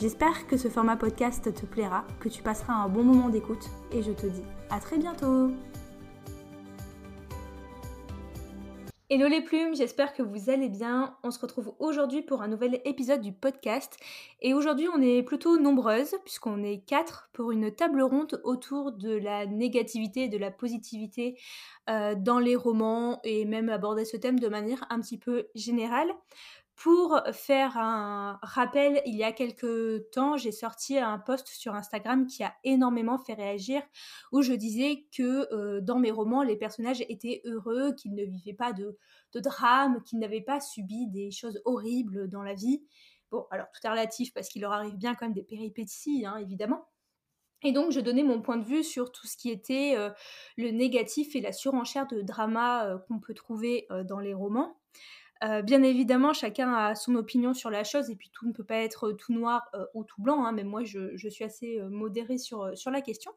J'espère que ce format podcast te plaira, que tu passeras un bon moment d'écoute et je te dis à très bientôt Hello les plumes, j'espère que vous allez bien. On se retrouve aujourd'hui pour un nouvel épisode du podcast. Et aujourd'hui, on est plutôt nombreuses, puisqu'on est quatre pour une table ronde autour de la négativité et de la positivité euh, dans les romans et même aborder ce thème de manière un petit peu générale. Pour faire un rappel, il y a quelques temps, j'ai sorti un post sur Instagram qui a énormément fait réagir, où je disais que euh, dans mes romans, les personnages étaient heureux, qu'ils ne vivaient pas de, drame, qu'ils n'avaient pas subi des choses horribles dans la vie. Bon, alors tout est relatif parce qu'il leur arrive bien quand même des péripéties, hein, évidemment. Et donc, je donnais mon point de vue sur tout ce qui était euh, le négatif et la surenchère de drama euh, qu'on peut trouver dans les romans. Euh, bien évidemment, chacun a son opinion sur la chose et puis tout ne peut pas être tout noir euh, ou tout blanc, hein, mais moi je, suis assez euh, modérée sur, sur la question.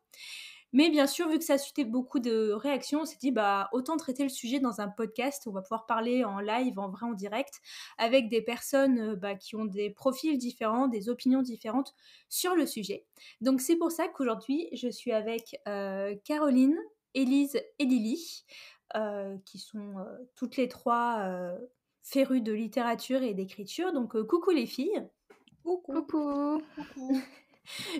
Mais bien sûr, vu que ça a suscité beaucoup de réactions, on s'est dit bah autant traiter le sujet dans un podcast. On va pouvoir parler en live, en vrai, en direct, avec des personnes bah, qui ont des profils différents, des opinions différentes sur le sujet. Donc c'est pour ça qu'aujourd'hui, je suis avec Caroline, Élise et Lily, qui sont toutes les trois férue de littérature et d'écriture. Donc, euh, coucou les filles. Coucou. coucou.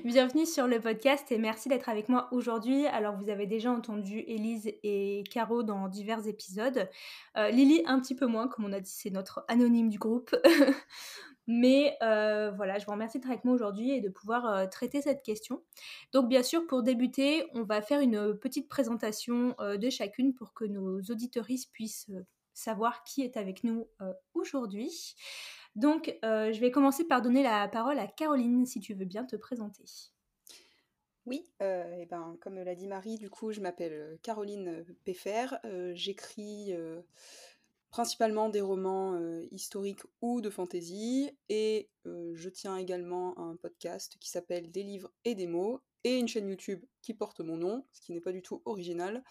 Bienvenue sur le podcast et merci d'être avec moi aujourd'hui. Alors, vous avez déjà entendu Élise et Caro dans divers épisodes. Euh, Lily, un petit peu moins, comme on a dit, c'est notre anonyme du groupe. Mais euh, voilà, je vous remercie d'être avec moi aujourd'hui et de pouvoir traiter cette question. Donc bien sûr, pour débuter, on va faire une petite présentation de chacune pour que nos auditoristes puissent savoir qui est avec nous euh, aujourd'hui. Donc, euh, je vais commencer par donner la parole à Caroline, si tu veux bien te présenter. Oui, euh, et ben, comme l'a dit Marie, du coup, je m'appelle Caroline Peffer. J'écris principalement des romans historiques ou de fantasy, et je tiens également un podcast qui s'appelle Des livres et des mots, et une chaîne YouTube qui porte mon nom, ce qui n'est pas du tout original.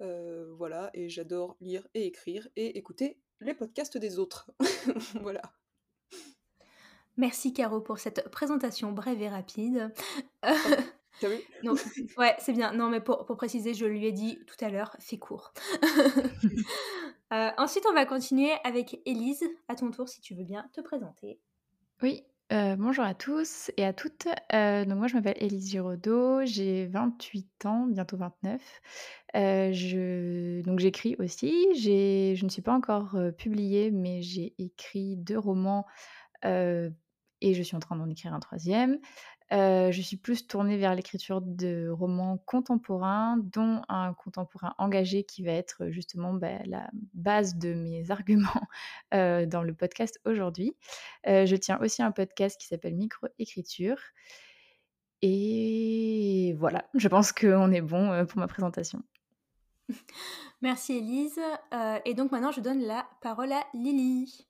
Euh, voilà, et j'adore lire et écrire et écouter les podcasts des autres. voilà. Merci Caro pour cette présentation brève et rapide. T'as vu? Ouais, c'est bien. Non, mais pour, préciser, je lui ai dit tout à l'heure, fais court. Euh, ensuite, on va continuer avec Élise. À ton tour, si tu veux bien te présenter. Oui, euh, bonjour à tous et à toutes. Euh, donc moi je m'appelle Élise Giraudot, j'ai 28 ans, bientôt 29. Euh, donc j'écris aussi. je ne suis pas encore, publiée, mais j'ai écrit deux romans, et je suis en train d'en écrire un troisième. Euh, je suis plus tournée vers l'écriture de romans contemporains, dont un contemporain engagé qui va être justement bah, la base de mes arguments euh, dans le podcast aujourd'hui. Euh, je tiens aussi un podcast qui s'appelle Microécriture. Et voilà, je pense qu'on est bon pour ma présentation. Merci Elise. et donc maintenant, je donne la parole à Lily.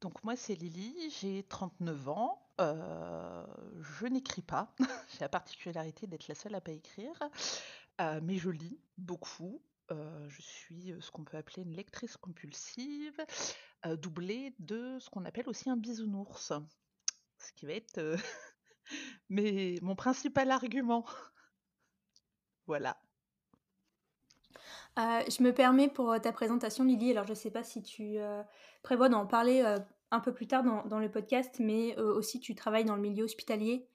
Donc moi c'est Lily, j'ai 39 ans, euh, je n'écris pas, j'ai la particularité d'être la seule à pas écrire, euh, mais je lis beaucoup. Euh, je suis ce qu'on peut appeler une lectrice compulsive, doublée de ce qu'on appelle aussi un bisounours, ce qui va être mon principal argument. voilà. je me permets pour ta présentation, Lily. Alors, je ne sais pas si tu prévois d'en parler un peu plus tard dans, le podcast, mais euh, aussi tu travailles dans le milieu hospitalier.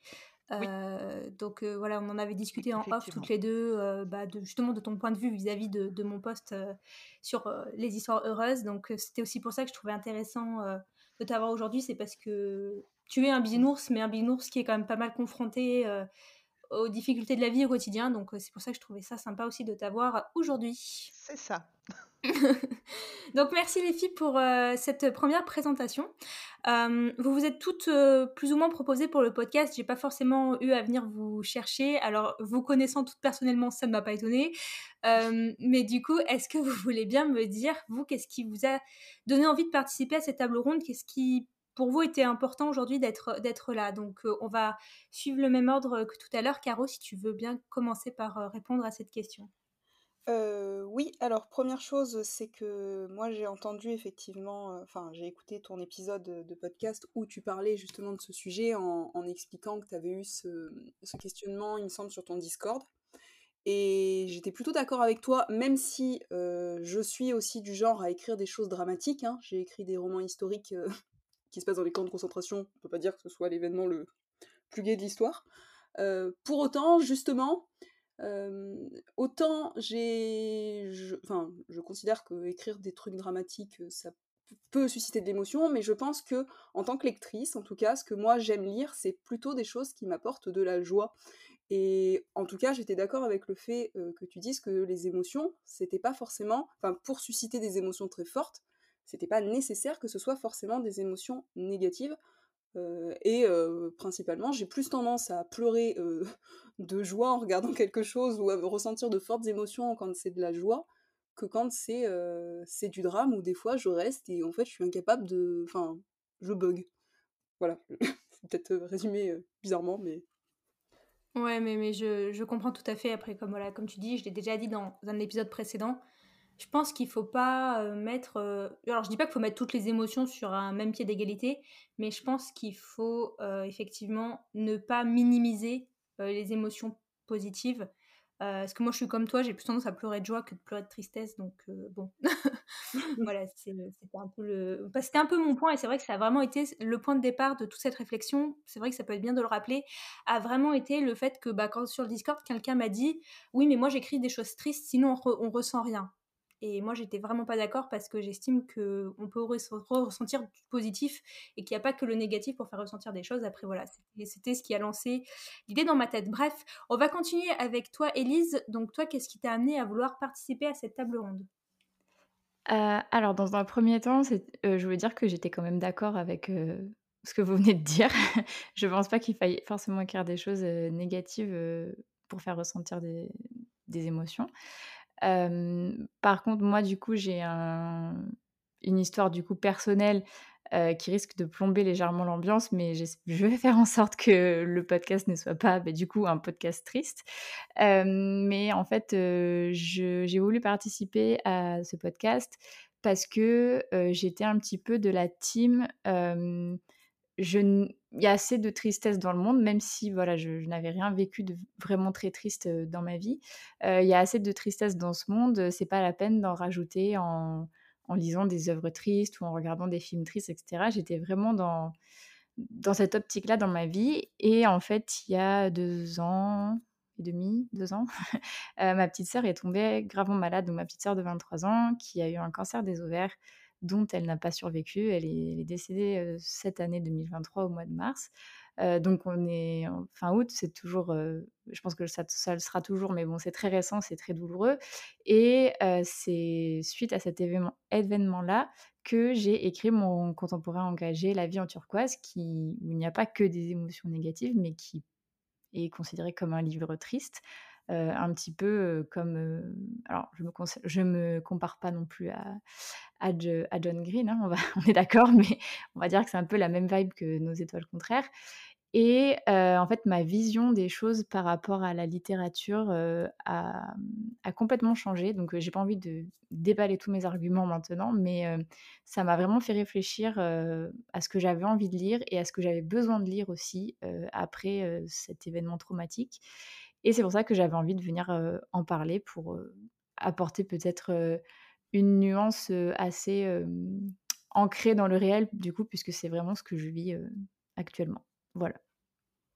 Euh, donc euh, voilà, on en avait discuté en off toutes les deux, bah, de, justement de ton point de vue vis-à-vis de, mon poste sur les histoires heureuses. Donc c'était aussi pour ça que je trouvais intéressant de t'avoir aujourd'hui, c'est parce que tu es un bisounours, mais un bisounours qui est quand même pas mal confronté aux difficultés de la vie au quotidien. Donc c'est pour ça que je trouvais ça sympa aussi de t'avoir aujourd'hui. C'est ça. Donc merci les filles pour cette première présentation. vous vous êtes toutes plus ou moins proposées pour le podcast. J'ai pas forcément eu à venir vous chercher. Alors vous connaissant toutes personnellement, ça ne m'a pas étonnée. mais du coup, est-ce que vous voulez bien me dire vous qu'est-ce qui vous a donné envie de participer à cette table ronde? Qu'est-ce qui pour vous était important aujourd'hui d'être là. Donc on va suivre le même ordre que tout à l'heure. Caro, si tu veux bien commencer par répondre à cette question. Euh, oui, alors première chose, c'est que moi j'ai entendu effectivement, euh, enfin j'ai écouté ton épisode de podcast où tu parlais justement de ce sujet en, expliquant que tu avais eu ce, questionnement, il me semble, sur ton Discord. Et j'étais plutôt d'accord avec toi, même si euh, je suis aussi du genre à écrire des choses dramatiques. Hein. J'ai écrit des romans historiques qui se passent dans les camps de concentration. On peut pas dire que ce soit l'événement le plus gai de l'histoire. pour autant, justement, autant j'ai, enfin, je considère que écrire des trucs dramatiques, ça peut susciter de l'émotion, mais je pense que en tant que lectrice, en tout cas, ce que moi j'aime lire, c'est plutôt des choses qui m'apportent de la joie. Et en tout cas, j'étais d'accord avec le fait que tu dises que les émotions, c'était pas forcément, enfin, pour susciter des émotions très fortes, c'était pas nécessaire que ce soit forcément des émotions négatives. et principalement, j'ai plus tendance à pleurer de joie en regardant quelque chose ou à ressentir de fortes émotions quand c'est de la joie que quand c'est c'est du drame où des fois je reste et en fait je suis incapable de enfin je bug voilà c'est peut-être résumé bizarrement mais ouais mais, mais je, je, comprends tout à fait après comme voilà comme tu dis je l'ai déjà dit dans un épisode précédent je pense qu'il faut pas mettre alors je dis pas qu'il faut mettre toutes les émotions sur un même pied d'égalité mais je pense qu'il faut effectivement ne pas minimiser euh, les émotions positives. Euh, parce que moi, je suis comme toi, j'ai plus tendance à pleurer de joie que de pleurer de tristesse. Donc, euh, bon. voilà, c'était un, peu le... c'était un peu mon point. Et c'est vrai que ça a vraiment été le point de départ de toute cette réflexion. C'est vrai que ça peut être bien de le rappeler. A vraiment été le fait que bah, quand sur le Discord, quelqu'un m'a dit Oui, mais moi, j'écris des choses tristes, sinon on, on ressent rien. Et moi, j'étais vraiment pas d'accord parce que j'estime qu'on peut ressentir du positif et qu'il n'y a pas que le négatif pour faire ressentir des choses. Après, voilà, c'était ce qui a lancé l'idée dans ma tête. Bref, on va continuer avec toi, Élise. Donc, toi, qu'est-ce qui t'a amené à vouloir participer à cette table ronde? Euh, alors, dans un premier temps, euh, je veux dire que j'étais quand même d'accord avec euh, ce que vous venez de dire. je pense pas qu'il faille forcément écrire des choses négatives pour faire ressentir des émotions par contre, moi, du coup, j'ai une histoire du coup personnelle qui risque de plomber légèrement l'ambiance, mais je vais faire en sorte que le podcast ne soit pas, bah, du coup, un podcast triste. mais en fait, j'ai voulu participer à ce podcast parce que j'étais un petit peu de la team il y a assez de tristesse dans le monde, même si voilà, je, n'avais rien vécu de vraiment très triste dans ma vie. il y a assez de tristesse dans ce monde, c'est pas la peine d'en rajouter en, en, lisant des œuvres tristes ou en regardant des films tristes, etc. J'étais vraiment dans, cette optique-là dans ma vie. Et en fait, il y a deux ans et demi, deux ans, ma petite sœur est tombée gravement malade, donc ma petite sœur de 23 ans, qui a eu un cancer des ovaires dont elle n'a pas survécu. Elle est, décédée cette année 2023 au mois de mars. donc on est en fin août, c'est toujours, je pense que ça, le sera toujours, mais bon, c'est très récent, c'est très douloureux. Et c'est suite à cet événement-là que j'ai écrit mon contemporain engagé, La vie en turquoise, qui, où il n'y a pas que des émotions négatives, mais qui est considéré comme un livre triste. Un petit peu comme. alors, je me, je me compare pas non plus à, à, John Green, hein, on, va, on est d'accord, mais on va dire que c'est un peu la même vibe que Nos étoiles contraires. Et en fait, ma vision des choses par rapport à la littérature a, complètement changé. Donc, j'ai pas envie de déballer tous mes arguments maintenant, mais ça m'a vraiment fait réfléchir à ce que j'avais envie de lire et à ce que j'avais besoin de lire aussi après cet événement traumatique. Et c'est pour ça que j'avais envie de venir en parler pour apporter peut-être une nuance assez ancrée dans le réel, du coup, puisque c'est vraiment ce que je vis actuellement. Voilà.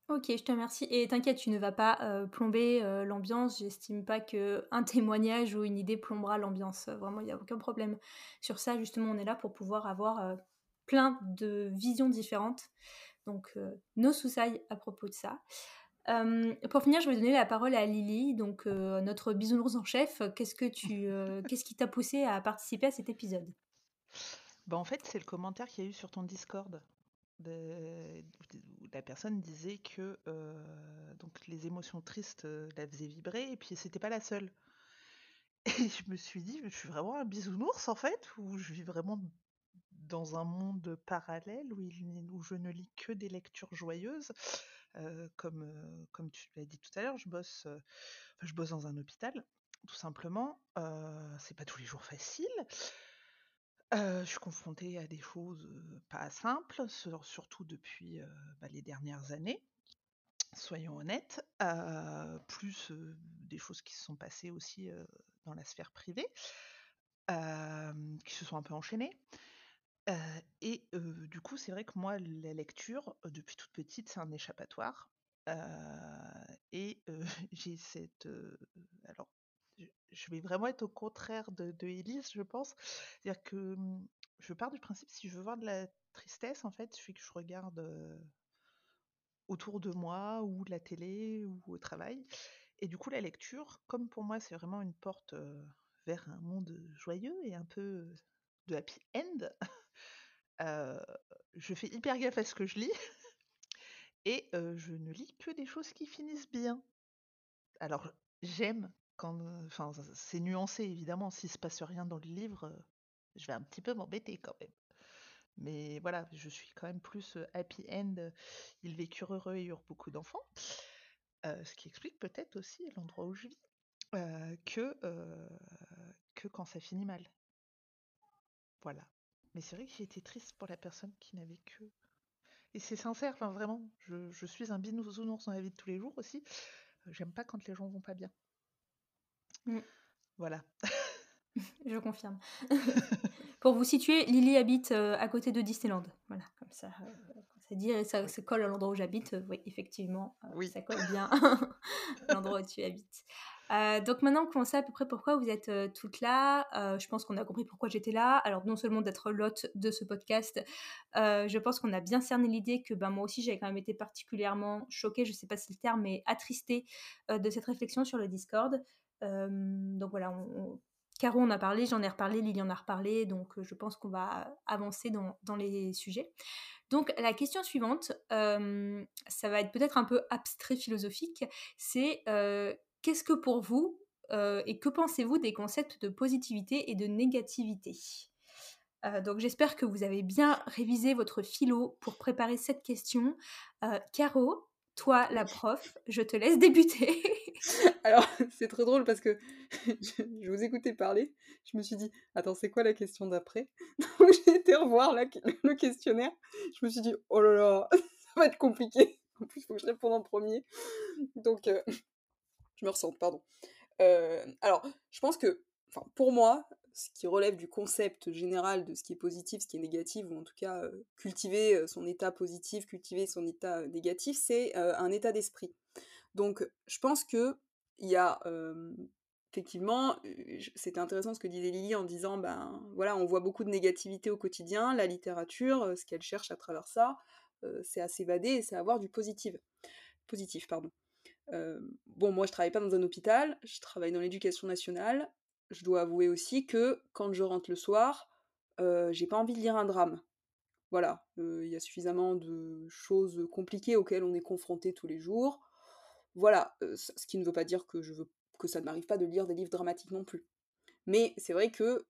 Ok, je te remercie. Et t'inquiète, tu ne vas pas plomber l'ambiance. J'estime pas que un témoignage ou une idée plombera l'ambiance. Vraiment, il n'y a aucun problème sur ça. Justement, on est là pour pouvoir avoir plein de visions différentes. Donc, nos sous à propos de ça. Pour finir, je vais donner la parole à Lily, donc notre bisounours en chef. Qu'est-ce que tu, qu'est-ce qui t'a poussé à participer à cet épisode? Bah, en fait, c'est le commentaire qu'il y a eu sur ton Discord. De, la personne disait que donc les émotions tristes la faisaient vibrer et puis c'était pas la seule. Et je me suis dit, je suis vraiment un bisounours en fait, où je vis vraiment dans un monde parallèle où, où je ne lis que des lectures joyeuses? Comme, tu l'as dit tout à l'heure, je bosse, je bosse dans un hôpital, tout simplement. c'est pas tous les jours facile. je suis confrontée à des choses pas simples, surtout depuis bah, les dernières années soyons honnêtes, plus des choses qui se sont passées aussi dans la sphère privée, qui se sont un peu enchaînées. Et du coup, c'est vrai que moi, la lecture, depuis toute petite, c'est un échappatoire. et j'ai cette... alors, je vais vraiment être au contraire de, de Élise, je pense. C'est-à-dire que mmh, je pars du principe, si je veux voir de la tristesse, en fait, il suffit que je regarde autour de moi ou la télé ou au travail. Et du coup, la lecture, comme pour moi, c'est vraiment une porte vers un monde joyeux et un peu de happy end, je fais hyper gaffe à ce que je lis et je ne lis que des choses qui finissent bien. Alors, j'aime quand. Enfin, c'est nuancé évidemment, s'il se passe rien dans le livre, je vais un petit peu m'embêter quand même. Mais voilà, je suis quand même plus happy end, ils vécurent heureux et eurent beaucoup d'enfants. ce qui explique peut-être aussi l'endroit où je vis, que, que quand ça finit mal. Voilà. Mais c'est vrai que j'ai été triste pour la personne qui n'avait que. Et c'est sincère, enfin vraiment, je, suis un bisounours dans la vie de tous les jours aussi. J'aime pas quand les gens vont pas bien. Mmh. Voilà. je confirme. Pour vous situer, Lily habite euh, à côté de Disneyland. Voilà, comme ça, euh, c'est dire, et ça se colle à l'endroit où j'habite. Euh, oui, effectivement, ça colle bien à l'endroit où tu habites. Donc maintenant qu'on sait à peu près pourquoi vous êtes toutes là, je pense qu'on a compris pourquoi j'étais là. Alors non seulement d'être l'hôte de ce podcast, je pense qu'on a bien cerné l'idée que ben, moi aussi j'avais quand même été particulièrement choquée, je ne sais pas si le terme, mais attristée de cette réflexion sur le Discord. donc voilà, on, Caro en a parlé, j'en ai reparlé, Lily en a reparlé, donc euh, je pense qu'on va avancer dans, les sujets. Donc la question suivante, euh, ça va être peut-être un peu abstrait philosophique, c'est euh, qu'est-ce que pour vous et que pensez-vous des concepts de positivité et de négativité? Donc j'espère que vous avez bien révisé votre philo pour préparer cette question. Caro, toi la prof, je te laisse débuter. Alors, c'est trop drôle parce que je, vous écoutais parler, je me suis dit, attends, c'est quoi la question d'après? Donc j'ai été revoir le questionnaire, je me suis dit, oh là là, ça va être compliqué. En plus, il faut que je réponde en premier. Donc, euh, je me ressens, pardon. Alors, je pense que, pour moi, ce qui relève du concept général de ce qui est positif, ce qui est négatif, ou en tout cas cultiver son état positif, cultiver son état négatif, c'est un état d'esprit. Donc je pense que il y a effectivement, c'était intéressant ce que disait Lily en disant, ben voilà, on voit beaucoup de négativité au quotidien, la littérature, ce qu'elle cherche à travers ça, c'est à s'évader et c'est à avoir du positif. Positif, pardon. Bon, moi je travaille pas dans un hôpital, je travaille dans l'éducation nationale. Je dois avouer aussi que quand je rentre le soir, j'ai pas envie de lire un drame. Voilà, il y a suffisamment de choses compliquées auxquelles on est confronté tous les jours. Voilà, ce qui ne veut pas dire que je veux que ça ne m'arrive pas de lire des livres dramatiques non plus. Mais c'est vrai que,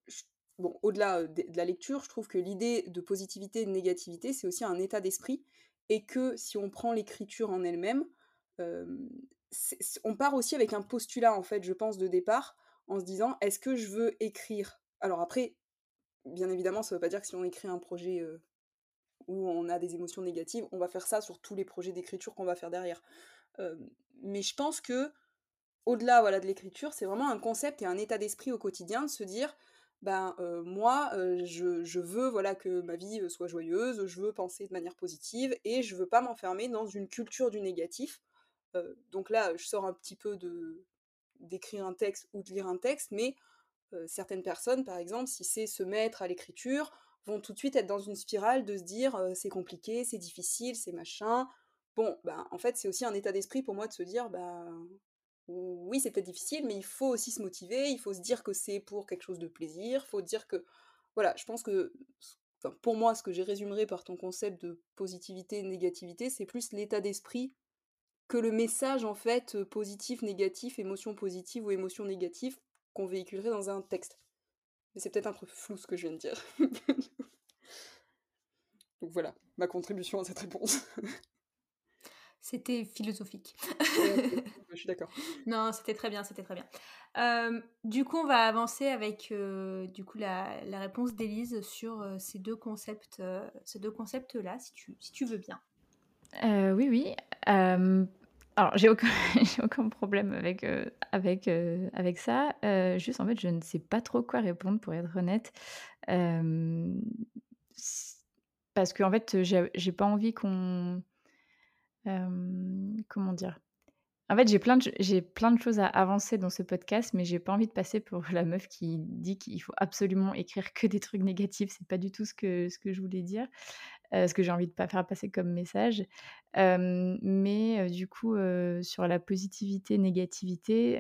bon, au-delà de, la lecture, je trouve que l'idée de positivité et de négativité, c'est aussi un état d'esprit, et que si on prend l'écriture en elle-même, on part aussi avec un postulat, en fait, je pense, de départ, en se disant, est-ce que je veux écrire? Alors après, bien évidemment, ça ne veut pas dire que si on écrit un projet où on a des émotions négatives, on va faire ça sur tous les projets d'écriture qu'on va faire derrière mais je pense que au-delà voilà, de l'écriture, c'est vraiment un concept et un état d'esprit au quotidien de se dire ben moi je, veux voilà que ma vie soit joyeuse, je veux penser de manière positive et je veux pas m'enfermer dans une culture du négatif. Donc là, je sors un petit peu d'écrire un texte ou de lire un texte, mais certaines personnes, par exemple, si c'est se mettre à l'écriture, vont tout de suite être dans une spirale de se dire c'est compliqué, c'est difficile, c'est machin, bon, ben, en fait, c'est aussi un état d'esprit pour moi de se dire, bah, oui, c'est peut-être difficile, mais il faut aussi se motiver, il faut se dire que c'est pour quelque chose de plaisir, il faut dire que, voilà, je pense que, pour moi, ce que j'ai résumé par ton concept de positivité, négativité, c'est plus l'état d'esprit que le message, en fait, positif, négatif, émotion positive ou émotion négative qu'on véhiculerait dans un texte. Mais c'est peut-être un peu flou ce que je viens de dire. Donc voilà, ma contribution à cette réponse. C'était philosophique. je suis d'accord. Non, c'était très bien, c'était très bien. du coup, on va avancer avec du coup la, réponse d'Élise sur ces deux concepts, ces deux concepts-là, si tu, si tu veux bien. Oui, oui. alors, j'ai aucun, problème avec, avec ça. juste, en fait, je ne sais pas trop quoi répondre, pour être honnête. parce que, en fait, j'ai pas envie qu'on comment dire? En fait, j'ai plein de choses à avancer dans ce podcast, mais j'ai pas envie de passer pour la meuf qui dit qu'il faut absolument écrire que des trucs négatifs. C'est pas du tout ce que je voulais dire, ce que j'ai envie de pas faire passer comme message. mais du coup, sur la positivité, négativité,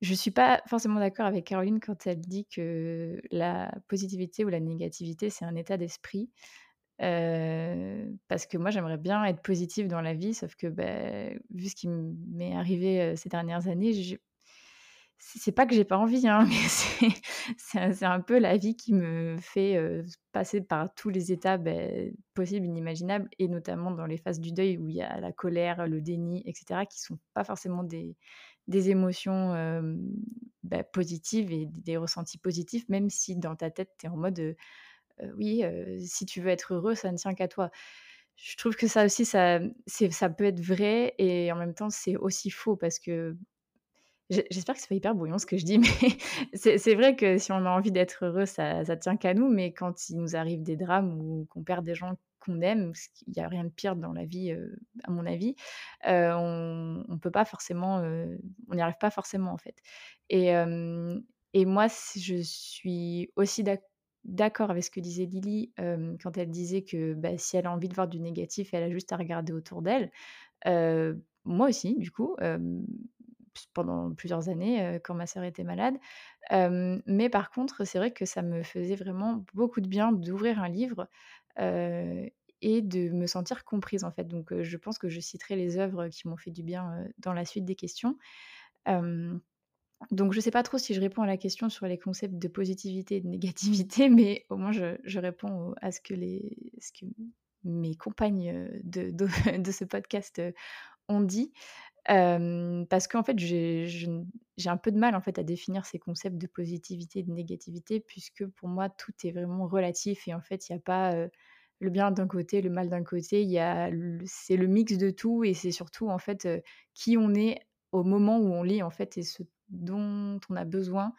je suis pas forcément d'accord avec Caroline quand elle dit que la positivité ou la négativité, c'est un état d'esprit parce que moi, j'aimerais bien être positive dans la vie, sauf que, bah, vu ce qui m'est arrivé, ces dernières années, je c'est pas que j'ai pas envie, hein, mais c'est un peu la vie qui me fait, passer par tous les états, beh, possibles, inimaginables et notamment dans les phases du deuil où il y a la colère, le déni etc. qui sont pas forcément des des émotions, bah, positives et des ressentis positifs, même si dans ta tête, tu es en mode, oui, si tu veux être heureux, ça ne tient qu'à toi. Je trouve que ça aussi, ça, ça peut être vrai et en même temps, c'est aussi faux parce que j'espère que c'est pas hyper brouillon ce que je dis, mais c'est vrai que si on a envie d'être heureux, ça, ça tient qu'à nous, mais quand il nous arrive des drames ou qu'on perd des gens qu'on aime, il n'y a rien de pire dans la vie, à mon avis, on peut pas forcément, on n'y arrive pas forcément en fait. Et, et moi, je suis aussi d'accord d'accord avec ce que disait Lily quand elle disait que bah, si elle a envie de voir du négatif, elle a juste à regarder autour d'elle. moi aussi, du coup, pendant plusieurs années, quand ma sœur était malade. mais par contre, c'est vrai que ça me faisait vraiment beaucoup de bien d'ouvrir un livre et de me sentir comprise, en fait. Donc, je pense que je citerai les œuvres qui m'ont fait du bien dans la suite des questions. Donc, je ne sais pas trop si je réponds à la question sur les concepts de positivité et de négativité, mais au moins je, réponds à ce que, les, ce que mes compagnes de, de, ce podcast ont dit. parce qu'en fait, j'ai un peu de mal en fait à définir ces concepts de positivité et de négativité, puisque pour moi, tout est vraiment relatif et en fait, il n'y a pas le bien d'un côté, le mal d'un côté. C'est le mix de tout et c'est surtout en fait qui on est au moment où on lit en fait et ce dont on a besoin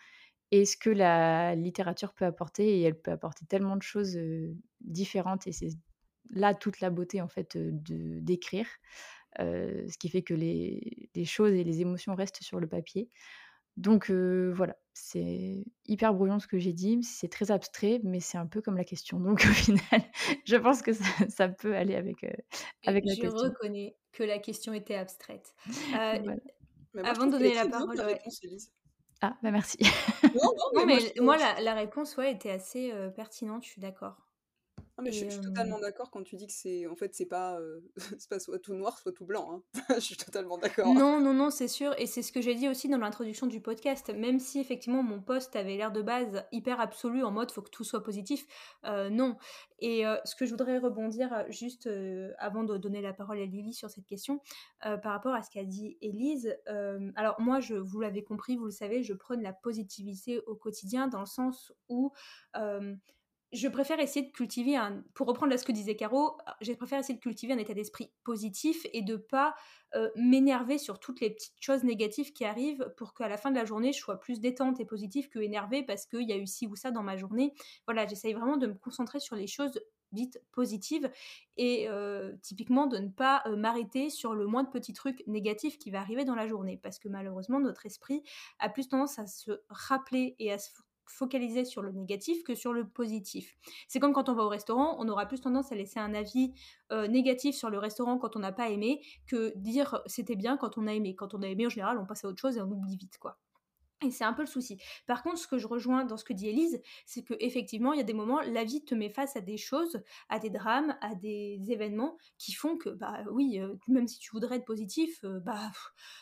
et ce que la littérature peut apporter. Et elle peut apporter tellement de choses différentes et c'est là toute la beauté en fait de d'écrire, ce qui fait que les, les, choses et les émotions restent sur le papier. Donc voilà, c'est hyper brouillon ce que j'ai dit, c'est très abstrait, mais c'est un peu comme la question. Donc au final, je pense que ça, peut aller avec, avec la question. Je reconnais que la question était abstraite. Avant de donner la parole, la réponse, Ah, bah merci. non, mais, moi, la, réponse ouais, était assez pertinente, je suis d'accord. Mais je, suis totalement d'accord quand tu dis que c'est en fait c'est pas pas soit tout noir soit tout blanc. Hein. je suis totalement d'accord. Non non non c'est sûr et c'est ce que j'ai dit aussi dans l'introduction du podcast. Même si effectivement mon poste avait l'air de base hyper absolu en mode faut que tout soit positif, non. Et ce que je voudrais rebondir juste avant de donner la parole à Lily sur cette question, par rapport à ce qu'a dit Élise, alors moi, je, vous l'avez compris, vous le savez, je prône la positivité au quotidien dans le sens où je préfère essayer de cultiver un, pour reprendre ce que disait Caro, je préfère essayer de cultiver un état d'esprit positif et de pas m'énerver sur toutes les petites choses négatives qui arrivent pour qu'à la fin de la journée, je sois plus détente et positive que énervée parce qu'il y a eu ci ou ça dans ma journée. Voilà, j'essaye vraiment de me concentrer sur les choses dites positives et typiquement de ne pas m'arrêter sur le moins de petits trucs négatifs qui va arriver dans la journée parce que malheureusement notre esprit a plus tendance à se rappeler et à se focaliser sur le négatif que sur le positif. C'est comme quand on va au restaurant, on aura plus tendance à laisser un avis euh, négatif sur le restaurant quand on n'a pas aimé que dire c'était bien quand on a aimé. Quand on a aimé, en général, on passe à autre chose et on oublie vite, quoi. Et c'est un peu le souci. Par contre, ce que je rejoins dans ce que dit Elise, c'est que effectivement, il y a des moments, la vie te met face à des choses, à des drames, à des événements qui font que, bah oui, euh, même si tu voudrais être positif, euh, bah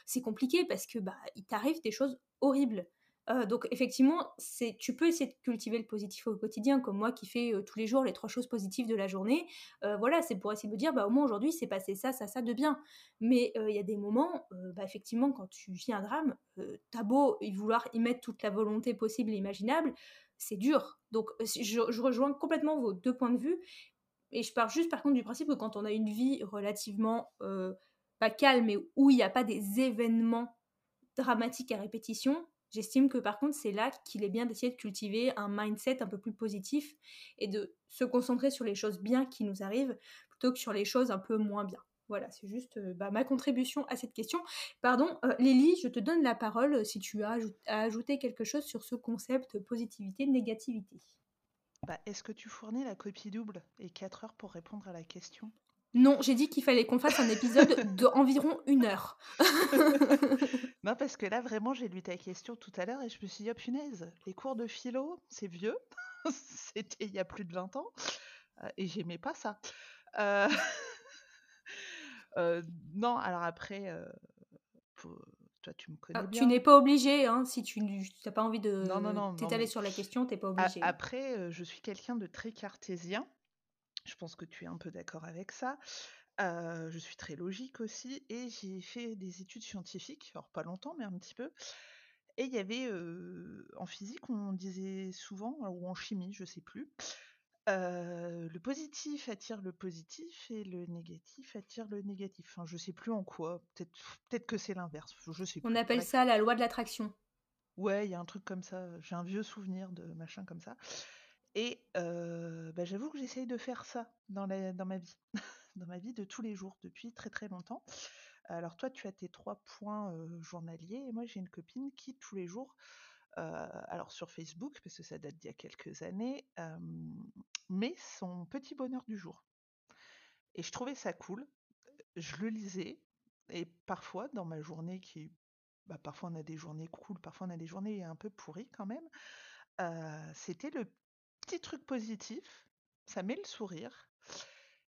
c'est compliqué parce que bah il t'arrive des choses horribles. Euh, donc effectivement, c'est, tu peux essayer de cultiver le positif au quotidien, comme moi qui fais euh, tous les jours les trois choses positives de la journée. Euh, voilà, c'est pour essayer de dire, bah au moins aujourd'hui, c'est passé ça, ça, ça de bien. Mais il y a des moments, bah, effectivement, quand tu vis un drame, t'as beau y vouloir y mettre toute la volonté possible et imaginable, c'est dur. Donc je, je rejoins complètement vos deux points de vue. Et je pars juste par contre du principe que quand on a une vie relativement pas calme, mais où il n'y a pas des événements dramatiques à répétition, J'estime que par contre, c'est là qu'il est bien d'essayer de cultiver un mindset un peu plus positif et de se concentrer sur les choses bien qui nous arrivent plutôt que sur les choses un peu moins bien. Voilà, c'est juste euh, bah, ma contribution à cette question. Pardon, euh, Lélie, je te donne la parole euh, si tu as à ajouter quelque chose sur ce concept positivité-négativité. Bah, Est-ce que tu fournis la copie double et 4 heures pour répondre à la question? Non, j'ai dit qu'il fallait qu'on fasse un épisode d'environ une heure. non, parce que là, vraiment, j'ai lu ta question tout à l'heure et je me suis dit, oh punaise, les cours de philo, c'est vieux. C'était il y a plus de 20 ans. Euh, et j'aimais pas ça. Euh, euh, non, alors après, toi, tu me connais ah, bien. Tu n'es pas obligé, hein, si tu n'as pas envie de t'étaler sur la question, tu n'es pas obligé. Après, je suis quelqu'un de très cartésien. Je pense que tu es un peu d'accord avec ça. je suis très logique aussi et j'ai fait des études scientifiques, alors pas longtemps, mais un petit peu. Et il y avait en physique, on disait souvent, ou en chimie, je sais plus, le positif attire le positif et le négatif attire le négatif. Enfin, je sais plus en quoi. Peut-être peut que c'est l'inverse. Je sais On appelle ça la loi de l'attraction. Ouais, il y a un truc comme ça. J'ai un vieux souvenir de machin comme ça. Et bah, j'avoue que j'essaye de faire ça dans, dans ma vie, dans ma vie de tous les jours, depuis très très longtemps. Alors toi, tu as tes trois points journaliers, et moi j'ai une copine qui tous les jours, alors sur Facebook, parce que ça date d'il y a quelques années, met son petit bonheur du jour. Et je trouvais ça cool, je le lisais, et parfois dans ma journée qui... Bah, parfois on a des journées cool, parfois on a des journées un peu pourries quand même, c'était le petit truc positif, ça met le sourire.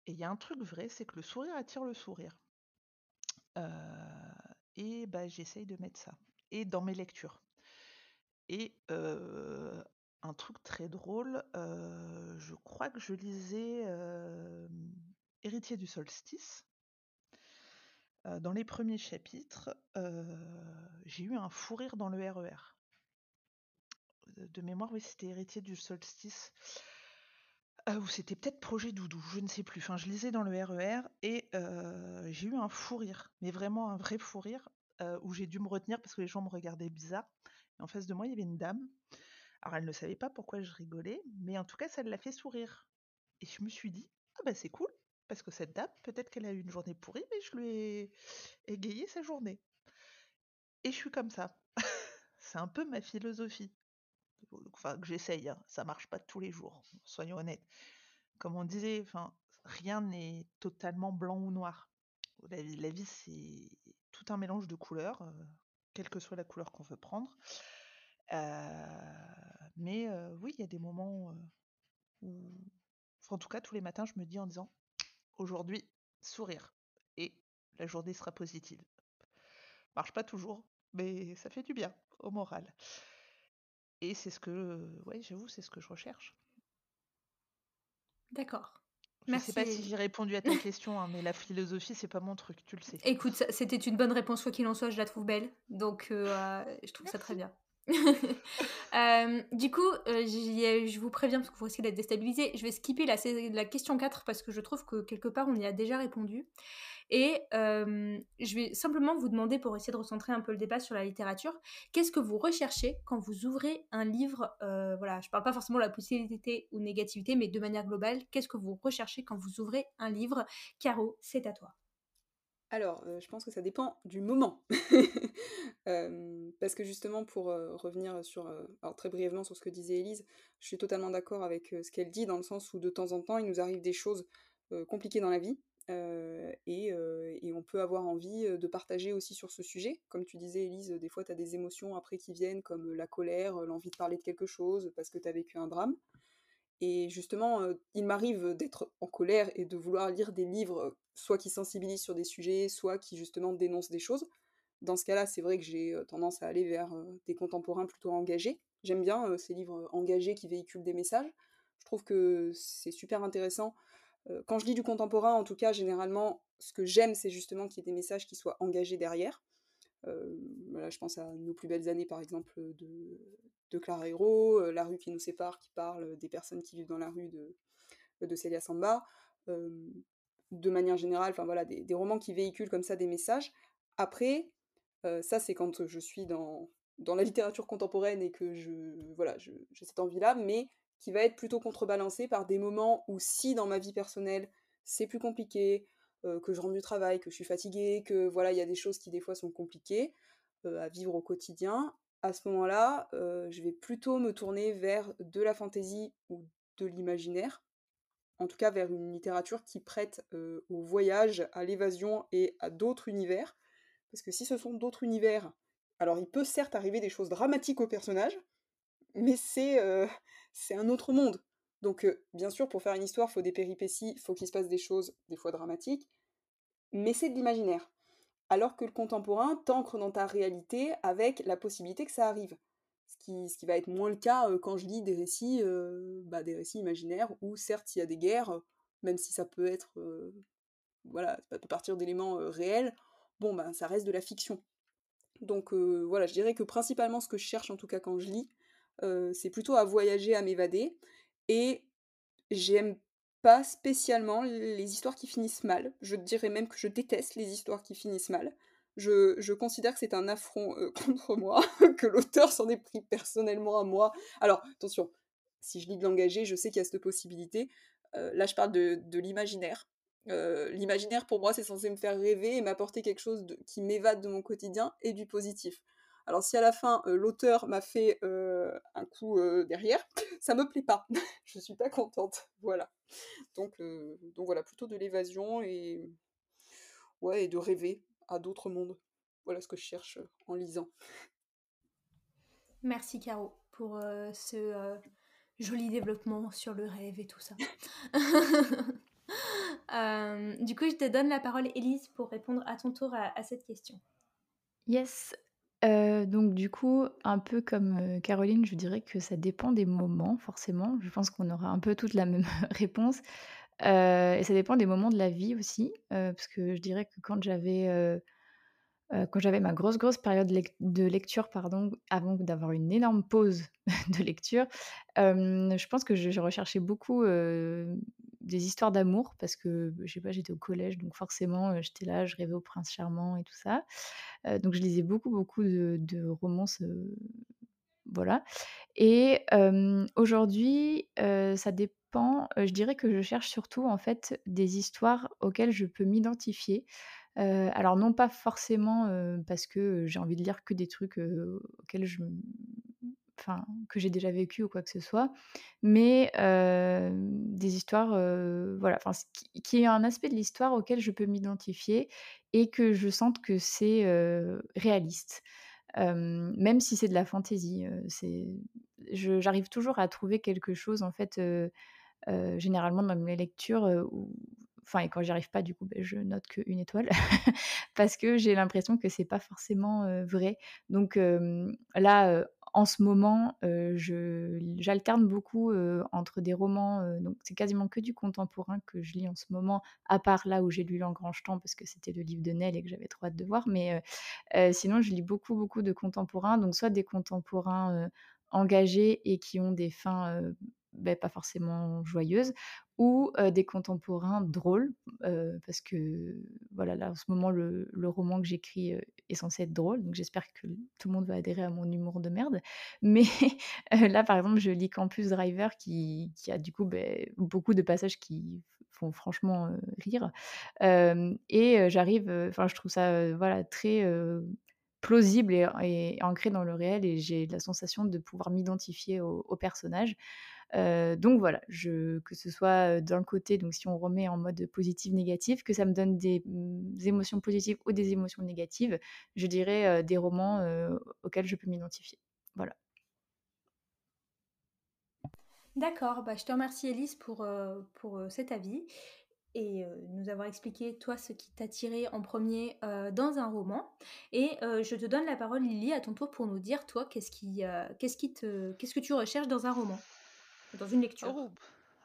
Et il y a un truc vrai, c'est que le sourire attire le sourire. et bah, j'essaye de mettre ça. Et dans mes lectures. Et un truc très drôle, je crois que je lisais Héritier du solstice. dans les premiers chapitres, j'ai eu un fou rire dans le RER. De mémoire, oui, c'était Héritier du solstice. Euh, ou c'était peut-être Projet Doudou, je ne sais plus. Enfin, je lisais dans le RER e et euh, j'ai eu un fou rire, mais vraiment un vrai fou rire, euh, où j'ai dû me retenir parce que les gens me regardaient bizarre. en face de moi, il y avait une dame. Alors, elle ne savait pas pourquoi je rigolais, mais en tout cas, ça l'a fait sourire. Et je me suis dit, ah bah c'est cool, parce que cette dame, peut-être qu'elle a eu une journée pourrie, mais je lui ai égayé sa journée. Et je suis comme ça. c'est un peu ma philosophie enfin que j'essaye, hein, ça marche pas tous les jours, soyons honnêtes. Comme on disait, rien n'est totalement blanc ou noir. La vie, la vie c'est tout un mélange de couleurs, euh, quelle que soit la couleur qu'on veut prendre. Euh, mais euh, oui, il y a des moments où, en tout cas, tous les matins, je me dis en disant aujourd'hui, sourire. Et la journée sera positive. Marche pas toujours, mais ça fait du bien au moral. Et c'est ce que, ouais, j'avoue, c'est ce que je recherche. D'accord. Je ne sais pas si j'ai répondu à ta question, hein, mais la philosophie, c'est pas mon truc, tu le sais. Écoute, c'était une bonne réponse, quoi qu'il en soit, je la trouve belle. Donc, euh, je trouve ça très bien. Euh, du coup, euh, je vous préviens parce que vous risquez d'être déstabilisé. Je vais skipper la, question 4 parce que je trouve que quelque part on y a déjà répondu. Et je vais simplement vous demander, pour essayer de recentrer un peu le débat sur la littérature, qu'est-ce que vous recherchez quand vous ouvrez un livre Voilà, je ne parle pas forcément de la positivité ou négativité, mais de manière globale, qu'est-ce que vous recherchez quand vous ouvrez un livre? Caro, c'est à toi. Alors, je pense que ça dépend du moment. parce que justement pour, revenir sur, très brièvement sur ce que disait Élise, je suis totalement d'accord avec, ce qu'elle dit dans le sens où de temps en temps, il nous arrive des choses, compliquées dans la vie, et et on peut avoir envie, de partager aussi sur ce sujet. Comme tu disais Élise, des fois tu as des émotions après qui viennent comme, la colère, l'envie de parler de quelque chose parce que tu as vécu un drame. Et justement, il m'arrive d'être en colère et de vouloir lire des livres, soit qui sensibilisent sur des sujets, soit qui justement dénoncent des choses. Dans ce cas-là, c'est vrai que j'ai tendance à aller vers des contemporains plutôt engagés. J'aime bien ces livres engagés qui véhiculent des messages. Je trouve que c'est super intéressant. quand je lis du contemporain, en tout cas, généralement, ce que j'aime, c'est justement qu'il y ait des messages qui soient engagés derrière. voilà, je pense à Nos plus belles années, par exemple, de, de Clara Hero, La rue qui nous sépare, qui parle des personnes qui vivent dans la rue de, de Celia Samba. de manière générale, enfin voilà, des, romans qui véhiculent comme ça des messages. Après, ça c'est quand je suis dans, la littérature contemporaine et que je voilà, j'ai cette envie-là, mais qui va être plutôt contrebalancé par des moments où si dans ma vie personnelle c'est plus compliqué, que je rentre du travail, que je suis fatiguée, que voilà, il y a des choses qui des fois sont compliquées à vivre au quotidien, à ce moment-là, je vais plutôt me tourner vers de la fantaisie ou de l'imaginaire, en tout cas vers une littérature qui prête au voyage, à l'évasion et à d'autres univers. Parce que si ce sont d'autres univers, alors il peut certes arriver des choses dramatiques aux personnages, mais c'est c'est un autre monde. Donc bien sûr, pour faire une histoire, il faut des péripéties, il faut qu'il se passe des choses, des fois dramatiques, mais c'est de l'imaginaire alors que le contemporain t'ancre dans ta réalité avec la possibilité que ça arrive. Ce qui, va être moins le cas quand je lis des récits, bah, des récits imaginaires où certes il y a des guerres, même si ça peut être, voilà, ça peut partir d'éléments réels, bon ben ça reste de la fiction. Donc voilà, je dirais que principalement ce que je cherche en tout cas quand je lis, c'est plutôt à voyager, à m'évader, et j'aime pas spécialement les histoires qui finissent mal. Je dirais même que je déteste les histoires qui finissent mal. Je, considère que c'est un affront euh, contre moi, que l'auteur s'en est pris personnellement à moi. Alors, attention, si je lis de l'engagé, je sais qu'il y a cette possibilité. Euh, là, je parle de, l'imaginaire. Euh, l'imaginaire, pour moi, c'est censé me faire rêver et m'apporter quelque chose qui m'évade de mon quotidien et du positif. Alors si à la fin l'auteur m'a fait un coup derrière, ça me plaît pas. je suis pas contente. Voilà. Donc, donc voilà, plutôt de l'évasion et ouais et de rêver à d'autres mondes. Voilà ce que je cherche en lisant. Merci Caro pour ce joli développement sur le rêve et tout ça. du coup, je te donne la parole, Elise, pour répondre à ton tour à cette question. Yes, donc du coup, un peu comme, Caroline, je dirais que ça dépend des moments forcément. Je pense qu'on aura un peu toute la même réponse, et ça dépend des moments de la vie aussi, parce que je dirais que quand j'avais, quand j'avais ma grosse, grosse période de lecture, pardon, avant d'avoir une énorme pause de lecture, je pense que je recherchais beaucoup, des histoires d'amour parce que, je sais pas, j'étais au collège donc forcément, j'étais là, je rêvais au prince charmant et tout ça. donc je lisais beaucoup, beaucoup de romances, voilà et aujourd'hui, ça dépend, je dirais que je cherche surtout, en fait, des histoires auxquelles je peux m'identifier. alors non pas forcément, parce que j'ai envie de lire que des trucs, auxquels je que j'ai déjà vécu ou quoi que ce soit, mais des histoires, voilà, enfin, qui, est un aspect de l'histoire auquel je peux m'identifier et que je sente que c'est réaliste. même si c'est de la fantaisie, j'arrive toujours à trouver quelque chose en fait, généralement dans mes lectures enfin et quand j'y arrive pas du coup ben, je note qu'une étoile parce que j'ai l'impression que c'est pas forcément vrai donc là en ce moment j'alterne beaucoup entre des romans donc c'est quasiment que du contemporain que je lis en ce moment à part là où j'ai lu l'engrange temps parce que c'était le livre de Nell et que j'avais trop hâte de voir mais sinon je lis beaucoup beaucoup de contemporains donc soit des contemporains engagés et qui ont des fins ben, pas forcément joyeuses, ou des contemporains drôles, parce que voilà, là en ce moment le, roman que j'écris est censé être drôle, donc j'espère que tout le monde va adhérer à mon humour de merde. Mais là par exemple, je lis Campus Driver qui, qui a du coup ben, beaucoup de passages qui font franchement rire. et j'arrive, enfin, je trouve ça voilà, très plausible et, ancré dans le réel et j'ai la sensation de pouvoir m'identifier au, personnage. donc voilà, que ce soit d'un côté, donc si on remet en mode positif, négatif, que ça me donne des, mmh, émotions positives ou des émotions négatives, je dirais des romans auxquels je peux m'identifier. Voilà. D'accord, bah, je te remercie Elise pour, pour cet avis et nous avoir expliqué toi ce qui t'a tiré en premier dans un roman. Et je te donne la parole Lily à ton tour pour nous dire toi qu'est-ce qui, qu'est-ce qui te, qu'est-ce que tu recherches dans un roman, dans une lecture. Oh,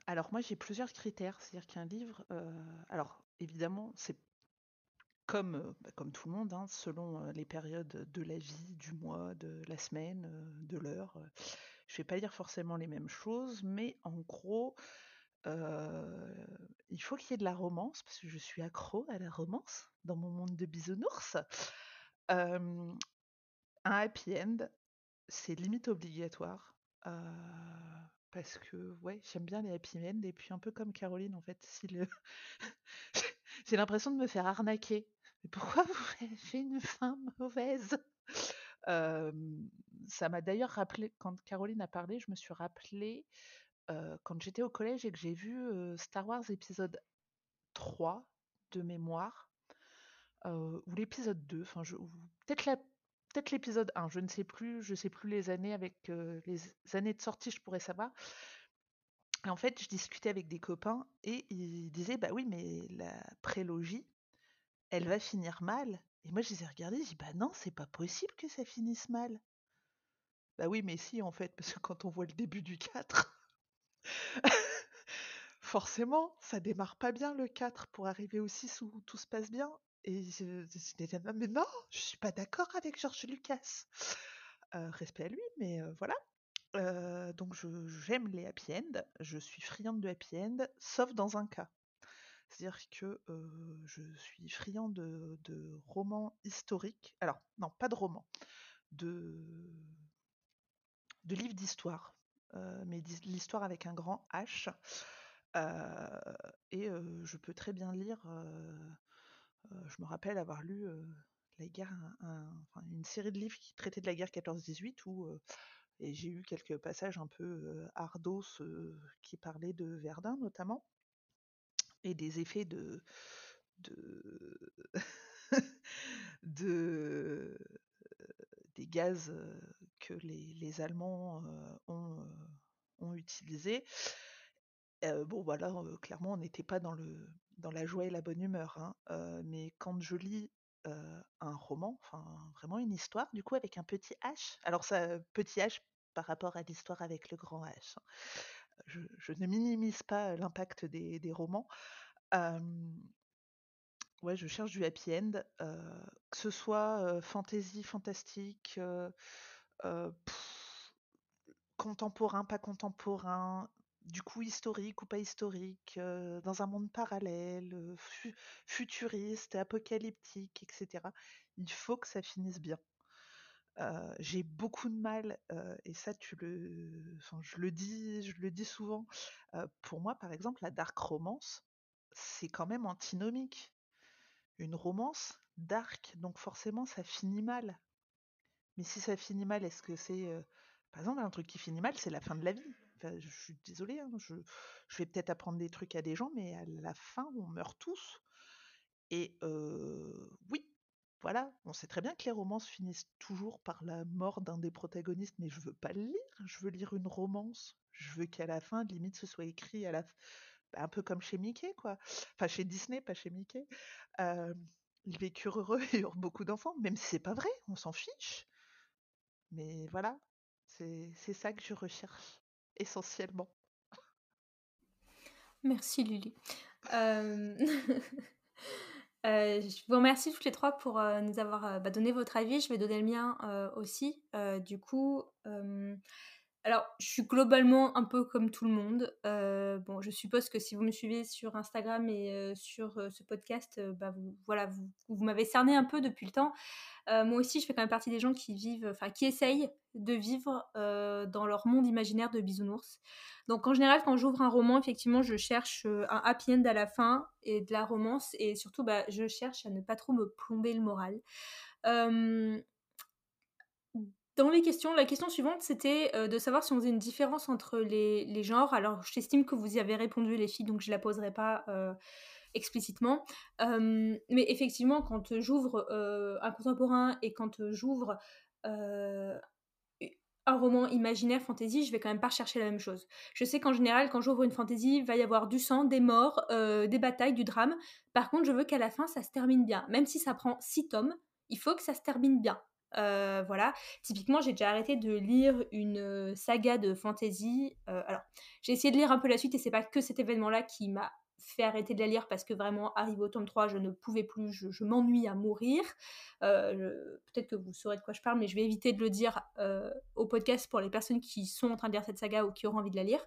alors moi j'ai plusieurs critères, c'est-à-dire qu'un livre, alors évidemment c'est comme, bah, comme tout le monde, hein, selon les périodes de la vie, du mois, de la semaine, de l'heure. je vais pas lire forcément les mêmes choses, mais en gros, il faut qu'il y ait de la romance, parce que je suis accro à la romance dans mon monde de bisounours. un happy end, c'est limite obligatoire. parce que ouais, j'aime bien les happy end, et puis un peu comme Caroline, en fait, si le... j'ai l'impression de me faire arnaquer. Mais pourquoi vous faites une fin mauvaise? Ça m'a d'ailleurs rappelé, quand Caroline a parlé, je me suis rappelé quand j'étais au collège et que j'ai vu Star Wars épisode 3 de mémoire, ou l'épisode 2, enfin peut-être peut-être l'épisode 1, je ne sais plus, je sais plus les années avec les années de sortie, je pourrais savoir. Et en fait, je discutais avec des copains et ils disaient bah oui, mais la prélogie, elle va finir mal. Et moi, je les ai regardés, je dis bah non, c'est pas possible que ça finisse mal. Bah oui, mais si en fait, parce que quand on voit le début du 4, Forcément, ça démarre pas bien le 4 pour arriver au 6 où tout se passe bien. Et je, mais non, je suis pas d'accord avec George Lucas. Euh, respect à lui, mais euh, voilà. Euh, donc j'aime les happy end, je suis friande de happy end, sauf dans un cas. C'est-à-dire que je suis friande de, de, romans historiques. Alors, non, pas de romans, de, de livres d'histoire. Euh, mais l'histoire avec un grand H. Euh, et euh, je peux très bien lire. je me rappelle avoir lu la guerre, une série de livres qui traitaient de la guerre 14-18 où et j'ai eu quelques passages un peu ardos qui parlaient de Verdun notamment et des effets de de, de des gaz que les, Allemands ont, ont utilisés. bon, voilà, clairement, on n'était pas dans, le, dans la joie et la bonne humeur. Hein. mais quand je lis un roman, enfin vraiment une histoire, du coup, avec un petit H, alors ça, petit H par rapport à l'histoire avec le grand H. Hein. Je, ne minimise pas l'impact des romans. Ouais, je cherche du happy end, que ce soit fantasy, fantastique, contemporain, pas contemporain, du coup historique ou pas historique, dans un monde parallèle, futuriste, apocalyptique, etc. Il faut que ça finisse bien. j'ai beaucoup de mal, et ça tu le, enfin, je le dis, je le dis souvent. pour moi, par exemple, la dark romance, c'est quand même antinomique une romance dark, donc forcément ça finit mal. Mais si ça finit mal, est-ce que c'est... Par exemple, un truc qui finit mal, c'est la fin de la vie? je suis désolée, hein, je, vais peut-être apprendre des trucs à des gens, mais à la fin, on meurt tous. Et oui, voilà, on sait très bien que les romances finissent toujours par la mort d'un des protagonistes, mais je veux pas le lire, je veux lire une romance. Je veux qu'à la fin, limite, ce soit écrit à la un peu comme chez Mickey, quoi. Enfin, chez Disney, pas chez Mickey. Euh, ils vécurent heureux et eurent beaucoup d'enfants, même si c'est pas vrai, on s'en fiche. Mais voilà, c'est ça que je recherche, essentiellement. Merci Lily. Euh, euh, je vous remercie toutes les trois pour nous avoir bah, donné votre avis. Je vais donner le mien aussi. du coup, alors, je suis globalement un peu comme tout le monde. Euh, bon, je suppose que si vous me suivez sur Instagram et euh, sur euh, ce podcast, bah vous, voilà, vous, vous m'avez cerné un peu depuis le temps. moi aussi, je fais quand même partie des gens qui vivent, enfin, qui essayent de vivre dans leur monde imaginaire de bisounours. Donc, en général, quand j'ouvre un roman, effectivement, je cherche un happy end à la fin et de la romance, et surtout, bah, je cherche à ne pas trop me plomber le moral. Dans les questions, la question suivante, c'était euh, de savoir si on faisait une différence entre les, genres. Alors, j'estime que vous y avez répondu, les filles, donc je ne la poserai pas euh, explicitement. Euh, mais effectivement, quand j'ouvre un contemporain et quand j'ouvre un roman imaginaire fantasy, je vais quand même pas chercher la même chose. Je sais qu'en général, quand j'ouvre une fantasy, il va y avoir du sang, des morts, des batailles, du drame. Par contre, je veux qu'à la fin, ça se termine bien. Même si ça prend six tomes, il faut que ça se termine bien. Euh, voilà, typiquement, j'ai déjà arrêté de lire une euh, saga de fantasy. Euh, alors, j'ai essayé de lire un peu la suite et c'est pas que cet événement-là qui m'a fait arrêter de la lire parce que vraiment, arrivé au tome 3, je ne pouvais plus, je, m'ennuie à mourir. Peut-être que vous saurez de quoi je parle, mais je vais éviter de le dire au podcast pour les personnes qui sont en train de lire cette saga ou qui auront envie de la lire.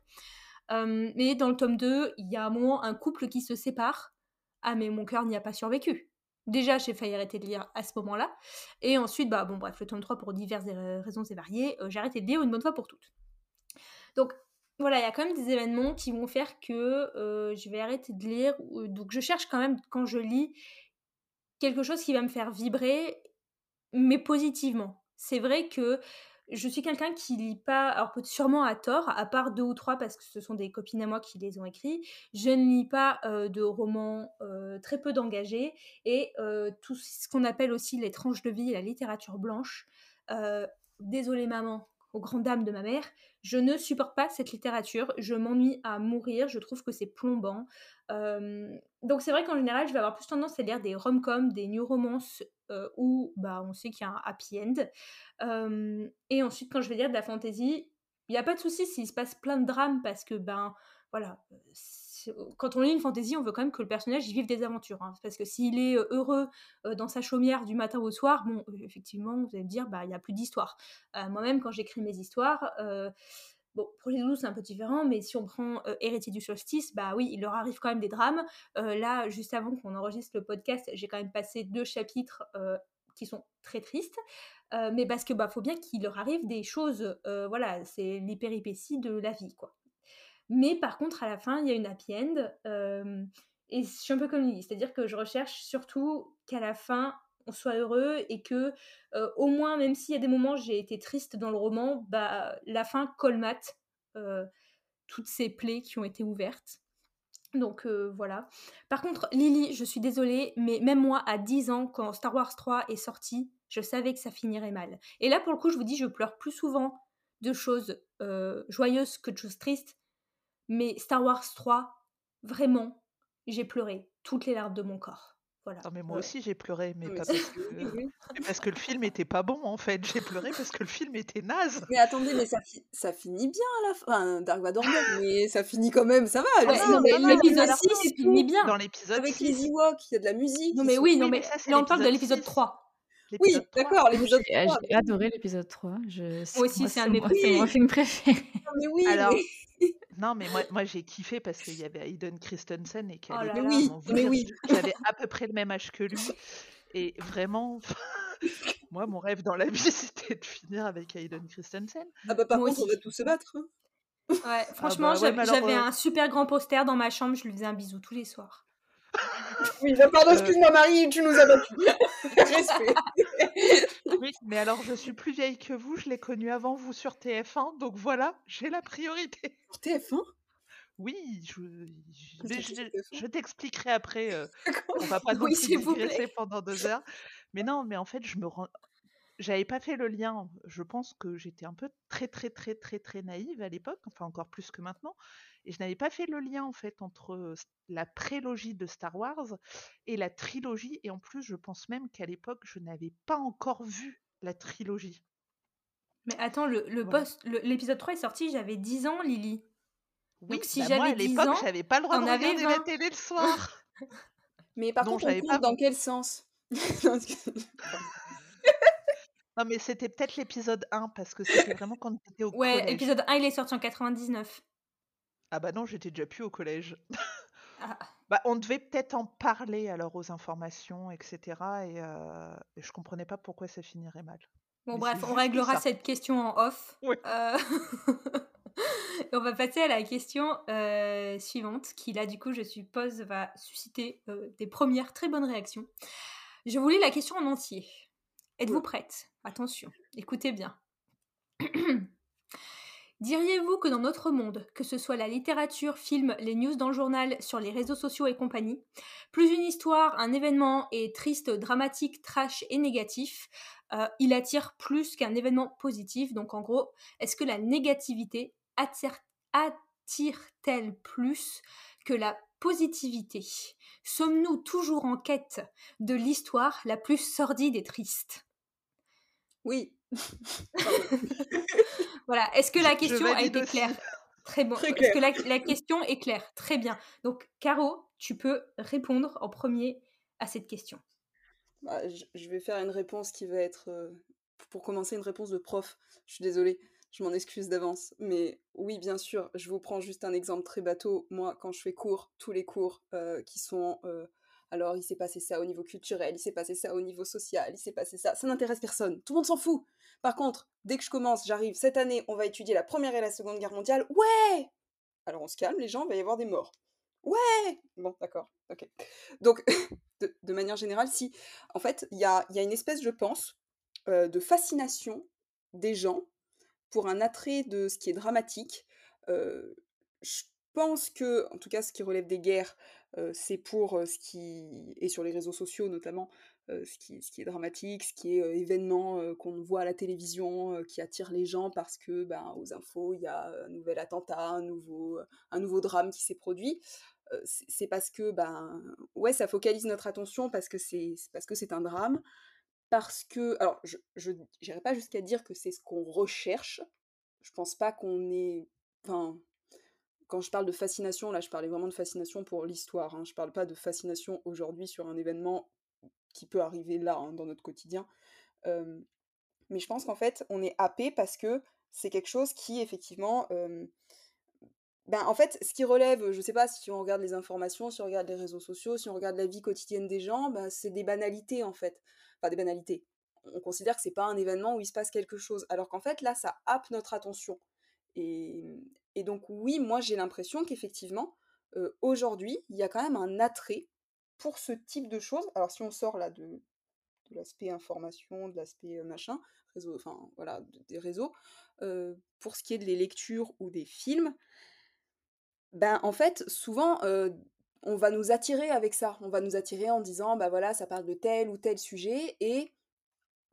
mais dans le tome 2, il y a un moment, un couple qui se sépare. Ah, mais mon cœur n'y a pas survécu. Déjà, j'ai failli arrêter de lire à ce moment-là. Et ensuite, bah bon, bref, le tome 3, pour diverses raisons et variées, euh, j'ai arrêté de lire une bonne fois pour toutes. Donc, voilà, il y a quand même des événements qui vont faire que euh, je vais arrêter de lire. Donc, je cherche quand même, quand je lis, quelque chose qui va me faire vibrer, mais positivement. C'est vrai que je suis quelqu'un qui lit pas, alors sûrement à tort, à part deux ou trois parce que ce sont des copines à moi qui les ont écrits. Je ne lis pas euh, de romans euh, très peu d'engagés et euh, tout ce qu'on appelle aussi les tranches de vie et la littérature blanche. désolée maman, aux grandes dames de ma mère, je ne supporte pas cette littérature, je m'ennuie à mourir, je trouve que c'est plombant. donc c'est vrai qu'en général, je vais avoir plus tendance à lire des rom-coms, des new romances où bah, on sait qu'il y a un happy end. et ensuite, quand je vais lire de la fantasy, il n'y a pas de souci s'il se passe plein de drames parce que ben voilà, quand on lit une fantaisie, on veut quand même que le personnage vive des aventures. Hein. parce que s'il est euh, heureux euh, dans sa chaumière du matin au soir, bon, euh, effectivement, vous allez me dire, bah, il n'y a plus d'histoire. Moi-même, quand j'écris mes histoires, bon, Projet Doudou, c'est un peu différent, mais si on prend Héritier du solstice, bah oui, il leur arrive quand même des drames. là, juste avant qu'on enregistre le podcast, j'ai quand même passé deux chapitres qui sont très tristes. mais parce que bah faut bien qu'il leur arrive des choses, voilà, c'est les péripéties de la vie, quoi. Mais par contre, à la fin, il y a une happy end. et je suis un peu comme lui, c'est-à-dire que je recherche surtout qu'à la fin, on soit heureux et que, au moins, même s'il y a des moments où j'ai été triste dans le roman, bah, la fin colmate toutes ces plaies qui ont été ouvertes. Donc voilà. Par contre, Lily, je suis désolée, mais même moi, à 10 ans, quand Star Wars 3 est sorti, je savais que ça finirait mal. Et là, pour le coup, je vous dis, je pleure plus souvent de choses joyeuses que de choses tristes. Mais Star Wars 3, vraiment, j'ai pleuré toutes les larmes de mon corps. Voilà. Non, mais moi aussi j'ai pleuré, mais, pas parce que, parce que le film était pas bon en fait. J'ai pleuré parce que le film était naze. Mais attendez, mais ça, ça finit bien à la fin. Dark Vador mais ça finit quand même, ça va. l'épisode 6 finit bien. Dans l'épisode Avec les Ewoks, il y a de la musique. Non, mais oui, non, mais, là on parle de l'épisode 3. Oui, d'accord, l'épisode 3. J'ai adoré l'épisode 3. Je... Moi aussi, c'est un de mes mon film préféré. Non, mais oui, Alors, mais... Non, mais moi, moi j'ai kiffé parce qu'il y avait Hayden Christensen et qu'elle oh oui, mais oui. j'avais à peu près le même âge que lui. Et vraiment, moi, mon rêve dans la vie, c'était de finir avec Hayden Christensen. Ah bah par contre, on va tous se battre. Hein. Ouais, ah franchement, bah j'avais un super grand poster dans ma chambre, je lui faisais un bisou tous les soirs. oui, bah, pardon, euh. excuse-moi Marie, tu nous as battus. Respect. Oui, mais alors je suis plus vieille que vous, je l'ai connu avant vous sur TF1, donc voilà, j'ai la priorité. Sur TF1 Oui, je, je, t'expliquerai après. Euh, on va pas oui, vous pendant deux heures. Mais non, mais en fait, je me rends. J'avais pas fait le lien. Je pense que j'étais un peu très très très très très naïve à l'époque, enfin encore plus que maintenant. Et je n'avais pas fait le lien en fait entre la prélogie de Star Wars et la trilogie. Et en plus, je pense même qu'à l'époque, je n'avais pas encore vu la trilogie. Mais attends, le, le l'épisode 3 est sorti, j'avais 10 ans, Lily. Oui, Donc si bah, j'avais 10 ans, j'avais pas le droit de regarder la télé le soir. Mais par contre, on dans quel sens? Non, mais c'était peut-être l'épisode 1 parce que c'était vraiment quand j'étais au Ouais, collège. épisode 1, il est sorti en 99. Ah bah non, j'étais déjà plus au collège. Ah. Bah, on devait peut-être en parler alors aux informations, etc. Et, euh, et je comprenais pas pourquoi ça finirait mal. Bon, Mais bref, on réglera ça. cette question en off. Ouais. Euh, et on va passer à la question euh, suivante, qui là, du coup, je suppose, va susciter euh, des premières très bonnes réactions. Je vous lis la question en entier. Êtes-vous prête? Attention, écoutez bien. Diriez-vous que dans notre monde, que ce soit la littérature, film, les news dans le journal, sur les réseaux sociaux et compagnie, plus une histoire, un événement est triste, dramatique, trash et négatif, euh, il attire plus qu'un événement positif. Donc en gros, est-ce que la négativité attire- attire-t-elle plus que la positivité? Sommes-nous toujours en quête de l'histoire la plus sordide et triste? Oui. Voilà, est-ce que la question a été aussi. claire? Très bon. Très Est-ce que la, la question est claire? Très bien. Donc, Caro, tu peux répondre en premier à cette question. Bah, je, je vais faire une réponse qui va être, euh, pour commencer, une réponse de prof. Je suis désolée, je m'en excuse d'avance. Mais oui, bien sûr, je vous prends juste un exemple très bateau. Moi, quand je fais cours, tous les cours euh, qui sont... euh, alors, il s'est passé ça au niveau culturel, il s'est passé ça au niveau social, il s'est passé ça. Ça n'intéresse personne. Tout le monde s'en fout. Par contre, dès que je commence, j'arrive, cette année, on va étudier la Première et la Seconde Guerre mondiale. Ouais Alors, on se calme, les gens, il va y avoir des morts. Ouais Bon, d'accord, ok. Donc, de, manière générale, si, en fait, il y a, y a une espèce, je pense, euh, de fascination des gens pour un attrait de ce qui est dramatique. Euh, je pense que, en tout cas, ce qui relève des guerres, c'est pour ce qui est sur les réseaux sociaux notamment, ce, qui, ce qui est dramatique, ce qui est événement qu'on voit à la télévision, qui attire les gens parce que, ben, aux infos, il y a un nouvel attentat, un nouveau, un nouveau drame qui s'est produit. C'est parce que, ben, ouais, ça focalise notre attention parce que c'est parce que c'est un drame, parce que, alors, je n'irai pas jusqu'à dire que c'est ce qu'on recherche. Je pense pas qu'on est, enfin, quand je parle de fascination, là, je parlais vraiment de fascination pour l'histoire. Hein. Je parle pas de fascination aujourd'hui sur un événement qui peut arriver là, hein, dans notre quotidien. Mais je pense qu'en fait, on est happé parce que c'est quelque chose qui, effectivement, ben, en fait, ce qui relève, je sais pas si on regarde les informations, si on regarde les réseaux sociaux, si on regarde la vie quotidienne des gens, ben, c'est des banalités en fait. Enfin, des banalités. On considère que c'est pas un événement où il se passe quelque chose. Alors qu'en fait, là, ça happe notre attention. Et, et donc, oui, moi, j'ai l'impression qu'effectivement, aujourd'hui, il y a quand même un attrait pour ce type de choses. Alors, si on sort là de, l'aspect information, de l'aspect machin, réseau, enfin, voilà, de- des réseaux, pour ce qui est des lectures ou des films, ben, en fait, souvent, on va nous attirer avec ça. On va nous attirer en disant, bah voilà, ça parle de tel ou tel sujet. Et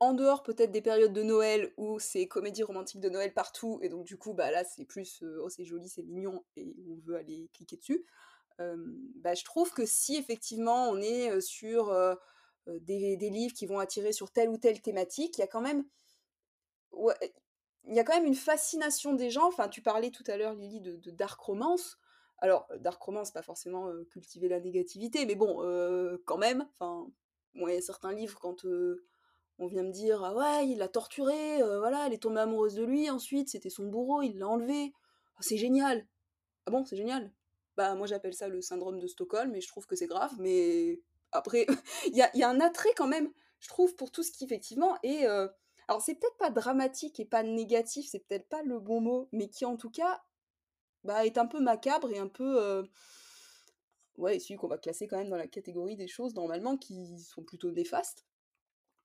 en dehors peut-être des périodes de Noël où c'est comédie romantique de Noël partout, et donc du coup, bah là, c'est plus, euh, oh, c'est joli, c'est mignon, et on veut aller cliquer dessus. bah, je trouve que si effectivement on est sur des, des livres qui vont attirer sur telle ou telle thématique, il y a quand même il y a quand même une fascination des gens. Enfin, tu parlais tout à l'heure, Lily, de, de dark romance. Alors, euh, dark romance, pas forcément cultiver la négativité, mais bon, quand même. Enfin, il y a certains livres, quand on vient me dire Ah ouais, il l'a torturée, euh, voilà, elle est tombée amoureuse de lui, ensuite, c'était son bourreau, il l'a enlevé. Ah, c'est génial. Ah bon, c'est génial. Bah, moi, j'appelle ça le syndrome de Stockholm, et je trouve que c'est grave, mais après, il y a, il y a un attrait quand même, je trouve, pour tout ce qui, effectivement, est. euh, alors, c'est peut-être pas dramatique et pas négatif, c'est peut-être pas le bon mot, mais qui en tout cas bah, est un peu macabre et un peu. euh, Ouais, celui qu'on va classer quand même dans la catégorie des choses normalement qui sont plutôt néfastes.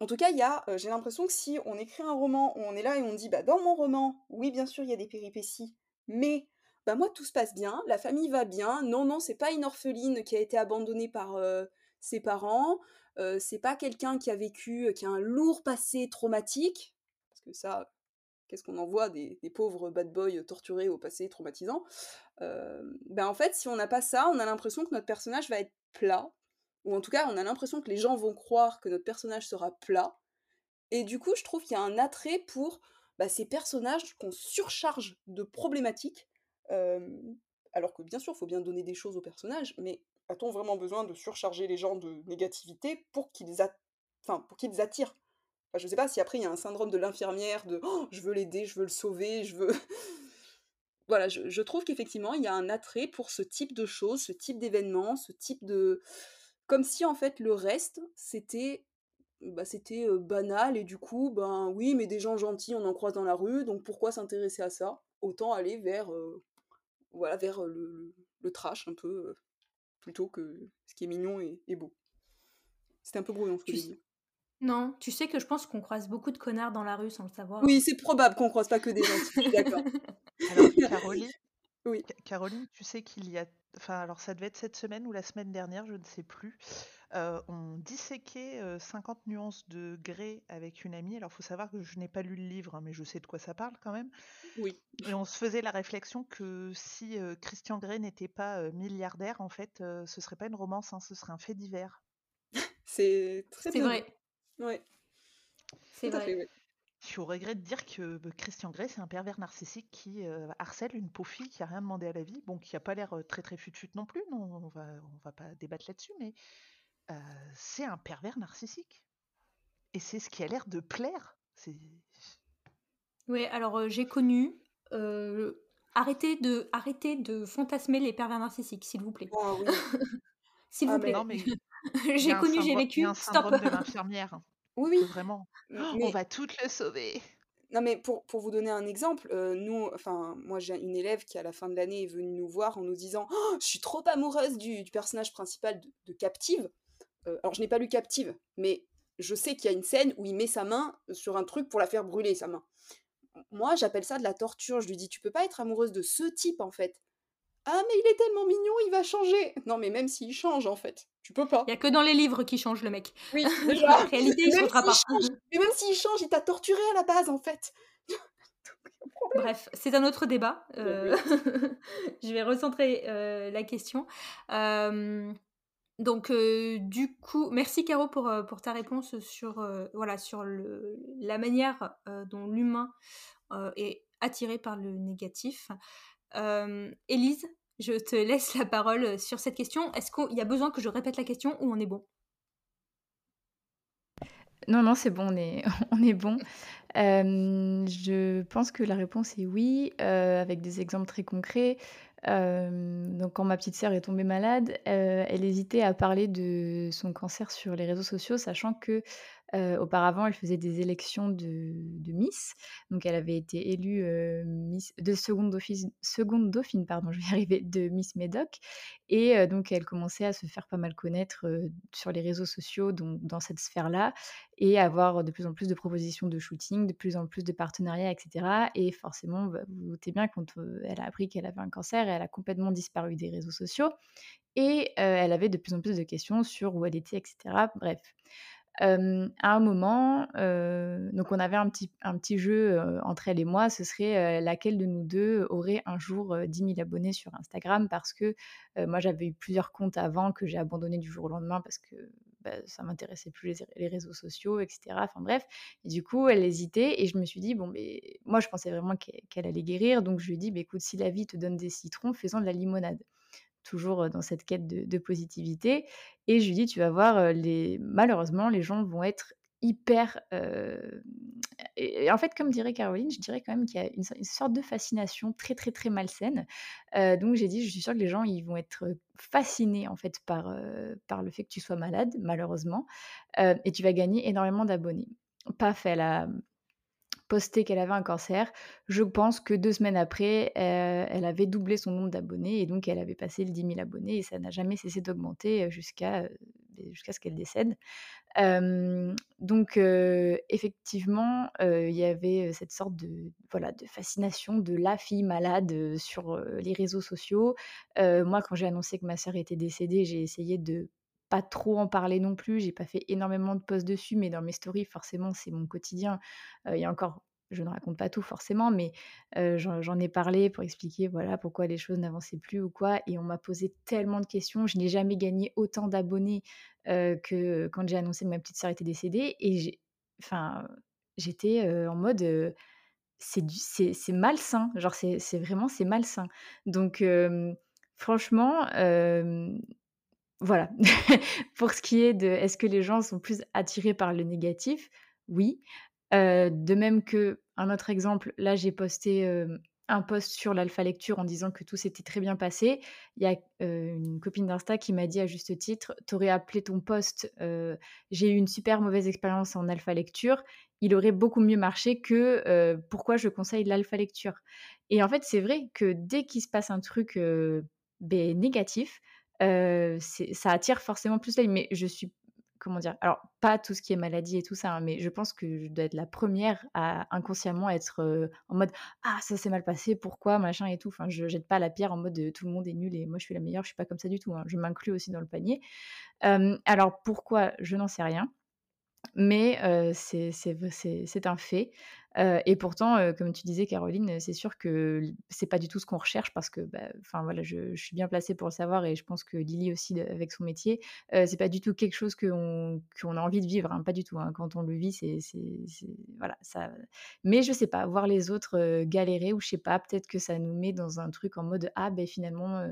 En tout cas, il y a, euh, j'ai l'impression que si on écrit un roman on est là et on dit, bah, dans mon roman, oui, bien sûr, il y a des péripéties, mais bah, moi, tout se passe bien, la famille va bien, non, non, c'est pas une orpheline qui a été abandonnée par euh, ses parents, euh, c'est pas quelqu'un qui a vécu, qui a un lourd passé traumatique, parce que ça, qu'est-ce qu'on en voit des, pauvres bad boys torturés au passé traumatisant. Ben en fait, si on n'a pas ça, on a l'impression que notre personnage va être plat, ou en tout cas, on a l'impression que les gens vont croire que notre personnage sera plat. Et du coup, je trouve qu'il y a un attrait pour bah, ces personnages qu'on surcharge de problématiques. alors que bien sûr, il faut bien donner des choses aux personnages, mais a-t-on vraiment besoin de surcharger les gens de négativité pour qu'ils enfin, pour qu'ils attirent? Je sais pas si après il y a un syndrome de l'infirmière de «Oh, je veux l'aider, je veux le sauver, je veux. voilà, je, trouve qu'effectivement il y a un attrait pour ce type de choses, ce type d'événements, ce type de. Comme si en fait le reste c'était bah, c'était banal et du coup, ben oui, mais des gens gentils, on en croise dans la rue, donc pourquoi s'intéresser à ça? Autant aller vers, voilà, vers le, le, trash un peu, plutôt que ce qui est mignon et, beau. C'était un peu brouillon ce que. Non, tu sais que je pense qu'on croise beaucoup de connards dans la rue sans le savoir. Oui, c'est probable qu'on croise pas que des gentils, d'accord. Alors, Caroline, oui. Caroline, tu sais qu'il y a. Enfin, alors ça devait être cette semaine ou la semaine dernière, je ne sais plus. Euh, on disséquait 50 euh, nuances de grès avec une amie. Alors, il faut savoir que je n'ai pas lu le livre, hein, mais je sais de quoi ça parle quand même. Oui. Et on se faisait la réflexion que si euh, Christian Grey n'était pas milliardaire, en fait, ce serait pas une romance, hein, ce serait un fait divers. C'est très C'est vrai. Ouais. C'est vrai. Je suis au regret de dire que bah, Christian Grey, c'est un pervers narcissique qui harcèle une pauvre fille qui a rien demandé à la vie, bon, qui a pas l'air très très fut non plus, non, on va, on va pas débattre là-dessus, mais c'est un pervers narcissique. Et c'est ce qui a l'air de plaire. Oui, alors j'ai connu. arrêtez, de, arrêtez de fantasmer les pervers narcissiques, s'il vous plaît. Oh, oui. s'il vous ah, plaît. j'ai connu, j'ai vécu. Stop. de l'infirmière. Oui, oui. Vraiment. On va toutes le sauver. Non, mais pour, pour vous donner un exemple, nous, enfin, moi j'ai une élève qui à la fin de l'année est venue nous voir en nous disant «Oh, Je suis trop amoureuse du, du personnage principal de, de Captive. Euh, alors je n'ai pas lu Captive, mais je sais qu'il y a une scène où il met sa main sur un truc pour la faire brûler, sa main. Moi, j'appelle ça de la torture. Je lui dis, tu peux pas être amoureuse de ce type, en fait. Ah, mais il est tellement mignon, il va changer. Non, mais même s'il change, en fait, tu peux pas. Il y a que dans les livres qui change le mec. Oui, déjà. en réalité, il changera pas. mais même s'il change, il t'a torturé à la base, en fait. Bref, c'est un autre débat. Euh, je vais recentrer euh, la question. Donc, du coup, merci Caro pour, pour ta réponse sur, voilà, sur le, la manière dont l'humain est attiré par le négatif. Élise, je te laisse la parole sur cette question. Est-ce qu'il y a besoin que je répète la question ou on est bon? Non, non, c'est bon, on est, on est bon. je pense que la réponse est oui, avec des exemples très concrets quand ma petite sœur est tombée malade, elle hésitait à parler de son cancer sur les réseaux sociaux, sachant que auparavant, elle faisait des élections de, Miss. Donc, elle avait été élue Miss, de seconde, dauphine, pardon, je vais arriver, de Miss Médoc. Et donc, elle commençait à se faire pas mal connaître sur les réseaux sociaux, donc dans cette sphère-là, et avoir de plus en plus de propositions de shooting, de plus en plus de partenariats, etc. Et forcément, bah, vous vous doutez bien, quand elle a appris qu'elle avait un cancer, elle a complètement disparu des réseaux sociaux. Et elle avait de plus en plus de questions sur où elle était, etc. Bref à un moment, donc on avait un petit, un petit jeu entre elle et moi, ce serait laquelle de nous deux aurait un jour 10 000 abonnés sur Instagram parce que moi j'avais eu plusieurs comptes avant que j'ai abandonné du jour au lendemain parce que bah, ça m'intéressait plus les, réseaux sociaux, etc. Enfin bref, et du coup elle hésitait et je me suis dit, bon, mais moi je pensais vraiment qu'elle allait guérir, donc je lui ai dit, bah, écoute, si la vie te donne des citrons, fais-en de la limonade toujours dans cette quête de, positivité. Et je lui dis, tu vas voir, les... malheureusement, les gens vont être hyper... Et, en fait, comme dirait Caroline, je dirais quand même qu'il y a une, sorte de fascination très, très, très malsaine. donc j'ai dit, je suis sûre que les gens, ils vont être fascinés, en fait, par, par le fait que tu sois malade, malheureusement. et tu vas gagner énormément d'abonnés. Paf, elle a posté qu'elle avait un cancer. Je pense que deux semaines après, euh, elle avait doublé son nombre d'abonnés et donc elle avait passé le 10 000 abonnés et ça n'a jamais cessé d'augmenter euh, jusqu'à euh, jusqu'à ce qu'elle décède. donc effectivement, il y avait cette sorte de voilà de fascination de la fille malade sur les réseaux sociaux. moi, quand j'ai annoncé que ma sœur était décédée, j'ai essayé de pas trop en parler non plus. J'ai pas fait énormément de posts dessus, mais dans mes stories, forcément, c'est mon quotidien. Il y a encore, je ne raconte pas tout forcément, mais j'en ai parlé pour expliquer voilà pourquoi les choses n'avançaient plus ou quoi. Et on m'a posé tellement de questions. Je n'ai jamais gagné autant d'abonnés que quand j'ai annoncé que ma petite sœur était décédée. Et enfin, j'étais en mode c'est malsain. Genre, c'est vraiment, c'est malsain. Donc, franchement, voilà. Pour ce qui est de est-ce que les gens sont plus attirés par le négatif? Oui. de même que un autre exemple, là j'ai posté, un post sur l'alpha lecture en disant que tout s'était très bien passé. Il y a une copine d'Insta qui m'a dit à juste titre, t'aurais appelé ton post j'ai eu une super mauvaise expérience en alpha lecture. Il aurait beaucoup mieux marché que pourquoi je conseille l'alpha lecture? Et en fait, c'est vrai que dès qu'il se passe un truc ben, négatif, ça attire forcément plus l'œil. Mais je suis comment dire Alors, pas tout ce qui est maladie et tout ça, hein, mais je pense que je dois être la première à inconsciemment être en mode Ah, ça s'est mal passé, pourquoi, machin et tout. Enfin, je jette pas la pierre en mode Tout le monde est nul et moi je suis la meilleure, je suis pas comme ça du tout. Hein. Je m'inclus aussi dans le panier. alors, pourquoi? Je n'en sais rien. Mais c'est un fait. et pourtant, comme tu disais, Caroline, c'est sûr que c'est pas du tout ce qu'on recherche parce que, bah, enfin voilà, je, suis bien placée pour le savoir et je pense que Lily aussi avec son métier, c'est pas du tout quelque chose qu'on a envie de vivre, hein, pas du tout. Hein. Quand on le vit, c'est voilà ça. Mais je sais pas, voir les autres galérer ou je sais pas, peut-être que ça nous met dans un truc en mode ah ben finalement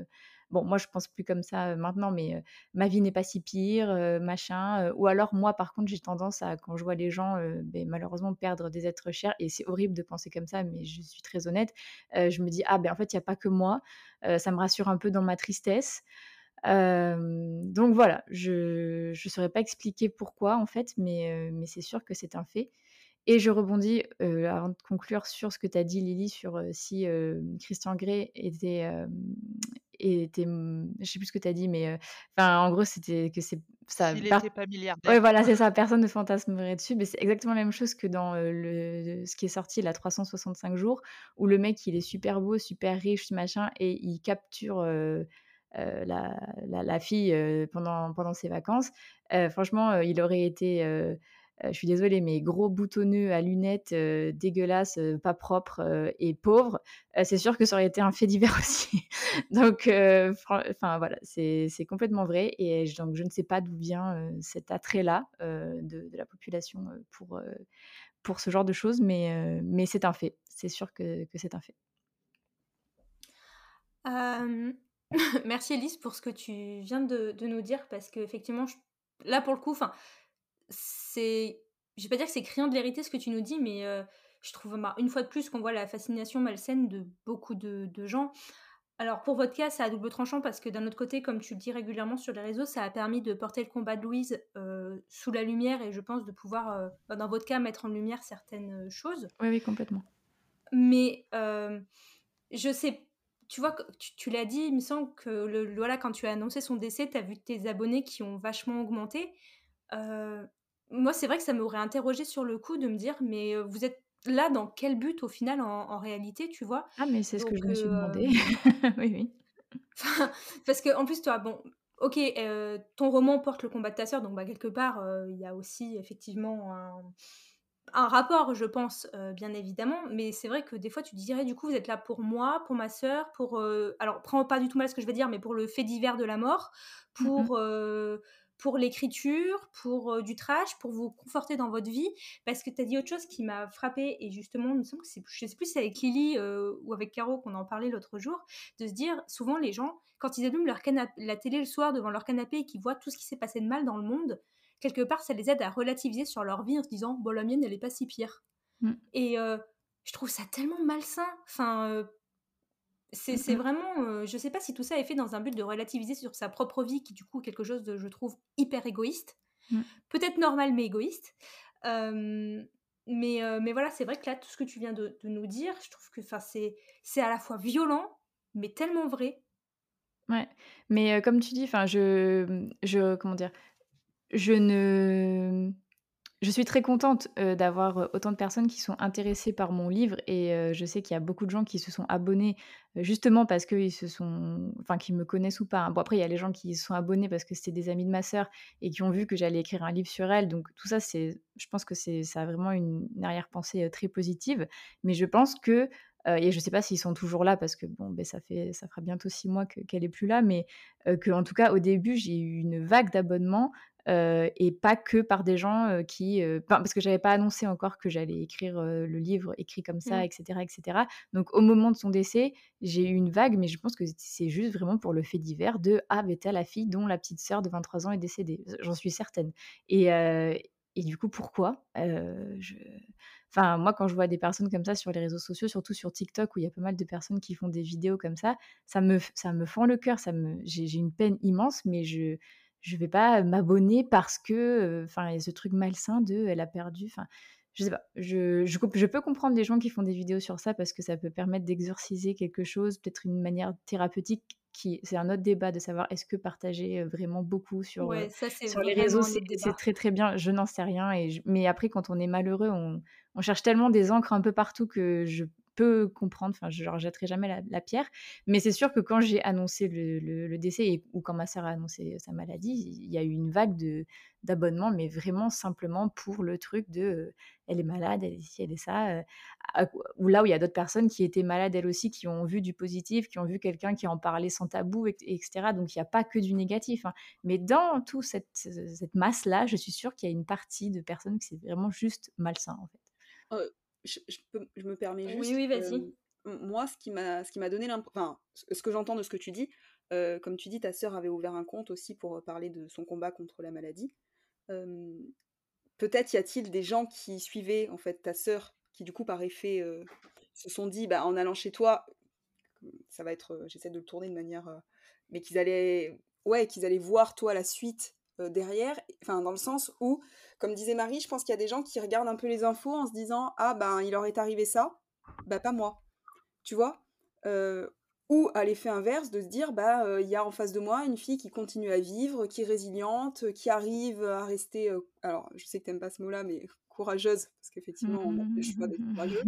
Bon, moi, je pense plus comme ça maintenant, mais ma vie n'est pas si pire, machin. ou alors, moi, par contre, j'ai tendance à, quand je vois les gens, ben, malheureusement, perdre des êtres chers, et c'est horrible de penser comme ça, mais je suis très honnête, je me dis, ah, ben en fait, il n'y a pas que moi. ça me rassure un peu dans ma tristesse. donc voilà, je ne saurais pas expliquer pourquoi, en fait, mais, mais c'est sûr que c'est un fait. Et je rebondis, avant de conclure, sur ce que tu as dit, Lily, sur si Christian Grey était, était, mmh, je sais plus ce que tu as dit, mais enfin, en gros, c'était que c'est ça. S'il n'était pas milliardaire. Oui, voilà, c'est ça. Personne ne fantasmerait dessus, mais c'est exactement la même chose que dans le, ce qui est sorti, la 365 jours, où le mec, il est super beau, super riche, machin, et il capture. la, la, fille pendant, pendant ses vacances. franchement, il aurait été je suis désolée, mais gros boutonneux à lunettes, dégueulasse, pas propre et pauvre, c'est sûr que ça aurait été un fait divers aussi. donc, enfin voilà, c'est complètement vrai. Et donc, je ne sais pas d'où vient cet attrait-là de, la population pour, pour ce genre de choses, mais, mais c'est un fait. C'est sûr que, que c'est un fait. Merci Elise pour ce que tu viens de, nous dire parce qu'effectivement, là pour le coup, enfin c'est. Je vais pas dire que c'est criant de vérité ce que tu nous dis, mais je trouve bah, une fois de plus qu'on voit la fascination malsaine de beaucoup de, gens. Alors pour votre cas, c'est à double tranchant parce que d'un autre côté, comme tu le dis régulièrement sur les réseaux, ça a permis de porter le combat de Louise sous la lumière et je pense de pouvoir, bah, dans votre cas, mettre en lumière certaines choses. Oui, oui, complètement. Mais je sais, tu vois, tu, tu l'as dit, il me semble que le, voilà, quand tu as annoncé son décès, tu as vu tes abonnés qui ont vachement augmenté moi, c'est vrai que ça m'aurait interrogé sur le coup de me dire, mais vous êtes là dans quel but au final en, réalité, tu vois? Ah, mais c'est ce que je me suis demandé. oui, oui. parce que en plus, toi, bon, ok, ton roman porte le combat de ta sœur, donc bah, quelque part, il y a aussi effectivement un, rapport, je pense, bien évidemment, mais c'est vrai que des fois, tu dirais, du coup, vous êtes là pour moi, pour ma sœur, pour... alors, prends pas du tout mal ce que je veux dire, mais pour le fait divers de la mort, mmh pour pour l'écriture, pour euh, du trash, pour vous conforter dans votre vie, parce que tu as dit autre chose qui m'a frappé et justement, il me semble que c'est, je sais plus si c'est avec Lily euh, ou avec Caro qu'on en parlait l'autre jour, de se dire, souvent les gens, quand ils allument leur la télé le soir devant leur canapé et qu'ils voient tout ce qui s'est passé de mal dans le monde, quelque part, ça les aide à relativiser sur leur vie en se disant, bon, la mienne, elle est pas si pire. Mm. Et euh, je trouve ça tellement malsain. Enfin, c'est vraiment, je sais pas si tout ça est fait dans un but de relativiser sur sa propre vie, qui du coup est quelque chose de, je trouve, hyper égoïste. Mmh. Peut-être normal, mais égoïste. mais, mais voilà, c'est vrai que là, tout ce que tu viens de, nous dire, je trouve que c'est à la fois violent, mais tellement vrai. Ouais, mais comme tu dis, enfin, je, je, comment dire, je ne je suis très contente d'avoir autant de personnes qui sont intéressées par mon livre et je sais qu'il y a beaucoup de gens qui se sont abonnés justement parce qu'ils se sont, enfin, qui me connaissent ou pas. Hein. Bon après il y a les gens qui se sont abonnés parce que c'était des amis de ma sœur et qui ont vu que j'allais écrire un livre sur elle. Donc tout ça c'est, je pense que c'est, ça a vraiment une, arrière-pensée très positive. Mais je pense que et je ne sais pas s'ils sont toujours là parce que bon, ben, ça, fait, ça fera bientôt six mois qu'elle n'est plus là, mais qu'en tout cas au début j'ai eu une vague d'abonnements et pas que par des gens qui... parce que j'avais pas annoncé encore que j'allais écrire le livre écrit comme ça, etc., mmh. etc. Donc au moment de son décès, j'ai eu une vague, mais je pense que c'est juste vraiment pour le fait divers de « Ah, ben t'as la fille dont la petite sœur de 23 ans est décédée ». J'en suis certaine. Et, et du coup, pourquoi? Je... Enfin, moi, quand je vois des personnes comme ça sur les réseaux sociaux, surtout sur TikTok, où il y a pas mal de personnes qui font des vidéos comme ça, ça me, ça me fend le cœur. Ça me, j'ai, une peine immense, mais je je vais pas m'abonner parce que, enfin, il y a ce truc malsain de, elle a perdu. Enfin, je sais pas. Je, je, je, peux comprendre des gens qui font des vidéos sur ça parce que ça peut permettre d'exorciser quelque chose, peut-être une manière thérapeutique c'est un autre débat de savoir est-ce que partager vraiment beaucoup sur, sur les réseaux, c'est très très bien. Je n'en sais rien. Et mais après, quand on est malheureux, on, on, cherche tellement des encres un peu partout que je peux comprendre. Enfin, je ne jetterai jamais la, pierre. Mais c'est sûr que quand j'ai annoncé le, décès ou quand ma sœur a annoncé sa maladie, il y a eu une vague de d'abonnements, mais vraiment simplement pour le truc de elle est malade, elle est ci, elle est ça. ou là où il y a d'autres personnes qui étaient malades elles aussi, qui ont vu du positif, qui ont vu quelqu'un qui en parlait sans tabou, etc. Donc il n'y a pas que du négatif. Hein. Mais dans toute cette, cette masse-là, je suis sûre qu'il y a une partie de personnes qui c'est vraiment juste malsain en fait. Je, je, me permets juste. Oui, oui, vas-y. moi, ce qui m'a, ce qui m'a donné enfin, ce que j'entends de ce que tu dis, comme tu dis, ta sœur avait ouvert un compte aussi pour parler de son combat contre la maladie peut-être y a-t-il des gens qui suivaient en fait ta sœur, qui du coup par effet se sont dit, bah, en allant chez toi, ça va être, j'essaie de le tourner de manière, mais qu'ils allaient, ouais, qu'ils allaient voir toi la suite derrière, enfin dans le sens où, comme disait Marie, je pense qu'il y a des gens qui regardent un peu les infos en se disant, ah ben il leur est arrivé ça, bah pas moi, tu vois. Ou à l'effet inverse, de se dire, bah, il y a en face de moi une fille qui continue à vivre, qui est résiliente, qui arrive à rester, alors je sais que t'aimes pas ce mot-là, mais courageuse, parce qu'effectivement, on a le choix d'être courageux.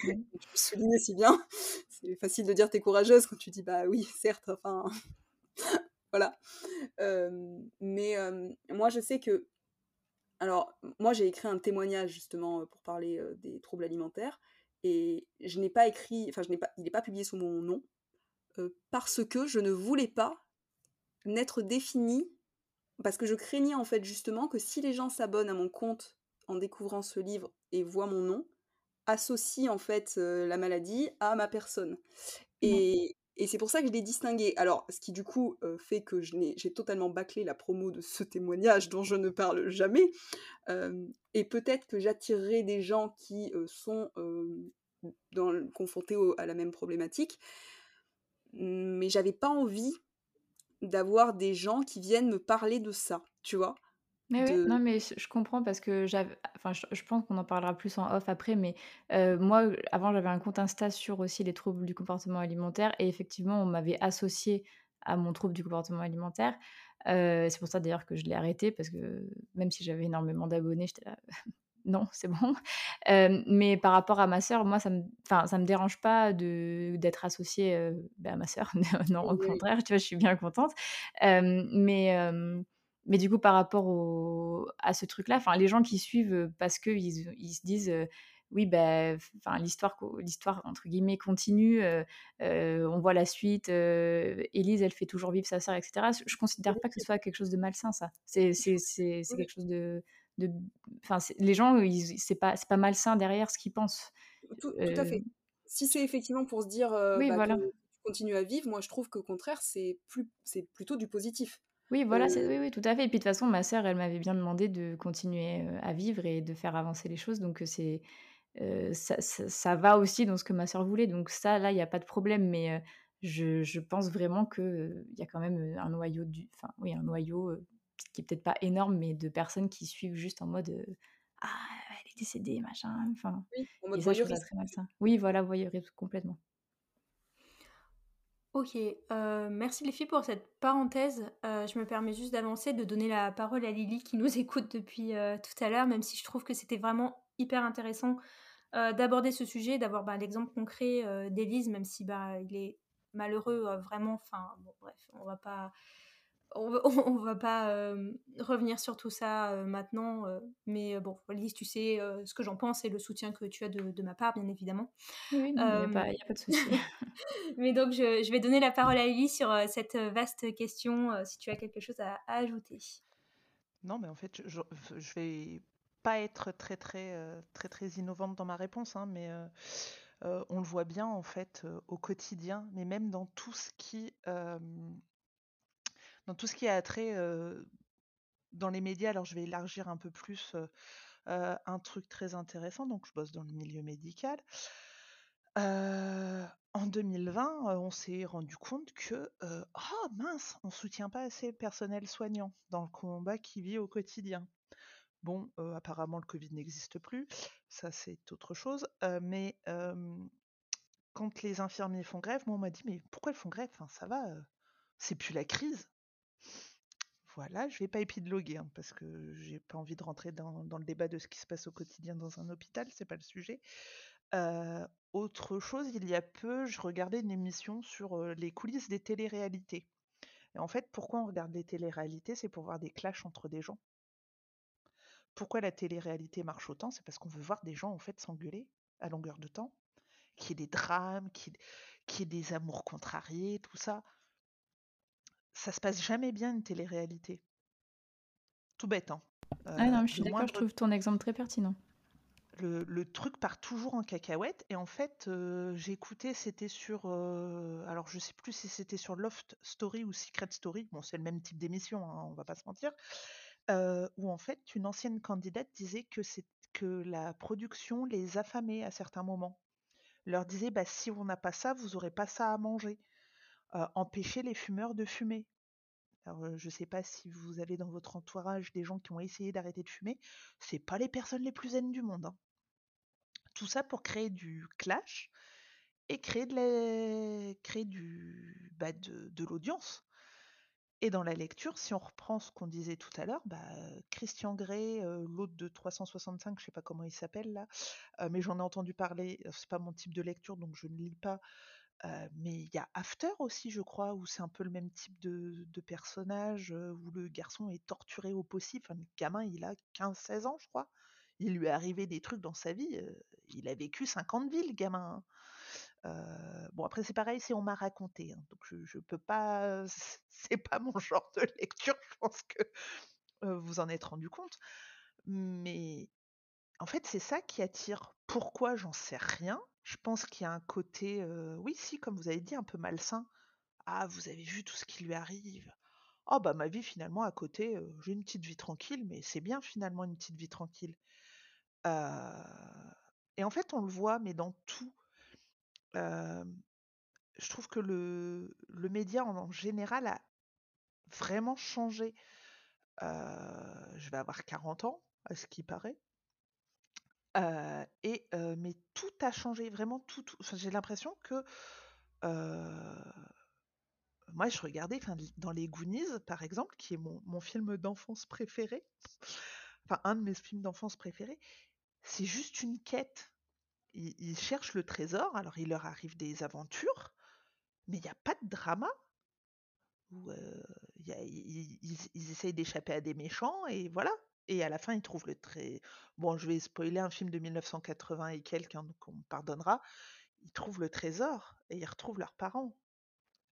tu le soulignes si bien. C'est facile de dire t'es courageuse quand tu dis, bah oui, certes, enfin, voilà. mais moi, je sais que, alors, moi, j'ai écrit un témoignage justement pour parler des troubles alimentaires, et je n'ai pas écrit, enfin, je n'ai pas, il n'est pas publié sous mon nom, parce que je ne voulais pas n'être définie, parce que je craignais en fait justement que si les gens s'abonnent à mon compte en découvrant ce livre et voient mon nom, associent en fait la maladie à ma personne. Et, et c'est pour ça que je l'ai distingué. Alors, ce qui du coup fait que j'ai totalement bâclé la promo de ce témoignage dont je ne parle jamais. et peut-être que j'attirerai des gens qui sont dans, confrontés à la même problématique mais j'avais pas envie d'avoir des gens qui viennent me parler de ça, tu vois? Mais non, mais je comprends parce que j'avais, enfin, je, pense qu'on en parlera plus en off après, mais moi, avant, j'avais un compte Insta sur aussi les troubles du comportement alimentaire et effectivement, on m'avait associé à mon trouble du comportement alimentaire. c'est pour ça d'ailleurs que je l'ai arrêté parce que même si j'avais énormément d'abonnés, j'étais là, non, c'est bon. mais par rapport à ma sœur, moi, ça me, ça me dérange pas d'être associée bah, à ma sœur. non, au contraire, tu vois, je suis bien contente. mais, mais du coup, par rapport à ce truc-là, les gens qui suivent parce qu'ils ils se disent oui, ben, l'histoire, l'histoire entre guillemets continue. on voit la suite. Élise, elle fait toujours vivre sa sœur, etc. Je considère pas que ce soit quelque chose de malsain, ça. C'est, quelque chose de, enfin, les gens, c'est pas, c'est pas malsain derrière ce qu'ils pensent. Tout, à fait. Si c'est effectivement pour se dire, oui, bah, voilà. continue à vivre, moi je trouve qu'au contraire, c'est plus, c'est plutôt du positif. Oui, voilà, c'est, oui, oui, tout à fait. Et puis de toute façon, ma sœur, elle m'avait bien demandé de continuer à vivre et de faire avancer les choses. Donc c'est, ça, ça, va aussi dans ce que ma sœur voulait. Donc ça, là, il n'y a pas de problème. Mais je, je, pense vraiment qu'il il y a quand même un noyau, du, enfin, oui, un noyau qui est peut-être pas énorme, mais de personnes qui suivent juste en mode Ah, elle est décédée, machin. Enfin, oui, en mode ça. Oui, voilà, voyeurisme complètement. Ok, merci les filles pour cette parenthèse. je me permets juste d'avancer, de donner la parole à Lily qui nous écoute depuis tout à l'heure, même si je trouve que c'était vraiment hyper intéressant d'aborder ce sujet, d'avoir bah, l'exemple concret d'Élise, même si bah, il est malheureux vraiment. Enfin, bon, bref, on va pas on va, va pas revenir sur tout ça maintenant, mais bon, Lise, tu sais ce que j'en pense et le soutien que tu as de, ma part, bien évidemment. Oui, il n'y a, pas de souci. mais donc, je, vais donner la parole à Ellie sur cette vaste question, si tu as quelque chose à, ajouter. Non, mais en fait, je, je, vais pas être très, très, très, très innovante dans ma réponse, hein, mais on le voit bien, en fait, au quotidien, mais même dans tout ce qui dans tout ce qui a trait dans les médias, alors je vais élargir un peu plus un truc très intéressant. Donc, je bosse dans le milieu médical. en 2020, on s'est rendu compte que, oh mince, on soutient pas assez le personnel soignant dans le combat qui vit au quotidien. Bon, apparemment, le Covid n'existe plus, ça c'est autre chose, mais quand les infirmiers font grève, moi on m'a dit mais pourquoi ils font grève? Enfin, Ça va, c'est plus la crise. Voilà, je vais pas épiloguer hein, parce que j'ai pas envie de rentrer dans, le débat de ce qui se passe au quotidien dans un hôpital, c'est pas le sujet. autre chose, il y a peu, je regardais une émission sur les coulisses des téléréalités. Et en fait, pourquoi on regarde les téléréalités? C'est pour voir des clashs entre des gens. Pourquoi la télé-réalité marche autant? C'est parce qu'on veut voir des gens en fait s'engueuler à longueur de temps, qu'il y ait des drames, qu'il y, ait des amours contrariés, tout ça. Ça se passe jamais bien une télé-réalité. Tout bête, hein. ah non, je suis d'accord, je trouve ton exemple très pertinent. Le, truc part toujours en cacahuète et en fait j'ai écouté c'était sur alors je sais plus si c'était sur Loft Story ou Secret Story bon c'est le même type d'émission hein, on va pas se mentir où en fait une ancienne candidate disait que c'est que la production les affamait à certains moments. Leur disait bah si on n'a pas ça, vous aurez pas ça à manger. Empêcher les fumeurs de fumer. Alors, je ne sais pas si vous avez dans votre entourage des gens qui ont essayé d'arrêter de fumer, c'est pas les personnes les plus zen du monde. Hein. Tout ça pour créer du clash et créer de, bah, de l'audience. Et dans la lecture, si on reprend ce qu'on disait tout à l'heure, bah, Christian Grey, l'autre de 365, je sais pas comment il s'appelle là, mais j'en ai entendu parler, c'est pas mon type de lecture donc je ne lis pas. Mais il y a After aussi, je crois, où c'est un peu le même type de, personnage, où le garçon est torturé au possible. Enfin, le gamin, il a 15-16 ans, je crois. Il lui est arrivé des trucs dans sa vie. il a vécu 50 villes, gamin. Hein bon, après, c'est pareil si on m'a raconté. Hein, donc, je, ne peux pas. C'est pas mon genre de lecture. Je pense que vous en êtes rendu compte. Mais en fait, c'est ça qui attire. Pourquoi J'en sais rien? Je pense qu'il y a un côté, oui, si, comme vous avez dit, un peu malsain. Ah, vous avez vu tout ce qui lui arrive. Oh, bah, ma vie, finalement, à côté, j'ai une petite vie tranquille, mais c'est bien, finalement, une petite vie tranquille. Et en fait, on le voit, mais dans tout je trouve que le, le média en, général a vraiment changé. je vais avoir 40 ans, à ce qui paraît. Et mais tout a changé, vraiment tout. j'ai l'impression que moi, je regardais, dans les Goonies, par exemple, qui est mon, film d'enfance préféré, enfin un de mes films d'enfance préférés, c'est juste une quête ils, cherchent le trésor, alors il leur arrive des aventures, mais il n'y a pas de drama. ils, essayent d'échapper à des méchants et voilà. Et à la fin, ils trouvent le très. Bon, je vais spoiler un film de 1980 et quelqu'un, donc on me pardonnera. Ils trouvent le trésor et ils retrouvent leurs parents.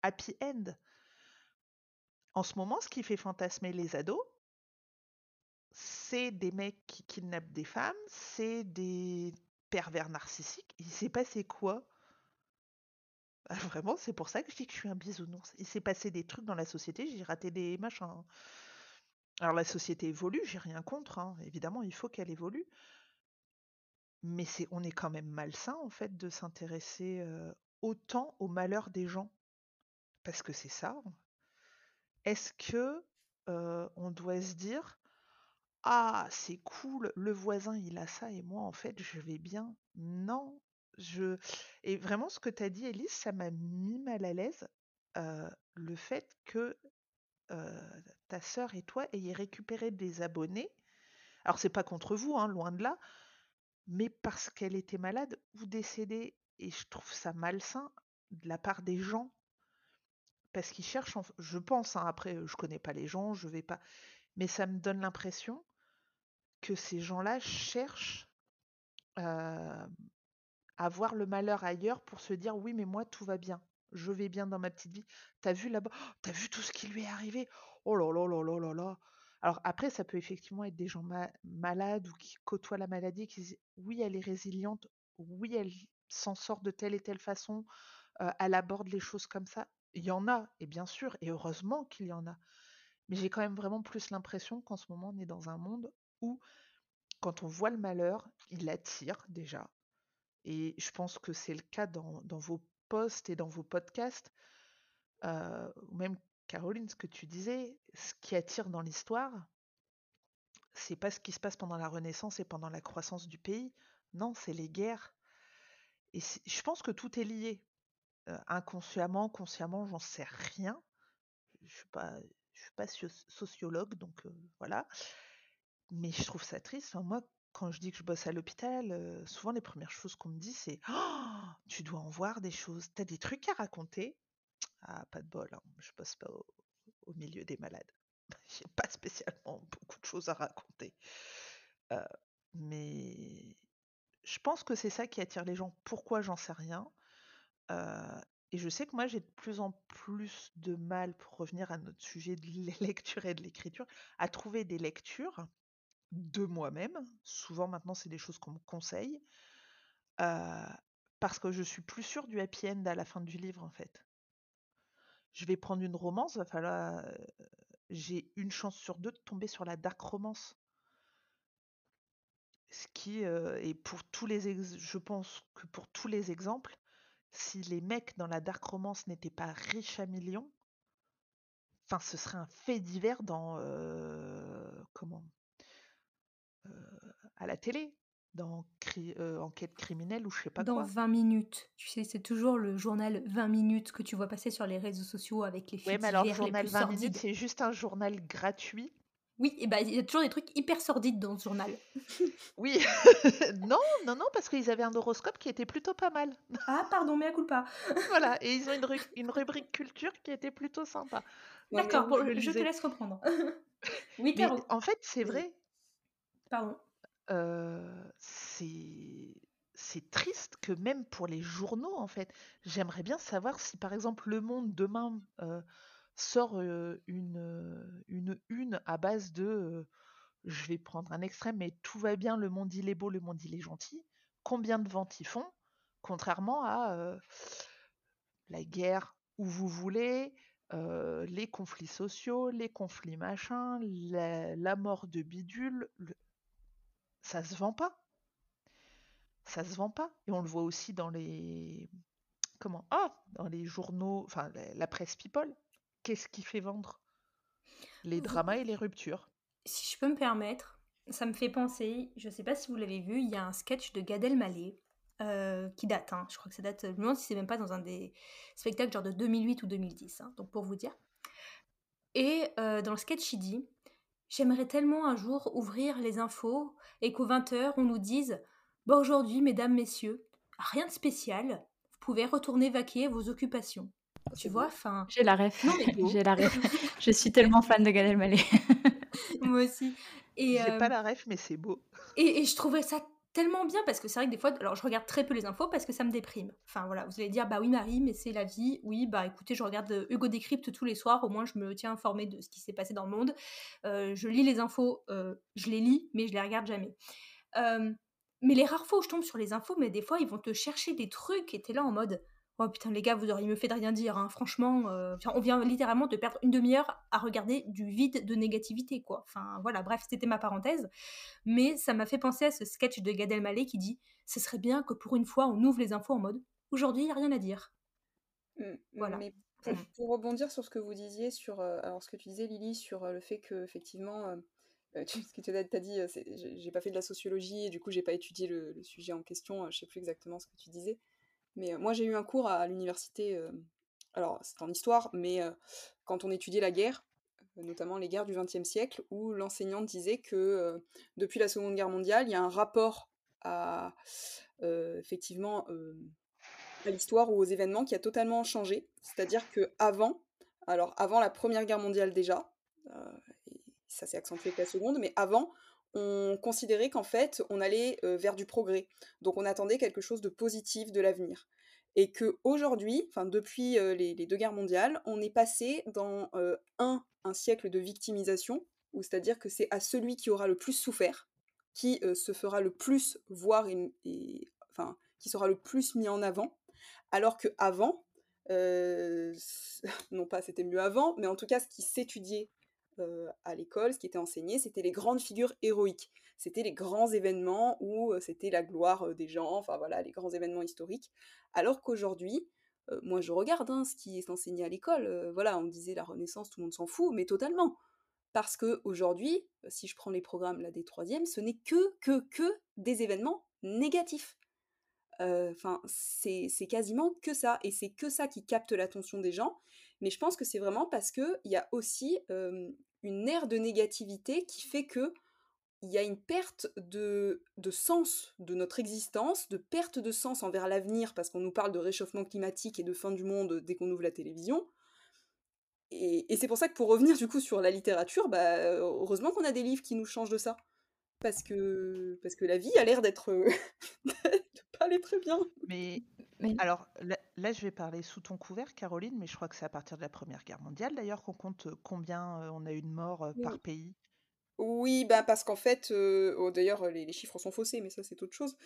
Happy end. En ce moment, ce qui fait fantasmer les ados, c'est des mecs qui kidnappent des femmes, c'est des pervers narcissique. Il s'est passé quoi? Ah, Vraiment, c'est pour ça que je dis que je suis un bisounours. Il s'est passé des trucs dans la société, j'ai raté des machins. Alors la société évolue, j'ai rien contre, hein. évidemment, il faut qu'elle évolue. Mais on est quand même malsain en fait de s'intéresser autant au malheur des gens, parce que c'est ça. Est-ce que on doit se dire ah, c'est cool, le voisin il a ça et moi en fait je vais bien. Non, je et vraiment ce que tu as dit Elise, ça m'a mis mal à l'aise, le fait que, ta sœur et toi ayez récupéré des abonnés. Alors c'est pas contre vous, hein, loin de là, mais parce qu'elle était malade ou décédée et je trouve ça malsain de la part des gens. Parce qu'ils cherchent je pense, hein, après, je connais pas les gens, je vais pas mais ça me donne l'impression que ces gens-là cherchent à voir le malheur ailleurs pour se dire oui mais moi tout va bien, je vais bien dans ma petite vie. T'as vu là-bas, oh, t'as vu tout ce qui lui est arrivé? Oh là là là là là là. Alors après ça peut effectivement être des gens malades ou qui côtoient la maladie qui disent oui elle est résiliente, oui elle s'en sort de telle et telle façon, elle aborde les choses comme ça. Il y en a et bien sûr et heureusement qu'il y en a. Mais j'ai quand même vraiment plus l'impression qu'en ce moment, on est dans un monde où, quand on voit le malheur, il attire déjà. Et je pense que c'est le cas dans, vos et dans vos podcasts. Euh, même Caroline, ce que tu disais, ce qui attire dans l'histoire, c'est pas ce qui se passe pendant la Renaissance et pendant la croissance du pays. Non, c'est les guerres. Et je pense que tout est lié. Euh, inconsciemment, consciemment, j'en sais rien. Je suis pas, je suis pas sociologue, donc euh, voilà. Mais je trouve ça triste. moi, quand je dis que je bosse à l'hôpital, euh, souvent les premières choses qu'on me dit, c'est «Oh, Tu dois en voir des choses, t'as des trucs à raconter? Ah, pas de bol, hein, je bosse pas au, milieu des malades. J'ai pas spécialement beaucoup de choses à raconter. Euh, mais je pense que c'est ça qui attire les gens. Pourquoi j'en sais rien. Euh, et je sais que moi j'ai de plus en plus de mal, pour revenir à notre sujet de la lecture et de l'écriture, à trouver des lectures de moi-même. Souvent maintenant, c'est des choses qu'on me conseille. parce que je suis plus sûre du happy end à la fin du livre, en fait. Je vais prendre une romance, va falloir. J'ai une chance sur deux de tomber sur la dark romance. Ce qui est pour tous les. Je pense que pour tous les exemples, si les mecs dans la dark romance n'étaient pas riches à millions, enfin, ce serait un fait divers dans. comment à la télé, dans Enquête criminelle ou je sais pas dans quoi. Dans 20 minutes. Tu sais, c'est toujours le journal 20 minutes que tu vois passer sur les réseaux sociaux avec les filles. Oui, mais alors, le journal 20 minutes, c'est juste un journal gratuit? Oui, et ben il y a toujours des trucs hyper sordides dans ce journal. oui, non, non, non, parce qu'ils avaient un horoscope qui était plutôt pas mal. ah, pardon, mais à coup pas. voilà, et ils ont une, une, rubrique culture qui était plutôt sympa. D'accord, je, te laisse reprendre. oui, Caro. en fait, c'est vrai, Pardon. c'est triste que même pour les journaux, en fait, j'aimerais bien savoir si, par exemple, Le Monde demain sort une, une une à base de, je vais prendre un extrême, mais tout va bien, le monde il est beau, le monde il est gentil. Combien de ventes ils font Contrairement à la guerre où vous voulez, les conflits sociaux, les conflits machins, la, la mort de bidule, le, ça se vend pas. Ça se vend pas. Et on le voit aussi dans les. Comment Ah Dans les journaux, enfin la presse people. Qu'est-ce qui fait vendre? Les dramas et les ruptures. Si je peux me permettre, ça me fait penser, je sais pas si vous l'avez vu, il y a un sketch de Gad Elmaleh euh, qui date, hein. je crois que ça date, je me demande si c'est même pas dans un des spectacles genre de 2008 ou 2010, hein, donc pour vous dire. Et euh, dans le sketch, il dit J'aimerais tellement un jour ouvrir les infos et qu'aux 20h, on nous dise Bon, aujourd'hui, mesdames, messieurs, rien de spécial, vous pouvez retourner vaquer vos occupations. Tu vois, enfin. J'ai la ref. J'ai la ref. Je suis tellement fan de Gad Elmaleh. Moi aussi. Et J'ai pas euh, la ref, mais c'est beau. Et, et, je trouvais ça tellement bien parce que c'est vrai que des fois, alors je regarde très peu les infos parce que ça me déprime. Enfin voilà, vous allez dire bah oui Marie, mais c'est la vie. Oui bah écoutez, je regarde euh, Hugo Décrypte tous les soirs, au moins je me tiens informée de ce qui s'est passé dans le monde. Euh, je lis les infos, euh, je les lis, mais je les regarde jamais. mais les rares fois où je tombe sur les infos, mais des fois ils vont te chercher des trucs et t'es là en mode Oh putain, les gars, vous auriez mieux fait de rien dire. Hein. Franchement, euh, on vient littéralement de perdre une demi-heure à regarder du vide de négativité, quoi. Enfin, voilà, bref, c'était ma parenthèse. Mais ça m'a fait penser à ce sketch de Gad Elmaleh qui dit Ce serait bien que pour une fois, on ouvre les infos en mode Aujourd'hui, il n'y a rien à dire. Mmh, voilà. Mais pour, rebondir sur ce que vous disiez, sur euh, alors ce que tu disais, Lily, sur euh, le fait que, effectivement, tu, ce que tu as, dit, j'ai pas fait de la sociologie et du coup, j'ai pas étudié le, le, sujet en question, je sais plus exactement ce que tu disais. Mais moi, j'ai eu un cours à l'université, alors c'est en histoire, mais quand on étudiait la guerre, notamment les guerres du XXe siècle, où l'enseignante disait que depuis la Seconde Guerre mondiale, il y a un rapport à effectivement à l'histoire ou aux événements qui a totalement changé. C'est-à-dire que avant, alors avant la Première Guerre mondiale déjà, et ça s'est accentué avec la Seconde, mais avant, on considérait qu'en fait, on allait vers du progrès. Donc on attendait quelque chose de positif de l'avenir. Et que aujourd'hui, enfin depuis les, deux guerres mondiales, on est passé dans un, siècle de victimisation, où c'est-à-dire que c'est à celui qui aura le plus souffert, qui se fera le plus voir enfin qui sera le plus mis en avant, alors que avant, non pas c'était mieux avant, mais en tout cas ce qui s'étudiait à l'école, ce qui était enseigné, c'était les grandes figures héroïques. C'était les grands événements où c'était la gloire des gens, enfin voilà, les grands événements historiques. Alors qu'aujourd'hui, moi je regarde hein, ce qui est enseigné à l'école. voilà, on disait la Renaissance, tout le monde s'en fout, mais totalement. Parce que aujourd'hui, si je prends les programmes là des troisièmes, ce n'est que, que, que des événements négatifs. Enfin, c'est quasiment que ça, et c'est que ça qui capte l'attention des gens. Mais je pense que c'est vraiment parce qu'il y a aussi une ère de négativité qui fait que il y a une perte de, de, sens de notre existence, de perte de sens envers l'avenir, parce qu'on nous parle de réchauffement climatique et de fin du monde dès qu'on ouvre la télévision. Et, c'est pour ça que pour revenir du coup sur la littérature, bah, heureusement qu'on a des livres qui nous changent de ça. Parce que la vie a l'air d'être pas aller très bien. Mais, alors là, je vais parler sous ton couvert, Caroline, mais je crois que c'est à partir de la Première Guerre mondiale d'ailleurs qu'on compte combien on a eu de morts par pays. Oui, bah parce qu'en fait, oh, d'ailleurs les, chiffres sont faussés, mais ça c'est autre chose.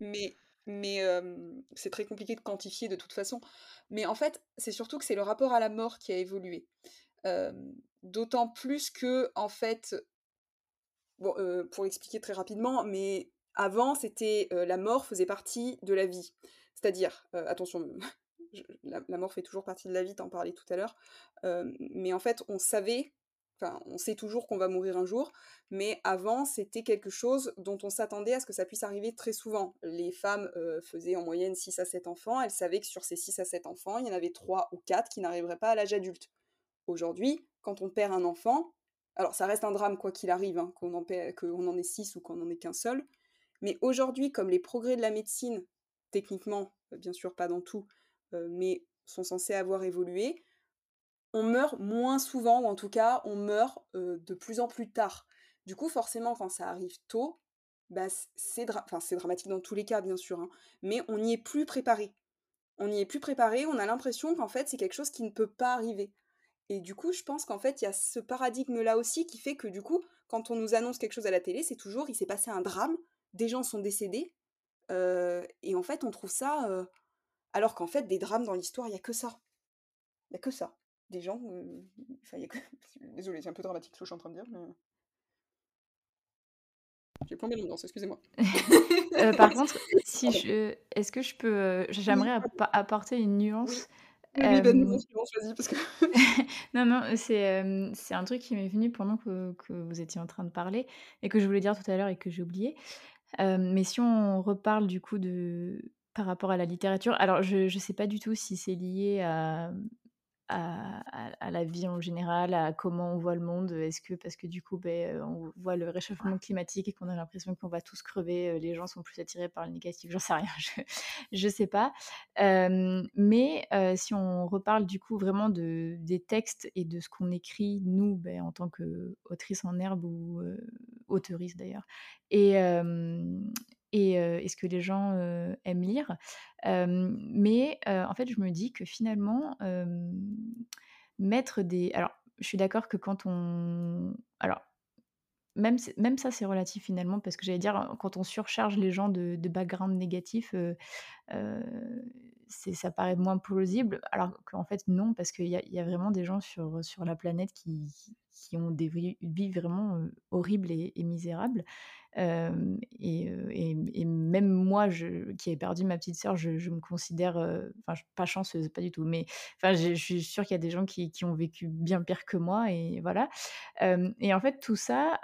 mais mais c'est très compliqué de quantifier de toute façon. Mais en fait, c'est surtout que c'est le rapport à la mort qui a évolué. D'autant plus que, en fait, bon, pour expliquer très rapidement, mais avant, c'était la mort faisait partie de la vie. C'est-à-dire, attention, la, mort fait toujours partie de la vie, t'en parlais tout à l'heure, mais en fait, on savait Enfin, on sait toujours qu'on va mourir un jour, mais avant, c'était quelque chose dont on s'attendait à ce que ça puisse arriver très souvent. Les femmes euh, faisaient en moyenne 6 à 7 enfants, elles savaient que sur ces 6 à 7 enfants, il y en avait 3 ou 4 qui n'arriveraient pas à l'âge adulte. Aujourd'hui, quand on perd un enfant, alors ça reste un drame quoi qu'il arrive, hein, qu'on en, en, ait 6 ou qu'on n'en ait qu'un seul, mais aujourd'hui, comme les progrès de la médecine, techniquement, bien sûr pas dans tout, euh, mais sont censés avoir évolué, on meurt moins souvent, ou en tout cas, on meurt de plus en plus tard. Du coup, forcément, quand ça arrive tôt, bah, c'est dramatique dans tous les cas, bien sûr, hein, mais on n'y est plus préparé. On n'y est plus préparé, on a l'impression qu'en fait, c'est quelque chose qui ne peut pas arriver. Et du coup, je pense qu'en fait, il y a ce paradigme-là aussi qui fait que du coup, quand on nous annonce quelque chose à la télé, c'est toujours il s'est passé un drame, des gens sont décédés, et en fait, on trouve ça. alors qu'en fait, des drames dans l'histoire, il n'y a que ça. Il n'y a que ça des gens. Enfin, Désolée, c'est un peu dramatique ce que je suis en train de dire, mais. J'ai plombé l'ambiance, excusez-moi. euh, par contre, si je, est-ce que je peux, j'aimerais apporter une nuance. Oui, oui, bah, nuance, vas-y, parce que. non, non, c'est, c'est un truc qui m'est venu pendant que, que, vous étiez en train de parler et que je voulais dire tout à l'heure et que j'ai oublié. Mais si on reparle du coup de par rapport à la littérature, alors je ne sais pas du tout si c'est lié à à, la vie en général, à comment on voit le monde. Est-ce que parce que du coup, ben, on voit le réchauffement climatique et qu'on a l'impression qu'on va tous crever, les gens sont plus attirés par le négatif. J'en sais rien, je ne sais pas. mais si on reparle du coup vraiment de, des textes et de ce qu'on écrit, nous, ben, en tant qu'autrice en herbe ou auteurice d'ailleurs, et, et, ce que les gens aiment lire. mais en fait, je me dis que finalement, mettre des... Alors, je suis d'accord que quand on... Alors, même, même ça, c'est relatif finalement, parce que j'allais dire, quand on surcharge les gens de, de background négatif, ça paraît moins plausible, alors qu'en fait, non, parce qu'il y, y a, vraiment des gens sur, sur la planète qui, qui ont des vies vraiment horribles et, et misérables. Et, même moi, qui ai perdu ma petite sœur, je, me considère, enfin, pas chanceuse, pas du tout, mais enfin, je, suis sûre qu'il y a des gens qui, qui, ont vécu bien pire que moi, et voilà. et en fait, tout ça,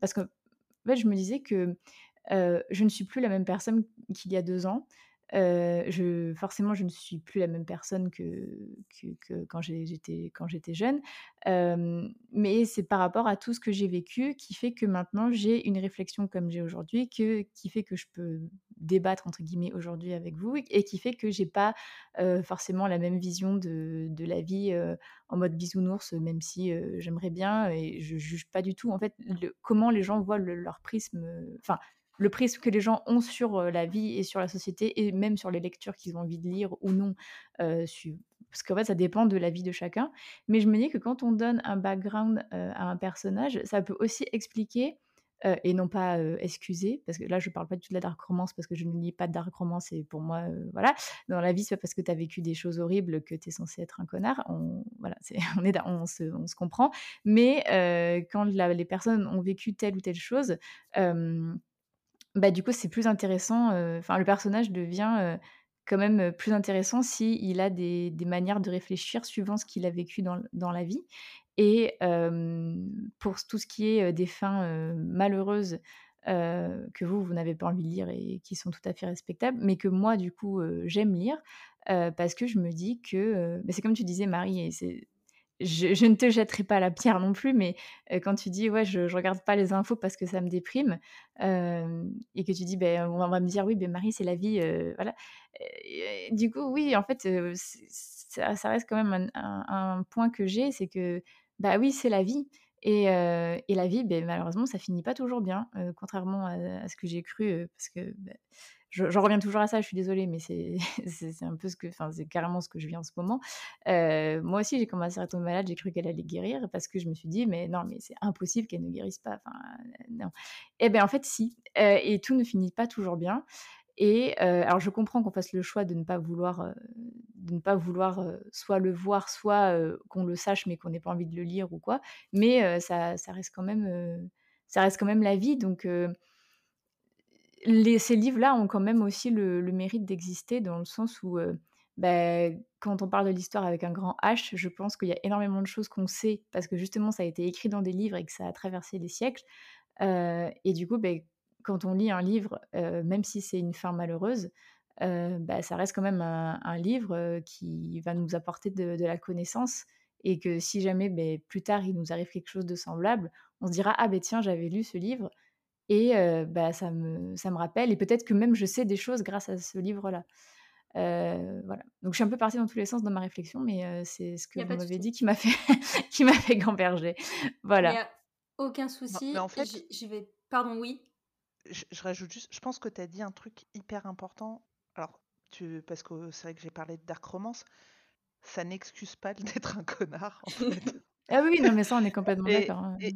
parce que en fait, je me disais que je ne suis plus la même personne qu'il y a deux ans je, forcément, je ne suis plus la même personne que, que, quand j'étais jeune, mais c'est par rapport à tout ce que j'ai vécu qui fait que maintenant j'ai une réflexion comme j'ai aujourd'hui, qui fait que je peux débattre entre guillemets aujourd'hui avec vous et qui fait que j'ai pas forcément la même vision de, de la vie en mode bisounours, même si j'aimerais bien et je juge pas du tout. En fait comment les gens voient leur prisme, le prisme que les gens ont sur la vie et sur la société et même sur les lectures qu'ils ont envie de lire ou non. parce qu'en fait, ça dépend de la vie de chacun. Mais je me dis que quand on donne un background à un personnage, ça peut aussi expliquer et non pas excusé, parce que là, je parle pas du tout de la dark romance, parce que je ne lis pas de dark romance, et pour moi, voilà, dans la vie, c'est pas parce que tu as vécu des choses horribles que tu es censé être un connard, on, voilà, on se comprend, mais quand les personnes ont vécu telle ou telle chose, bah, du coup, c'est plus intéressant, enfin, le personnage devient quand même plus intéressant s'il il a des, des, manières de réfléchir suivant ce qu'il a vécu dans, dans la vie. Et pour tout ce qui est des fins malheureuses que vous, vous n'avez pas envie de lire et qui sont tout à fait respectables, mais que moi, du coup, j'aime lire parce que je me dis que, c'est comme tu disais, Marie, et c'est je, ne te jetterai pas la pierre non plus, mais quand tu dis ouais, je, ne regarde pas les infos parce que ça me déprime, et que tu dis ben on va me dire oui, ben Marie c'est la vie, voilà. du coup oui, en fait ça, reste quand même un point que j'ai, c'est que bah oui, c'est la vie. Et, et la vie, ben, malheureusement, ça finit pas toujours bien, contrairement à, ce que j'ai cru, parce que bah, j'en reviens toujours à ça, je suis désolée, mais c'est un peu ce que, enfin, c'est carrément ce que je vis en ce moment. moi aussi, j'ai commencé à tomber malade, j'ai cru qu'elle allait guérir, parce que je me suis dit, mais non, mais c'est impossible qu'elle ne guérisse pas. Enfin, non. Et ben en fait, si. et tout ne finit pas toujours bien. Et alors, je comprends qu'on fasse le choix de ne pas vouloir, de ne pas vouloir soit le voir, soit qu'on le sache, mais qu'on n'ait pas envie de le lire ou quoi. Mais ça, ça, reste quand même, ça reste quand même la vie. Donc, les, ces livres-là ont quand même aussi le, mérite d'exister dans le sens où, bah, quand on parle de l'histoire avec un grand H, je pense qu'il y a énormément de choses qu'on sait parce que justement, ça a été écrit dans des livres et que ça a traversé des siècles. et du coup, ben quand on lit un livre, même si c'est une fin malheureuse, bah, ça reste quand même un, livre qui va nous apporter de, la connaissance et que si jamais plus tard il nous arrive quelque chose de semblable, on se dira ah ben tiens j'avais lu ce livre et bah, ça, me, ça me rappelle et peut-être que même je sais des choses grâce à ce livre-là. voilà. Donc je suis un peu partie dans tous les sens dans ma réflexion, mais c'est ce que vous m'avez dit qui m'a fait qui m'a fait gamberger. Voilà. Il n'y a aucun souci. en fait, je vais. Pardon, oui? Je, rajoute juste, je pense que tu as dit un truc hyper important. Alors, tu, parce que c'est vrai que j'ai parlé de dark romance, ça n'excuse pas d'être un connard, en fait. ah oui, non, mais ça, on est complètement d'accord. Hein. Et,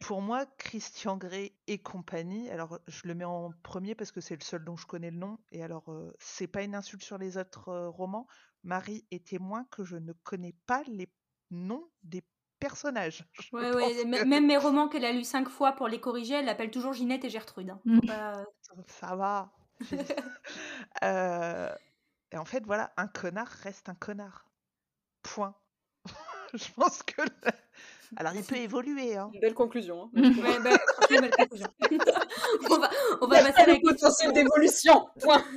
pour moi, Christian Grey et compagnie, alors je le mets en premier parce que c'est le seul dont je connais le nom, et alors euh, c'est pas une insulte sur les autres euh, romans. Marie est témoin que je ne connais pas les noms des personnage. Ouais, ouais, Même mes romans qu'elle a lus cinq fois pour les corriger, elle l'appelle toujours Ginette et Gertrude. Hein. Mmh. Ça va. Euh, et en fait, voilà, un connard reste un connard. Point. Je pense que. Alors, il peut évoluer. Hein. Une belle conclusion. Hein. Ouais, bah, belle conclusion. on va, on va passer à la potentiel d'évolution. Point.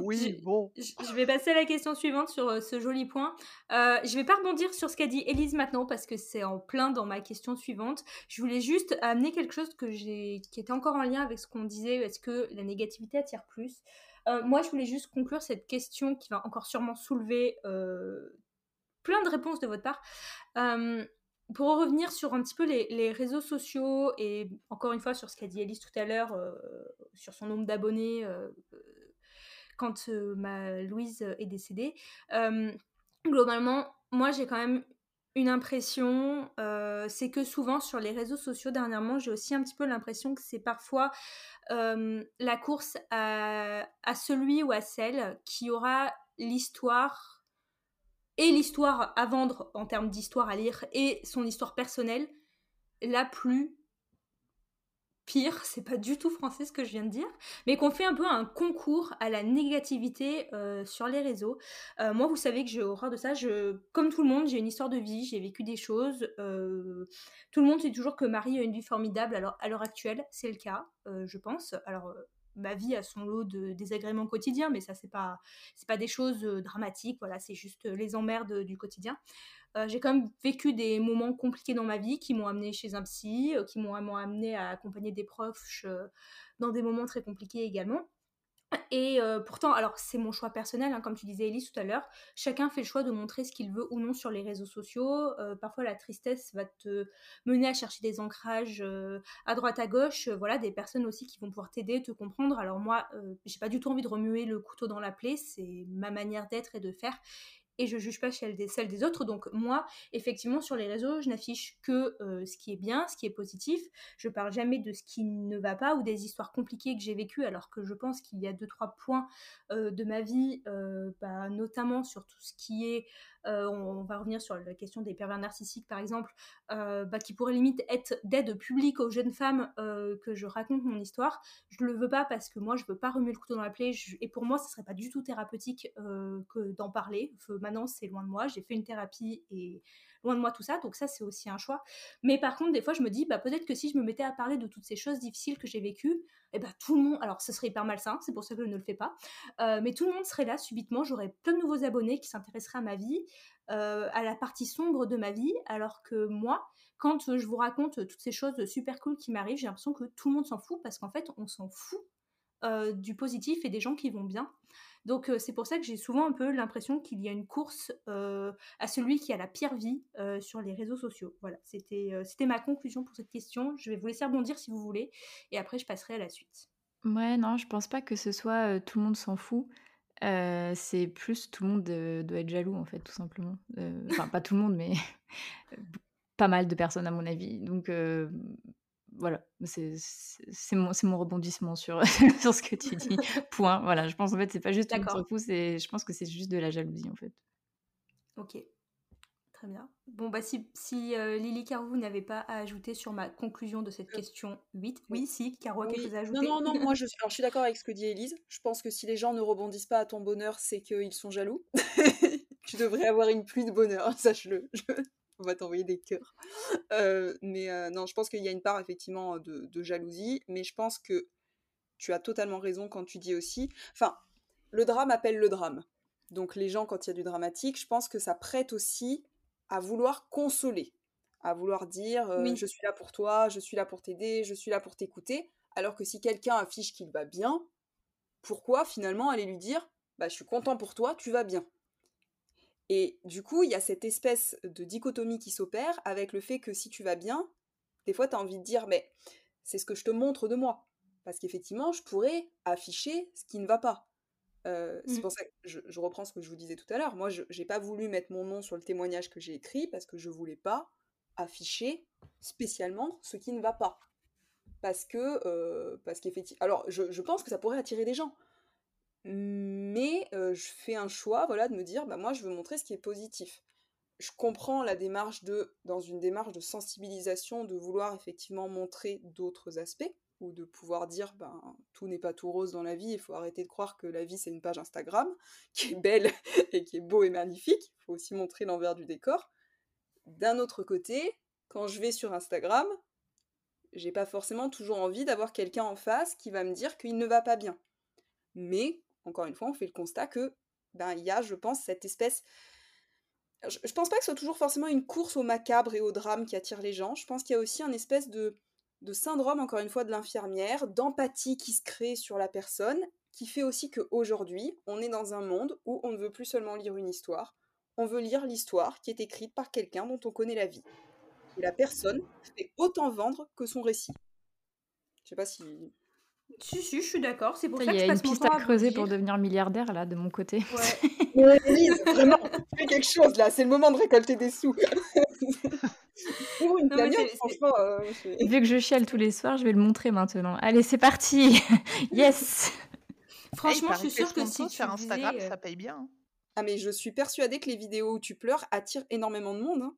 Oui, bon. Je, vais passer à la question suivante sur euh, ce joli point. Euh, je vais pas rebondir sur ce qu'a dit Elise maintenant parce que c'est en plein dans ma question suivante. Je voulais juste amener quelque chose que j'ai, qui était encore en lien avec ce qu'on disait. Est-ce que la négativité attire plus? Euh, Moi, je voulais juste conclure cette question qui va encore sûrement soulever euh, plein de réponses de votre part pour revenir sur un petit peu les, réseaux sociaux et encore une fois sur ce qu'a dit Elise tout à l'heure, sur son nombre d'abonnés quand ma Louise est décédée. globalement, moi j'ai quand même une impression, c'est que souvent sur les réseaux sociaux dernièrement, j'ai aussi un petit peu l'impression que c'est parfois la course à, celui ou à celle qui aura l'histoire et l'histoire à vendre en termes d'histoire à lire et son histoire personnelle la plus pire, c'est pas du tout français ce que je viens de dire, mais qu'on fait un peu un concours à la négativité euh, sur les réseaux. Euh, moi, vous savez que j'ai horreur de ça. Je, comme tout le monde, j'ai une histoire de vie, j'ai vécu des choses. Euh, tout le monde sait toujours que Marie a une vie formidable. Alors, à l'heure actuelle, c'est le cas, je pense. Alors, ma vie a son lot de désagréments quotidiens, mais ça, c'est pas, pas des choses dramatiques. Voilà, c'est juste les emmerdes du quotidien. Euh, j'ai quand même vécu des moments compliqués dans ma vie qui m'ont amené chez un psy, euh, qui m'ont amené à accompagner des proches euh, dans des moments très compliqués également. Et pourtant, alors c'est mon choix personnel, hein, comme tu disais Elise tout à l'heure, chacun fait le choix de montrer ce qu'il veut ou non sur les réseaux sociaux. parfois la tristesse va te mener à chercher des ancrages à droite à gauche, voilà, des personnes aussi qui vont pouvoir t'aider, te comprendre. Alors moi, j'ai pas du tout envie de remuer le couteau dans la plaie, c'est ma manière d'être et de faire. Et je juge pas celle des, autres. Donc moi, effectivement, sur les réseaux, je n'affiche que euh, ce qui est bien, ce qui est positif. Je parle jamais de ce qui ne va pas ou des histoires compliquées que j'ai vécues, alors que je pense qu'il y a deux trois points euh, de ma vie, euh, bah, notamment sur tout ce qui est euh, on, va revenir sur la question des pervers narcissiques par exemple, euh, bah, qui pourrait limite être d'aide publique aux jeunes femmes euh, que je raconte mon histoire. Je le veux pas parce que moi je veux pas remuer le couteau dans la plaie et pour moi ce serait pas du tout thérapeutique que d'en parler. maintenant c'est loin de moi, j'ai fait une thérapie et loin de moi tout ça, donc ça c'est aussi un choix. Mais par contre, des fois je me dis, bah, peut-être que si je me mettais à parler de toutes ces choses difficiles que j'ai vécues, et eh bah, tout le monde, alors ce serait hyper malsain, c'est pour ça que je ne le fais pas, euh, mais tout le monde serait là subitement, j'aurais plein de nouveaux abonnés qui s'intéresseraient à ma vie, euh, à la partie sombre de ma vie, alors que moi, quand je vous raconte toutes ces choses super cool qui m'arrivent, j'ai l'impression que tout le monde s'en fout parce qu'en fait, on s'en fout euh, du positif et des gens qui vont bien. Donc c'est pour ça que j'ai souvent un peu l'impression qu'il y a une course à celui qui a la pire vie sur les réseaux sociaux. Voilà, c'était c'était ma conclusion pour cette question. Je vais vous laisser rebondir si vous voulez, et après je passerai à la suite. Ouais, non, je pense pas que ce soit tout le monde s'en fout. c'est plus tout le monde doit être jaloux en fait, tout simplement. Enfin, pas tout le monde, mais pas mal de personnes à mon avis. Donc voilà, c'est mon, mon rebondissement sur, sur ce que tu dis. Point. Voilà, je pense en fait, c'est pas juste un coup, je pense que c'est juste de la jalousie en fait. Ok, très bien. Bon, bah si, si euh, Lily Caro, vous n'avez pas à ajouter sur ma conclusion de cette euh, question 8, oui, si, Caro a quelque chose à ajouter? Non, non, non, moi je suis, alors, je suis d'accord avec ce que dit Elise. Je pense que si les gens ne rebondissent pas à ton bonheur, c'est qu'ils sont jaloux. tu devrais avoir une pluie de bonheur, sache-le. Je on va t'envoyer des cœurs. Euh, mais euh, non, je pense qu'il y a une part effectivement de, jalousie, mais je pense que tu as totalement raison quand tu dis aussi. Enfin, le drame appelle le drame. Donc les gens, quand il y a du dramatique, je pense que ça prête aussi à vouloir consoler, à vouloir dire euh, je suis là pour toi, je suis là pour t'aider, je suis là pour t'écouter. Alors que si quelqu'un affiche qu'il va bien, pourquoi finalement aller lui dire bah, je suis content pour toi, tu vas bien? Et du coup, il y a cette espèce de dichotomie qui s'opère avec le fait que si tu vas bien, des fois, tu as envie de dire, mais c'est ce que je te montre de moi. Parce qu'effectivement, je pourrais afficher ce qui ne va pas. Euh, c'est mmh. pour ça que je, reprends ce que je vous disais tout à l'heure. Moi, je n'ai pas voulu mettre mon nom sur le témoignage que j'ai écrit parce que je voulais pas afficher spécialement ce qui ne va pas. Parce que, euh, parce qu'effectivement, alors je, je, pense que ça pourrait attirer des gens. Mais je fais un choix, voilà, de me dire, bah moi, je veux montrer ce qui est positif. Je comprends la démarche de, dans une démarche de sensibilisation, de vouloir effectivement montrer d'autres aspects, ou de pouvoir dire, ben, tout n'est pas tout rose dans la vie, il faut arrêter de croire que la vie, c'est une page Instagram, qui est belle et qui est beau et magnifique, il faut aussi montrer l'envers du décor. D'un autre côté, quand je vais sur Instagram, j'ai pas forcément toujours envie d'avoir quelqu'un en face qui va me dire qu'il ne va pas bien. Mais encore une fois, on fait le constat que ben il y a, je pense, cette espèce. Je, je, pense pas que ce soit toujours forcément une course au macabre et au drame qui attire les gens. Je pense qu'il y a aussi un espèce de, syndrome, encore une fois, de l'infirmière, d'empathie qui se crée sur la personne, qui fait aussi qu'aujourd'hui, on est dans un monde où on ne veut plus seulement lire une histoire, on veut lire l'histoire qui est écrite par quelqu'un dont on connaît la vie. Et la personne fait autant vendre que son récit. Je sais pas si si, si, je suis d'accord. C'est pour ça, Il y a une piste à creuser pour devenir milliardaire, là, de mon côté. Ouais. Elise, vraiment, fais quelque chose, là. C'est le moment de récolter des sous. pour une cagnotte, franchement. Euh, Vu que je chiale tous les soirs, je vais le montrer maintenant. Allez, c'est parti Yes Franchement, je suis sûre que si tu sur Instagram, ça euh, paye bien. Hein. Ah, mais je suis persuadée que les vidéos où tu pleures attirent énormément de monde. Hein.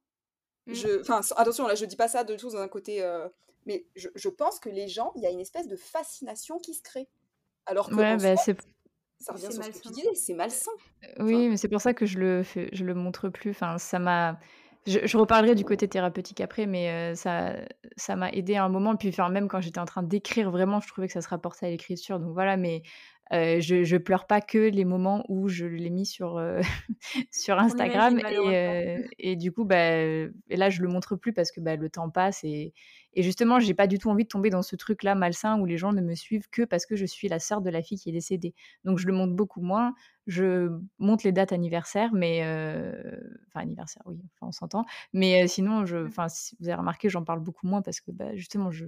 Mm. Je... Enfin, attention, là, je dis pas ça de tout dans un côté... Euh, mais je, pense que les gens, il y a une espèce de fascination qui se crée. Alors que ouais, bah, ça revient sur ce que tu disais, c'est malsain. Euh, oui, mais c'est pour ça que je le fais, je le montre plus. Enfin, ça m'a. Je, reparlerai du côté thérapeutique après, mais euh, ça, ça m'a aidé à un moment. Puis, enfin, même quand j'étais en train d'écrire, vraiment, je trouvais que ça se rapportait à l'écriture. Donc voilà, mais euh, je, je pleure pas que les moments où je l'ai mis sur, sur Instagram. Et, et, du coup, bah, et là, je le montre plus parce que bah, le temps passe et, et justement, j'ai pas du tout envie de tomber dans ce truc-là malsain où les gens ne me suivent que parce que je suis la sœur de la fille qui est décédée. Donc je le montre beaucoup moins. Je monte les dates anniversaires, mais enfin anniversaire, oui, enfin on s'entend. Mais sinon, je, mmh. si vous avez remarqué, j'en parle beaucoup moins parce que bah, justement, je,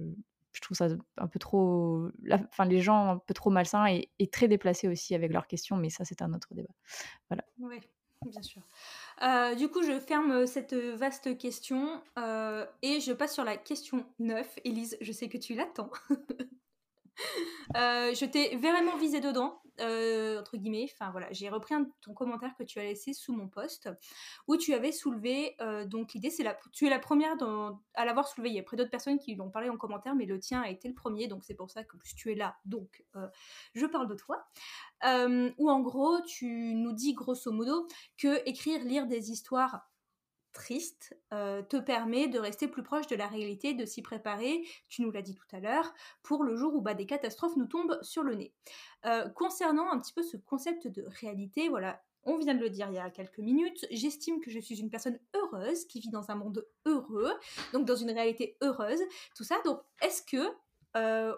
je trouve ça un peu trop, enfin les gens un peu trop malsains et, très déplacés aussi avec leurs questions. Mais ça, c'est un autre débat. Voilà. Bien sûr. du coup, je ferme cette vaste question et je passe sur la question 9. Élise, je sais que tu l'attends. je t'ai vraiment visé dedans. Euh, entre guillemets, enfin voilà, j'ai repris un, ton commentaire que tu as laissé sous mon post où tu avais soulevé, euh, donc l'idée c'est la, tu es la première à l'avoir soulevé, il y a près d'autres personnes qui l'ont parlé en commentaire, mais le tien a été le premier, donc c'est pour ça que tu es là, donc euh, je parle de toi. où en gros, tu nous dis grosso modo que écrire, lire des histoires triste euh, te permet de rester plus proche de la réalité, de s'y préparer, tu nous l'as dit tout à l'heure, pour le jour où bah, des catastrophes nous tombent sur le nez. Euh, concernant un petit peu ce concept de réalité, voilà, on vient de le dire il y a quelques minutes, j'estime que je suis une personne heureuse qui vit dans un monde heureux, donc dans une réalité heureuse, tout ça. Donc est-ce que euh,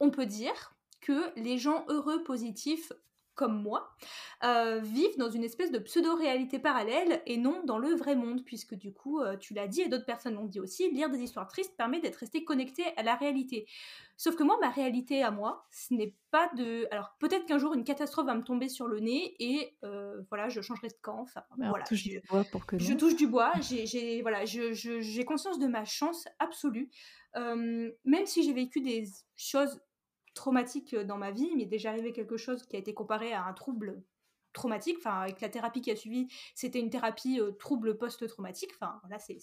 on peut dire que les gens heureux, positifs, comme moi, euh, vivent dans une espèce de pseudo-réalité parallèle et non dans le vrai monde, puisque du coup, euh, tu l'as dit et d'autres personnes l'ont dit aussi, lire des histoires tristes permet d'être resté connecté à la réalité. Sauf que moi, ma réalité à moi, ce n'est pas de... Alors peut-être qu'un jour, une catastrophe va me tomber sur le nez et euh, voilà, je changerai de camp. Enfin, voilà, touche je, du bois pour que je touche du bois, j'ai voilà, j'ai conscience de ma chance absolue. même si j'ai vécu des choses traumatique euh, dans ma vie. M'est déjà arrivé quelque chose qui a été comparé à un trouble traumatique. Enfin, avec la thérapie qui a suivi, c'était une thérapie euh, trouble post-traumatique. Enfin, voilà, c'est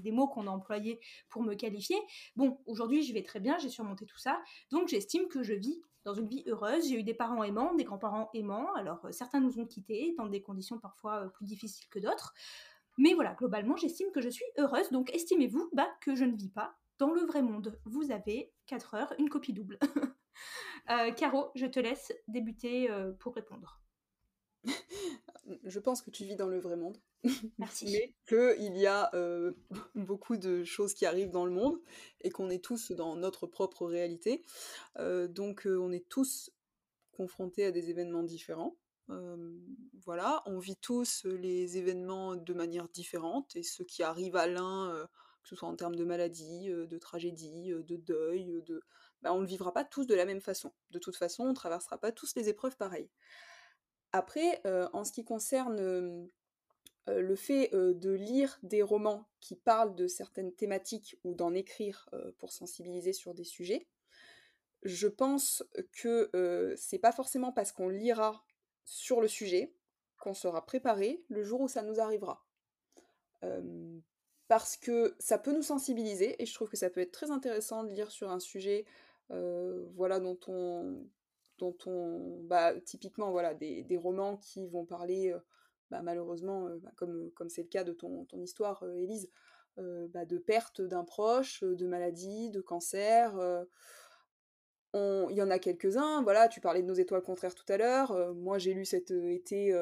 des mots qu'on a employés pour me qualifier. Bon, aujourd'hui, je vais très bien, j'ai surmonté tout ça. Donc, j'estime que je vis dans une vie heureuse. J'ai eu des parents aimants, des grands-parents aimants. Alors, euh, certains nous ont quittés dans des conditions parfois plus difficiles que d'autres. Mais voilà, globalement, j'estime que je suis heureuse. Donc, estimez-vous bah, que je ne vis pas dans le vrai monde. Vous avez 4 heures, une copie double. Euh, Caro, je te laisse débuter euh, pour répondre. je pense que tu vis dans le vrai monde. Merci. Mais qu'il y a euh, beaucoup de choses qui arrivent dans le monde et qu'on est tous dans notre propre réalité. donc on est tous confrontés à des événements différents. voilà, on vit tous les événements de manière différente et ce qui arrive à l'un, que ce soit en termes de maladie, de tragédie, de deuil, de bah, on ne le vivra pas tous de la même façon. De toute façon, on ne traversera pas tous les épreuves pareilles. Après, euh, en ce qui concerne euh, le fait euh, de lire des romans qui parlent de certaines thématiques ou d'en écrire pour sensibiliser sur des sujets, je pense que c'est pas forcément parce qu'on lira sur le sujet qu'on sera préparé le jour où ça nous arrivera parce que ça peut nous sensibiliser et je trouve que ça peut être très intéressant de lire sur un sujet voilà, dont on, dont on, bah, typiquement, voilà, des, romans qui vont parler, euh, bah, malheureusement, euh, bah, comme c'est le cas de ton, ton histoire, Élise, bah, de perte d'un proche, de maladie, de cancer. Il y en a quelques-uns, voilà, tu parlais de nos étoiles contraires tout à l'heure. moi, j'ai lu cet été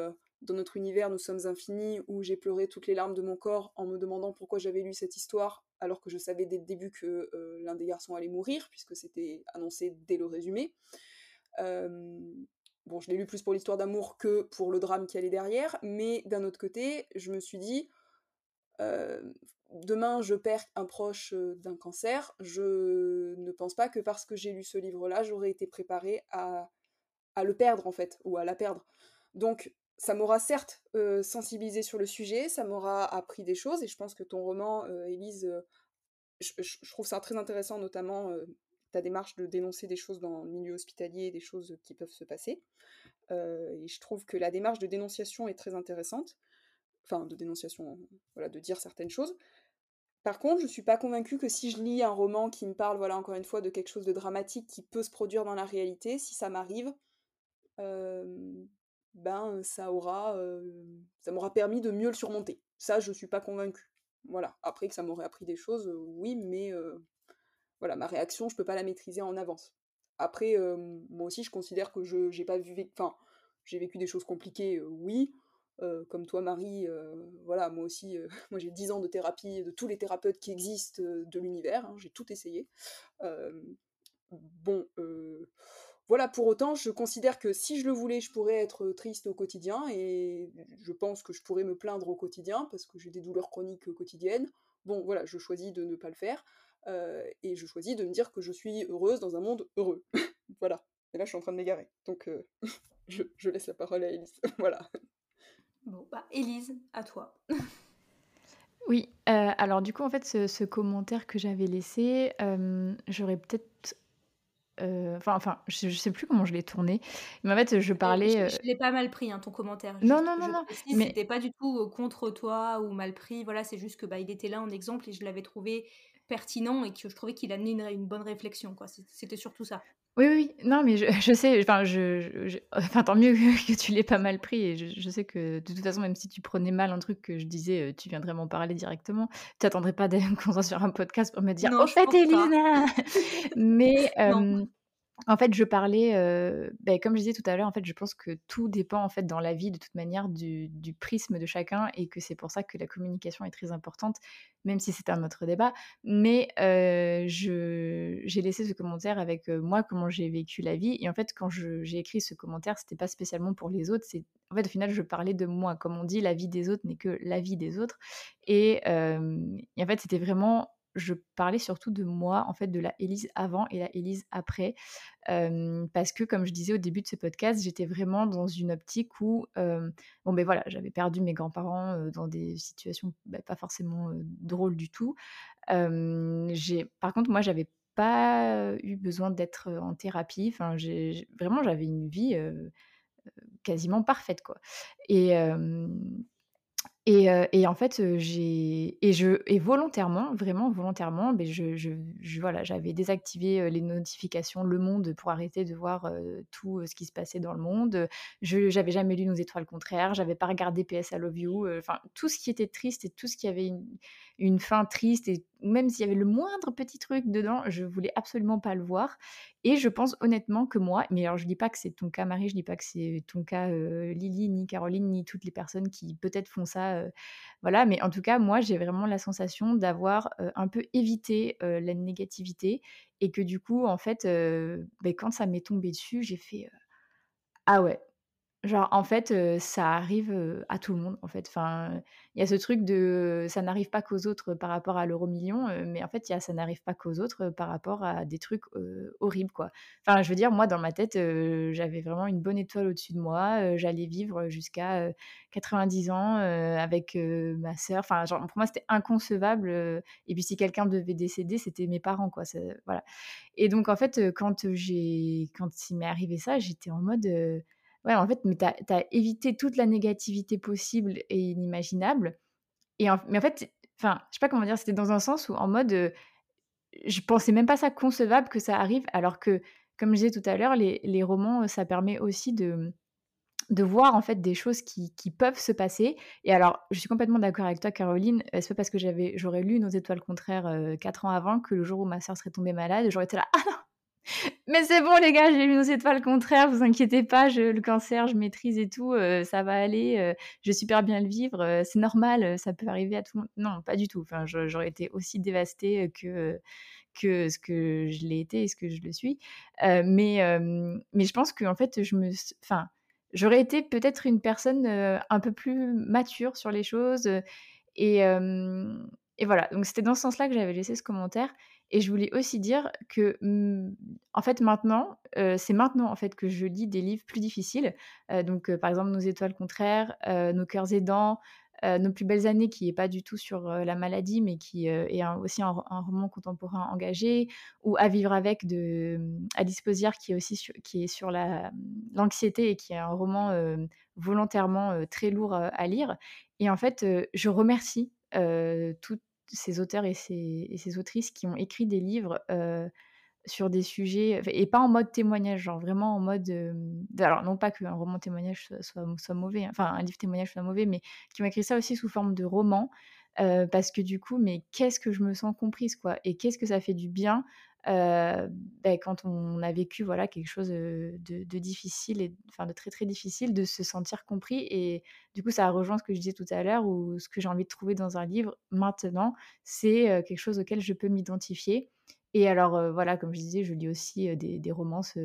dans notre univers, nous sommes infinis, où j'ai pleuré toutes les larmes de mon corps en me demandant pourquoi j'avais lu cette histoire, alors que je savais dès le début que euh, l'un des garçons allait mourir, puisque c'était annoncé dès le résumé. Bon, je l'ai lu plus pour l'histoire d'amour que pour le drame qui allait derrière, mais d'un autre côté, je me suis dit, demain je perds un proche d'un cancer, je ne pense pas que parce que j'ai lu ce livre-là, j'aurais été préparée à, à le perdre en fait, ou à la perdre. Donc ça m'aura certes sensibilisé sur le sujet, ça m'aura appris des choses, et je pense que ton roman, Élise, je, trouve ça très intéressant, notamment ta démarche de dénoncer des choses dans le milieu hospitalier, des choses qui peuvent se passer. et je trouve que la démarche de dénonciation est très intéressante, enfin de dénonciation, voilà, de dire certaines choses. Par contre, je suis pas convaincue que si je lis un roman qui me parle, voilà, encore une fois, de quelque chose de dramatique qui peut se produire dans la réalité, si ça m'arrive, ben ça aura ça m'aura permis de mieux le surmonter. Ça, je suis pas convaincue. Voilà. Après que ça m'aurait appris des choses, oui, mais voilà, ma réaction, je peux pas la maîtriser en avance. Après, moi aussi, je considère que je j'ai pas vu, enfin, j'ai vécu des choses compliquées, oui. comme toi, Marie, voilà, moi aussi, moi j'ai 10 ans de thérapie de tous les thérapeutes qui existent de l'univers, hein, j'ai tout essayé. bon, voilà, pour autant, je considère que si je le voulais, je pourrais être triste au quotidien et je pense que je pourrais me plaindre au quotidien parce que j'ai des douleurs chroniques quotidiennes. Bon, voilà, je choisis de ne pas le faire et je choisis de me dire que je suis heureuse dans un monde heureux. voilà. Et là, je suis en train de m'égarer. Donc, je, laisse la parole à Elise. voilà. Bon, bah, Élise, à toi. Oui, euh, alors du coup, en fait, ce, commentaire que j'avais laissé, euh, j'aurais peut-être... Euh, enfin, enfin, je, sais plus comment je l'ai tourné. Mais en fait, je parlais... Je, l'ai pas mal pris, hein, ton commentaire. Non, non, non, non. Mais c'était pas du tout contre toi ou mal pris. Voilà, c'est juste que bah, il était là en exemple et je l'avais trouvé pertinent et que je trouvais qu'il amenait une, une bonne réflexion. Quoi. C'était surtout ça. Oui, oui, non, mais je, sais, enfin, je, enfin, tant mieux que tu l'aies pas mal pris. Et je, sais que de toute façon, même si tu prenais mal un truc que je disais, euh, tu viendrais m'en parler directement. Tu n'attendrais pas qu'on soit sur un podcast pour me dire, oh, fait, Elina Mais, en fait, je parlais, ben, comme je disais tout à l'heure, en fait, je pense que tout dépend en fait dans la vie de toute manière du, prisme de chacun et que c'est pour ça que la communication est très importante, même si c'est un autre débat. Mais j'ai laissé ce commentaire avec moi comment j'ai vécu la vie et en fait, quand j'ai écrit ce commentaire, c'était pas spécialement pour les autres. C'est en fait au final, je parlais de moi. Comme on dit, la vie des autres n'est que la vie des autres. Et, et en fait, c'était vraiment je parlais surtout de moi, en fait, de la Élise avant et la Élise après. parce que, comme je disais au début de ce podcast, j'étais vraiment dans une optique où, bon, ben voilà, j'avais perdu mes grands-parents dans des situations bah, pas forcément drôles du tout. par contre, moi, j'avais pas eu besoin d'être en thérapie. Enfin, vraiment, j'avais une vie quasiment parfaite, quoi. Et et, et, en fait, j'ai et je et volontairement, vraiment volontairement, ben je, je, voilà, j'avais désactivé les notifications Le Monde pour arrêter de voir tout ce qui se passait dans le monde. Je j'avais jamais lu Nos étoiles contraires, j'avais pas regardé PS I Love You. Enfin, tout ce qui était triste et tout ce qui avait une, une fin triste et même s'il y avait le moindre petit truc dedans, je voulais absolument pas le voir. Et je pense honnêtement que moi, mais alors je dis pas que c'est ton cas Marie, je dis pas que c'est ton cas Lily, ni Caroline, ni toutes les personnes qui peut-être font ça, voilà, mais en tout cas moi j'ai vraiment la sensation d'avoir un peu évité la négativité et que du coup en fait, ben, quand ça m'est tombé dessus, j'ai fait ah ouais, Genre, en fait, ça arrive, à tout le monde, en fait. Enfin, il y a ce truc de ça n'arrive pas qu'aux autres par rapport à l'euro million, mais en fait, y a ça n'arrive pas qu'aux autres par rapport à des trucs horribles, quoi. Enfin, je veux dire, moi, dans ma tête, j'avais vraiment une bonne étoile au-dessus de moi. j'allais vivre jusqu'à 90 ans avec ma sœur. Enfin, pour moi, c'était inconcevable. et puis, si quelqu'un devait décéder, c'était mes parents, quoi. Voilà. Et donc, en fait, quand j'ai quand il m'est arrivé ça, j'étais en mode ouais, en fait, mais tu as, évité toute la négativité possible et inimaginable. Et mais en fait, enfin, je sais pas comment dire, c'était dans un sens où en mode, je je pensais même pas ça concevable que ça arrive, alors que, comme je disais tout à l'heure, les, les, romans, ça permet aussi de, de voir en fait des choses qui, qui, peuvent se passer. Et alors, je suis complètement d'accord avec toi, Caroline. C'est pas parce que j'aurais lu Nos étoiles contraires quatre ans avant que le jour où ma soeur serait tombée malade, j'aurais été là, ah non, mais c'est bon, les gars, j'ai lu nos étoiles contraires, vous inquiétez pas, le cancer, je maîtrise et tout, euh, ça va aller, euh, je vais super bien le vivre, euh, c'est normal, ça peut arriver à tout le monde. Non, pas du tout. Enfin, j'aurais été aussi dévastée que, que ce que je l'ai été et ce que je le suis. mais, mais je pense qu'en fait, je me. Enfin, j'aurais été peut-être une personne un peu plus mature sur les choses. et, et voilà, donc c'était dans ce sens-là que j'avais laissé ce commentaire. Et je voulais aussi dire que, mmh, en fait, maintenant, c'est maintenant en fait que je lis des livres plus difficiles. donc, par exemple, Nos étoiles contraires, Nos cœurs aidants, Nos plus belles années, qui est pas du tout sur la maladie, mais qui est aussi un, roman contemporain engagé, ou À vivre avec de mmh, Alice qui est aussi sur, qui est sur la, l'anxiété et qui est un roman volontairement très lourd à lire. Et en fait, je remercie toutes ces auteurs et ces, autrices qui ont écrit des livres sur des sujets, et pas en mode témoignage, genre vraiment en mode. alors, non pas qu'un roman témoignage soit, soit, mauvais, hein, enfin un livre témoignage soit mauvais, mais qui ont écrit ça aussi sous forme de roman, parce que du coup, mais qu'est-ce que je me sens comprise, quoi, et qu'est-ce que ça fait du bien euh, ben, quand on a vécu voilà quelque chose de, difficile et enfin de très très difficile de se sentir compris et du coup ça rejoint ce que je disais tout à l'heure ou ce que j'ai envie de trouver dans un livre maintenant. C'est quelque chose auquel je peux m'identifier et alors voilà comme je disais je lis aussi des, romances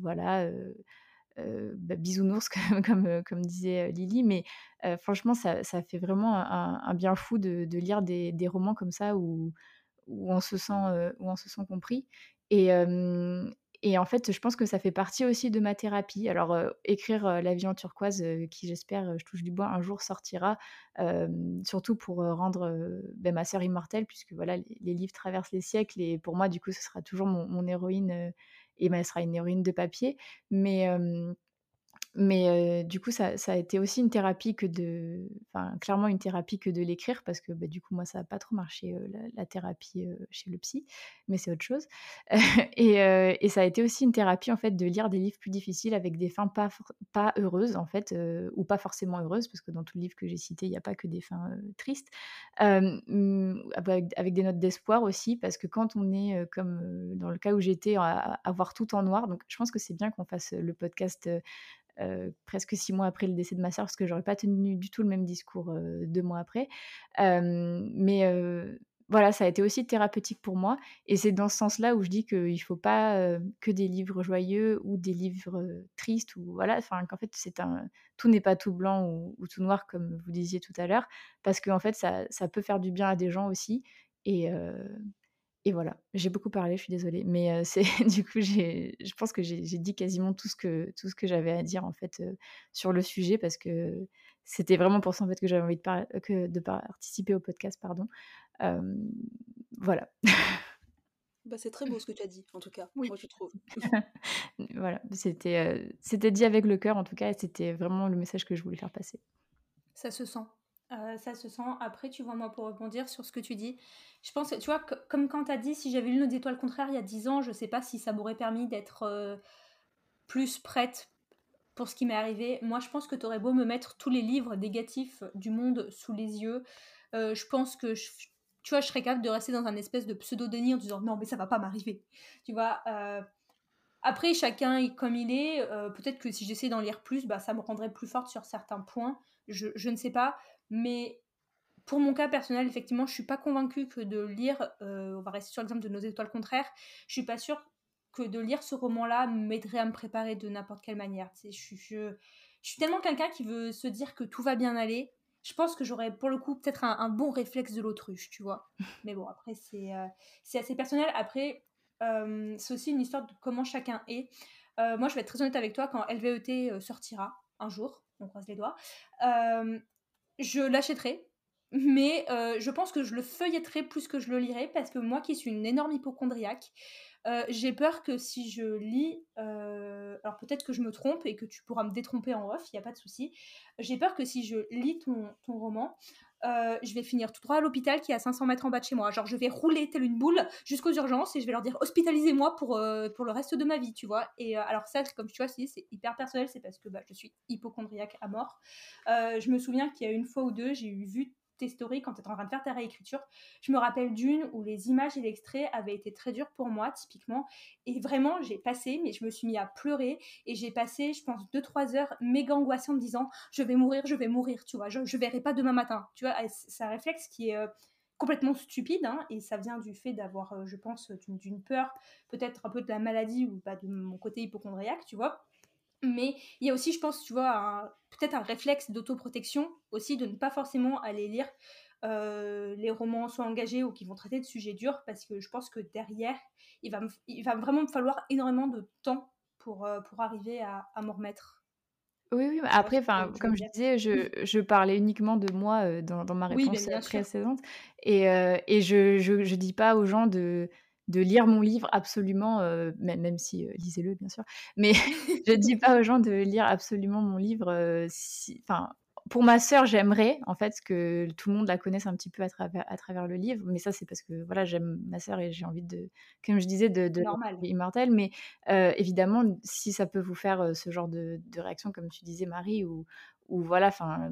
voilà bah, bisounours comme, comme, disait Lily, mais franchement, ça, ça, fait vraiment un, bien fou de, lire des, des, romans comme ça où, où on se sent, on se sent compris. Et, et en fait, je pense que ça fait partie aussi de ma thérapie. Alors, écrire La vie en turquoise, qui j'espère, je touche du bois, un jour sortira, surtout pour rendre ben, ma sœur immortelle, puisque voilà, les, livres traversent les siècles, et pour moi, du coup, ce sera toujours mon, héroïne, et ben, elle sera une héroïne de papier. Mais mais du coup, ça, a été aussi une thérapie que de, enfin, clairement une thérapie que de l'écrire parce que bah, du coup, moi, ça n'a pas trop marché la, thérapie chez le psy, mais c'est autre chose. et, et, ça a été aussi une thérapie en fait de lire des livres plus difficiles avec des fins pas, pas heureuses en fait, ou pas forcément heureuses parce que dans tout le livre que j'ai cité, il n'y a pas que des fins tristes, mmh, avec, des notes d'espoir aussi parce que quand on est comme dans le cas où j'étais à, à, voir tout en noir, donc je pense que c'est bien qu'on fasse le podcast euh, presque six mois après le décès de ma sœur, parce que j'aurais pas tenu du tout le même discours euh, deux mois après. mais voilà, ça a été aussi thérapeutique pour moi. Et c'est dans ce sens-là où je dis qu'il ne faut pas que des livres joyeux ou des livres tristes. Ou voilà, enfin, qu'en fait, c'est un, tout n'est pas tout blanc ou, tout noir, comme vous disiez tout à l'heure, parce qu'en fait, ça, ça, peut faire du bien à des gens aussi. Et, et voilà, j'ai beaucoup parlé, je suis désolée, mais c'est du coup, je pense que j'ai dit quasiment tout ce que, tout ce que j'avais à dire en fait sur le sujet parce que c'était vraiment pour ça en fait que j'avais envie de, que de participer au podcast, pardon. voilà. Bah, c'est très beau ce que tu as dit, en tout cas, oui. moi je trouve. voilà, c'était c'était dit avec le cœur en tout cas, et c'était vraiment le message que je voulais faire passer. Ça se sent. Euh, ça se sent. Après, tu vois, moi, pour rebondir sur ce que tu dis, je pense, tu vois, comme quand tu as dit, si j'avais lu Nos étoiles contraires il y a 10 ans, je sais pas si ça m'aurait permis d'être euh, plus prête pour ce qui m'est arrivé. Moi, je pense que tu aurais beau me mettre tous les livres négatifs du monde sous les yeux. Euh, je pense que, tu vois, je serais capable de rester dans un espèce de pseudo-déni en disant non, mais ça va pas m'arriver. Tu vois après, chacun est comme il est. Peut-être que si j'essaie d'en lire plus, bah, ça me rendrait plus forte sur certains points. Je, je, ne sais pas. Mais pour mon cas personnel, effectivement, je suis pas convaincue que de lire, euh, on va rester sur l'exemple de nos étoiles contraires, je suis pas sûre que de lire ce roman-là m'aiderait à me préparer de n'importe quelle manière. Je, je, je, suis tellement quelqu'un qui veut se dire que tout va bien aller. Je pense que j'aurais pour le coup peut-être un, bon réflexe de l'autruche, tu vois. Mais bon, après, c'est euh, assez personnel. Après, euh, c'est aussi une histoire de comment chacun est. moi, je vais être très honnête avec toi, quand LVET sortira un jour, on croise les doigts, je l'achèterai, mais euh, je pense que je le feuilletterai plus que je le lirai parce que moi qui suis une énorme hypochondriaque, euh, j'ai peur que si je lis, euh, alors peut-être que je me trompe et que tu pourras me détromper en off, il n'y a pas de souci, j'ai peur que si je lis ton, ton roman, je vais finir tout droit à l'hôpital qui est à 500 mètres en bas de chez moi. Genre, je vais rouler telle une boule jusqu'aux urgences et je vais leur dire hospitalisez-moi pour, pour le reste de ma vie, tu vois. Et alors, ça, comme tu vois, c'est hyper personnel, c'est parce que bah, je suis hypochondriaque à mort. je me souviens qu'il y a une fois ou deux, j'ai eu vu tes stories quand tu étais en train de faire ta réécriture. Je me rappelle d'une où les images et l'extrait avaient été très durs pour moi, typiquement. Et vraiment, j'ai passé, mais je me suis mis à pleurer. Et j'ai passé, je pense, 2-3 heures méga angoissée en me disant Je vais mourir, je vais mourir, tu vois. Je, verrai pas demain matin. Tu vois, c'est un réflexe qui est. Euh, complètement stupide hein, et ça vient du fait d'avoir euh, je pense d'une peur peut-être un peu de la maladie ou pas de mon côté hypochondriaque tu vois mais il y a aussi, je pense, tu vois, peut-être un réflexe d'autoprotection aussi de ne pas forcément aller lire euh, les romans soit engagés ou qui vont traiter de sujets durs parce que je pense que derrière, il va, il va vraiment me falloir énormément de temps pour, euh, pour arriver à, à m'en remettre. Oui, oui, après, comme je disais, je, je, parlais uniquement de moi euh, dans, dans, ma réponse précédente. Et, et je, je, je dis pas aux gens de, de lire mon livre absolument, même, si lisez-le bien sûr, mais je dis pas aux gens de lire absolument mon livre. Enfin, pour ma sœur, j'aimerais en fait que tout le monde la connaisse un petit peu à travers, à travers le livre, mais ça c'est parce que voilà j'aime ma sœur et j'ai envie de, comme je disais, de, de immortel. Mais évidemment, si ça peut vous faire ce genre de, de, réaction, comme tu disais Marie, ou, ou voilà, enfin,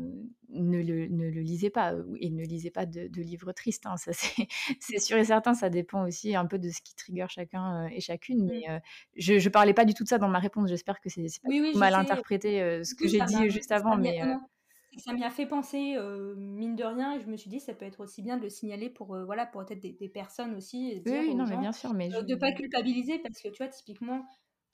ne le, ne le, lisez pas et ne lisez pas de, livres tristes. Hein, ça c'est sûr et certain. Ça dépend aussi un peu de ce qui trigger chacun et chacune. Mais mmh. je, ne parlais pas du tout de ça dans ma réponse. J'espère que c'est mal interprété ce que j'ai dit juste avant, mais ça m'y a fait penser mine de rien et je me suis dit ça peut être aussi bien de le signaler pour voilà pour peut-être des, personnes aussi oui, non mais bien sûr mais de pas culpabiliser parce que tu vois typiquement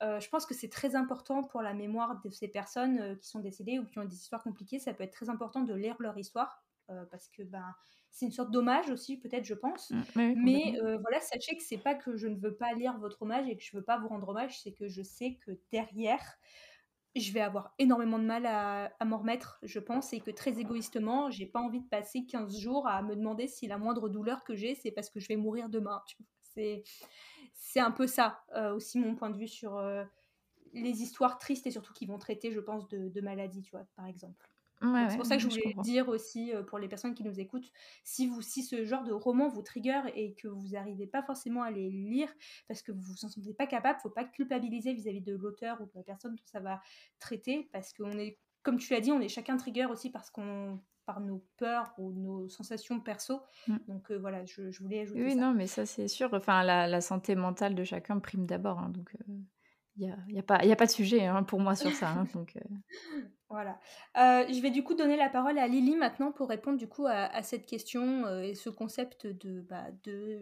euh, je pense que c'est très important pour la mémoire de ces personnes euh, qui sont décédées ou qui ont des histoires compliquées. Ça peut être très important de lire leur histoire euh, parce que ben, c'est une sorte d'hommage aussi, peut-être, je pense. Mmh, oui, Mais euh, voilà, sachez que c'est pas que je ne veux pas lire votre hommage et que je veux pas vous rendre hommage, c'est que je sais que derrière, je vais avoir énormément de mal à, m'en remettre, je pense, et que très égoïstement, j'ai pas envie de passer 15 jours à me demander si la moindre douleur que j'ai, c'est parce que je vais mourir demain. c'est un peu ça euh, aussi mon point de vue sur euh, les histoires tristes et surtout qui vont traiter, je pense, de, de maladies, tu vois, par exemple. Ouais, c'est pour ça que je voulais dire aussi euh, pour les personnes qui nous écoutent, si, vous, si ce genre de roman vous trigger et que vous n'arrivez pas forcément à les lire parce que vous vous en sentez pas capable, faut pas culpabiliser vis-à-vis de l'auteur ou de la personne dont ça va traiter parce qu'on est, comme tu l'as dit, on est chacun trigger aussi parce qu'on par nos peurs ou nos sensations perso. Mm. Donc euh, voilà, je, je voulais ajouter Oui, ça. non, mais ça, c'est sûr. Enfin, la, la santé mentale de chacun prime d'abord. hein, donc, il n'y a, y a, pas- y a pas de sujet hein, pour moi sur ça. hein, donc, euh, Voilà. Euh, je vais du coup donner la parole à Lily maintenant pour répondre du coup à, à cette question euh, et ce concept de, bah, de,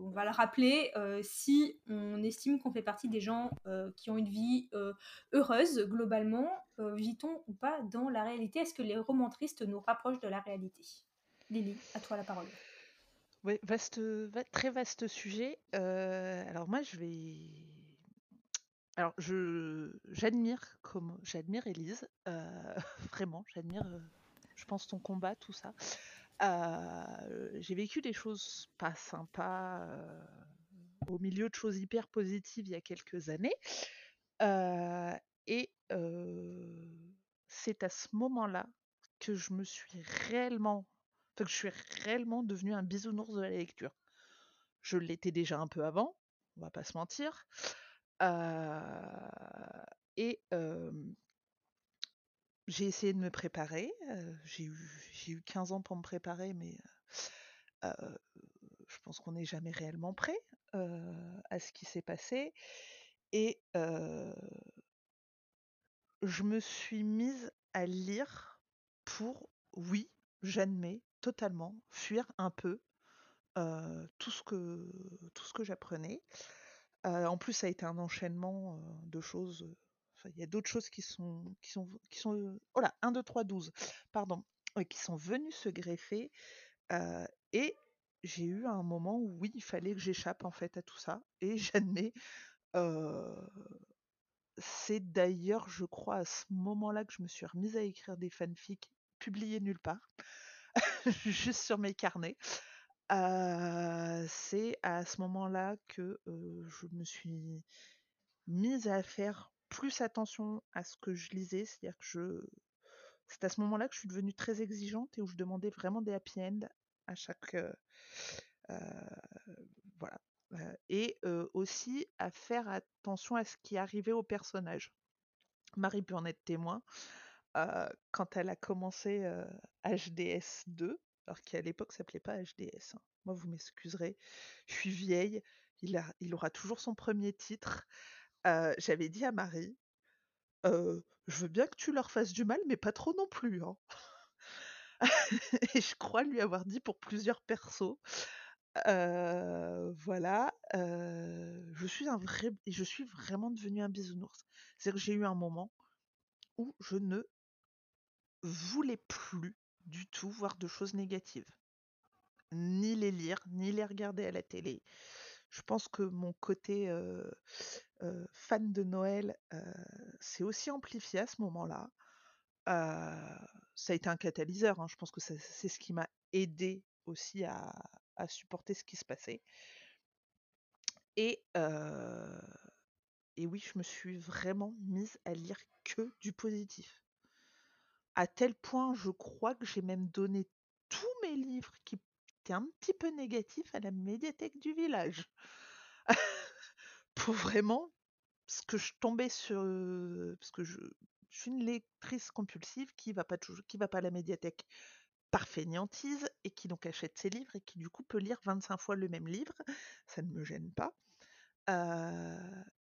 on va le rappeler, euh, si on estime qu'on fait partie des gens euh, qui ont une vie euh, heureuse globalement, euh, vit-on ou pas dans la réalité? Est-ce que les romans tristes nous rapprochent de la réalité? Lily, à toi la parole. Oui, vaste, va- très vaste sujet. Euh, alors moi, je vais. Alors, j'admire j'admire Élise, euh, vraiment, j'admire. euh, je pense ton combat, tout ça. Euh, j'ai vécu des choses pas sympas au milieu de choses hyper positives il y a quelques années, et c'est à ce moment-là que je me suis réellement, que je suis réellement devenue un bisounours de la lecture. Je l'étais déjà un peu avant, on va pas se mentir. Et j'ai essayé de me préparer. j'ai eu, j'ai eu 15 ans pour me préparer, mais je pense qu'on n'est jamais réellement prêt à ce qui s'est passé. Et je me suis mise à lire pour, oui, j'admets totalement, fuir un peu tout ce que j'apprenais. En plus, ça a été un enchaînement de choses. Il y a d'autres choses qui sont, qui sont, qui sont. oh là, 1, 2, 3, 12, pardon, qui sont venues se greffer. et j'ai eu un moment où, oui, il fallait que j'échappe en fait à tout ça. Et j'admets. c'est d'ailleurs, je crois, à ce moment-là que je me suis remise à écrire des fanfics publiés nulle part, juste sur mes carnets. C'est à ce moment-là que je me suis mise à faire plus attention à ce que je lisais, c'est-à-dire que je c'est à ce moment-là que je suis devenue très exigeante et où je demandais vraiment des happy end à chaque euh, voilà et aussi à faire attention à ce qui arrivait au personnage. Marie peut en être témoin. quand elle a commencé HDS 2, alors qui à l'époque s'appelait pas HDS. hein. Moi, vous m'excuserez, je suis vieille. Il, aura toujours son premier titre. J'avais dit à Marie, je veux bien que tu leur fasses du mal, mais pas trop non plus. hein. Et je crois lui avoir dit pour plusieurs persos. Voilà, je suis un vrai, je suis vraiment devenue un bisounours. C'est-à-dire que j'ai eu un moment où je ne voulais plus du tout voir de choses négatives. Ni les lire, ni les regarder à la télé. Je pense que mon côté fan de Noël s'est aussi amplifié à ce moment-là. Ça a été un catalyseur, hein. je pense que c'est ce qui m'a aidé aussi à, supporter ce qui se passait. Et oui, je me suis vraiment mise à lire que du positif. À tel point, je crois que j'ai même donné tous mes livres qui étaient un petit peu négatifs à la médiathèque du village. Pour vraiment, parce que je tombais sur... Parce que je, suis une lectrice compulsive qui va pas qui va pas à la médiathèque par fainéantise et qui donc achète ses livres et qui du coup peut lire 25 fois le même livre. Ça ne me gêne pas.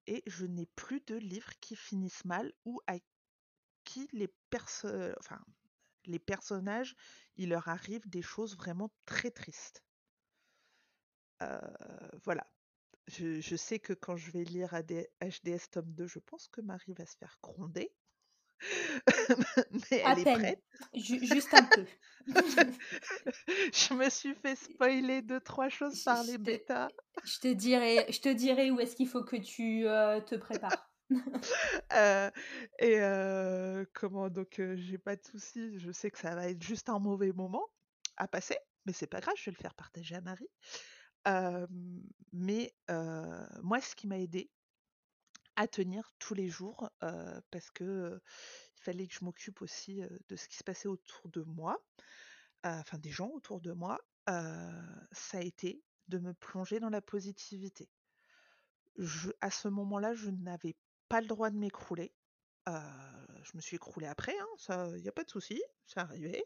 Et je n'ai plus de livres qui finissent mal ou à qui les, perso enfin, les personnages, il leur arrive des choses vraiment très tristes. Euh, voilà. Je, je sais que quand je vais lire AD HDS tome 2, je pense que Marie va se faire gronder. mais À elle est prête. Ju- juste un peu. je me suis fait spoiler deux, trois choses par je les te- bêtas. Je te dirai, je te dirai où est-ce qu'il faut que tu euh, te prépares. Euh, et euh, comment donc euh, j'ai pas de soucis, je sais que ça va être juste un mauvais moment à passer, mais c'est pas grave, je vais le faire partager à Marie. Mais moi, ce qui m'a aidé à tenir tous les jours, parce que il fallait que je m'occupe aussi de ce qui se passait autour de moi, enfin des gens autour de moi, ça a été de me plonger dans la positivité. Je, à ce moment-là, je n'avais pas le droit de m'écrouler. Euh, je me suis écroulée après, hein, il n'y a pas de souci, c'est arrivé.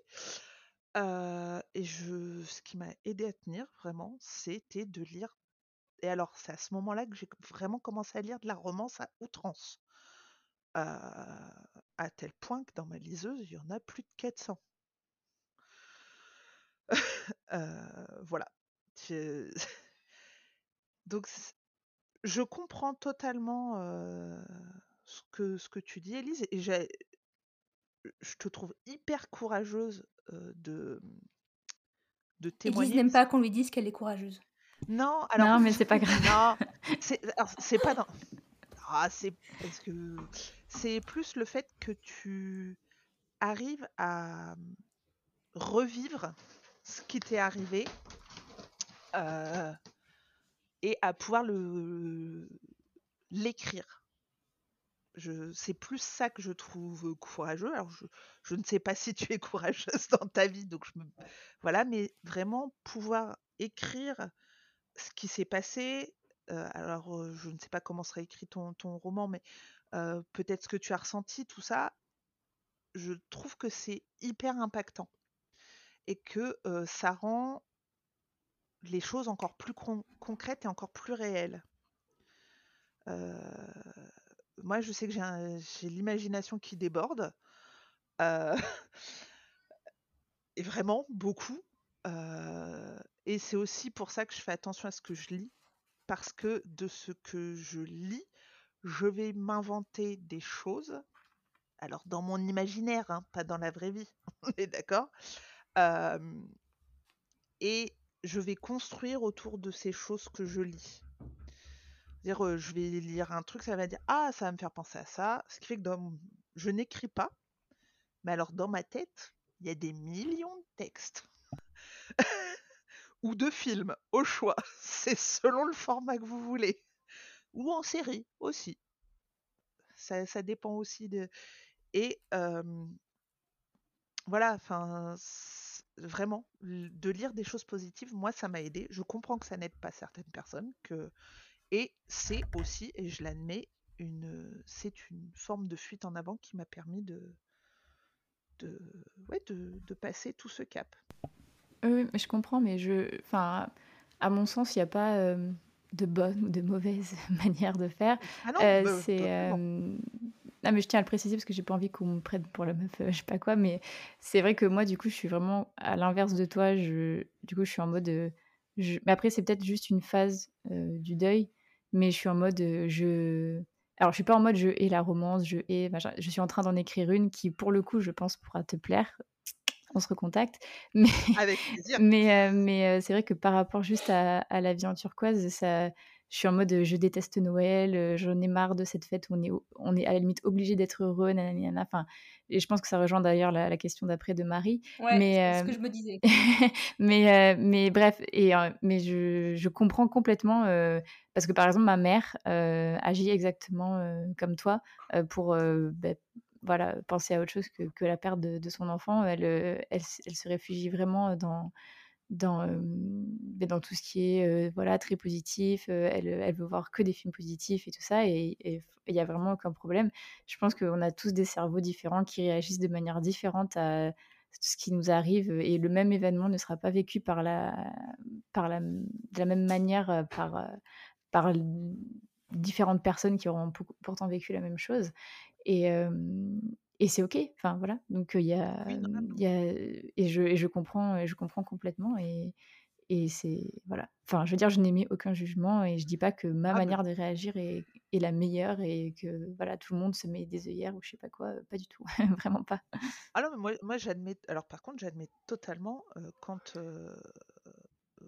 Euh, et je, ce qui m'a aidé à tenir vraiment, c'était de lire. Et alors, c'est à ce moment-là que j'ai vraiment commencé à lire de la romance à outrance. Euh, à tel point que dans ma liseuse, il y en a plus de 400. Euh, voilà. Donc, je comprends totalement euh, ce que, ce que tu dis, Elise, et je te trouve hyper courageuse euh, de, de Élise témoigner. n'aime parce- pas qu'on lui dise qu'elle est courageuse. Non, alors. Non, mais c'est pas grave. Non, c'est pas dans. Ah, c'est parce que c'est plus le fait que tu arrives à revivre ce qui t'est arrivé euh, et à pouvoir le l'écrire. C'est plus ça que je trouve courageux. Alors, je, je ne sais pas si tu es courageuse dans ta vie, donc je me, voilà, mais vraiment pouvoir écrire ce qui s'est passé. euh, alors, euh, je ne sais pas comment sera écrit ton, ton roman, mais euh, peut-être ce que tu as ressenti, tout ça, je trouve que c'est hyper impactant et que ça rend les choses encore plus con- concrètes et encore plus réelles. Euh, moi, je sais que j'ai l'imagination qui déborde. euh, et vraiment beaucoup. Euh, et c'est aussi pour ça que je fais attention à ce que je lis. Parce que de ce que je lis, je vais m'inventer des choses. Alors, dans mon imaginaire, hein, pas dans la vraie vie. On est d'accord Et je vais construire autour de ces choses que je lis. C'est-à-dire, euh, je vais lire un truc, ça va dire Ah, ça va me faire penser à ça. Ce qui fait que dans je n'écris pas. Mais alors, dans ma tête, il y a des millions de textes. Ou de films, au choix. C'est selon le format que vous voulez. Ou en série aussi. Ça, dépend aussi de. Et euh, voilà, enfin, vraiment, de lire des choses positives, moi, ça m'a aidé. Je comprends que ça n'aide pas certaines personnes, que et c'est aussi, et je l'admets, une, c'est une forme de fuite en avant qui m'a permis de, de, ouais, de, de passer tout ce cap. Oui, je comprends, mais je, enfin, à mon sens, il n'y a pas euh, de bonne ou de mauvaise manière de faire. Ah non, Euh, bah, c'est, non, mais je tiens à le préciser parce que j'ai pas envie qu'on me prenne pour la meuf, euh, je sais pas quoi, mais c'est vrai que moi, du coup, je suis vraiment à l'inverse de toi. Je, du coup, je suis en mode, euh, je- mais après, c'est peut-être juste une phase euh, du deuil, mais je suis en mode, je, alors, je suis pas en mode je hais la romance, je hais, machin. Je suis en train d'en écrire une qui, pour le coup, je pense pourra te plaire. On se recontacte, mais Avec plaisir. mais, mais c'est vrai que par rapport juste à, à la vie en turquoise, ça, je suis en mode je déteste Noël, j'en ai marre de cette fête où on est, o- on est à la limite obligé d'être heureux, nanana. Enfin, et je pense que ça rejoint d'ailleurs la, la question d'après de Marie. Ouais, Mais, c'est ce que je me disais. mais, euh, mais bref, et, euh, mais je, je comprends complètement parce que par exemple ma mère agit exactement comme toi pour bah, voilà penser à autre chose que, que la perte de, de son enfant. Elle, elle se réfugie vraiment dans dans, bah, dans tout ce qui est voilà très positif. Elle, elle veut voir que des films positifs et tout ça et il y a vraiment aucun problème. Je pense qu'on a tous des cerveaux différents qui réagissent de manière différente à ce qui nous arrive et le même événement ne sera pas vécu par la, par la, de la même manière par, par différentes personnes qui auront pou- pourtant vécu la même chose. Et, et c'est OK. Enfin, voilà. Donc, il y a, il y a, et, je, et je comprends, et je comprends complètement. Et, et c'est voilà. Enfin, je veux dire, je n'ai mis aucun jugement et je dis pas que ma Ah, mais manière de réagir est, est la meilleure et que voilà, tout le monde se met des œillères ou je sais pas quoi. Pas du tout, vraiment pas. Ah non, mais moi, moi j'admets. Alors par contre, j'admets totalement euh, quand. euh,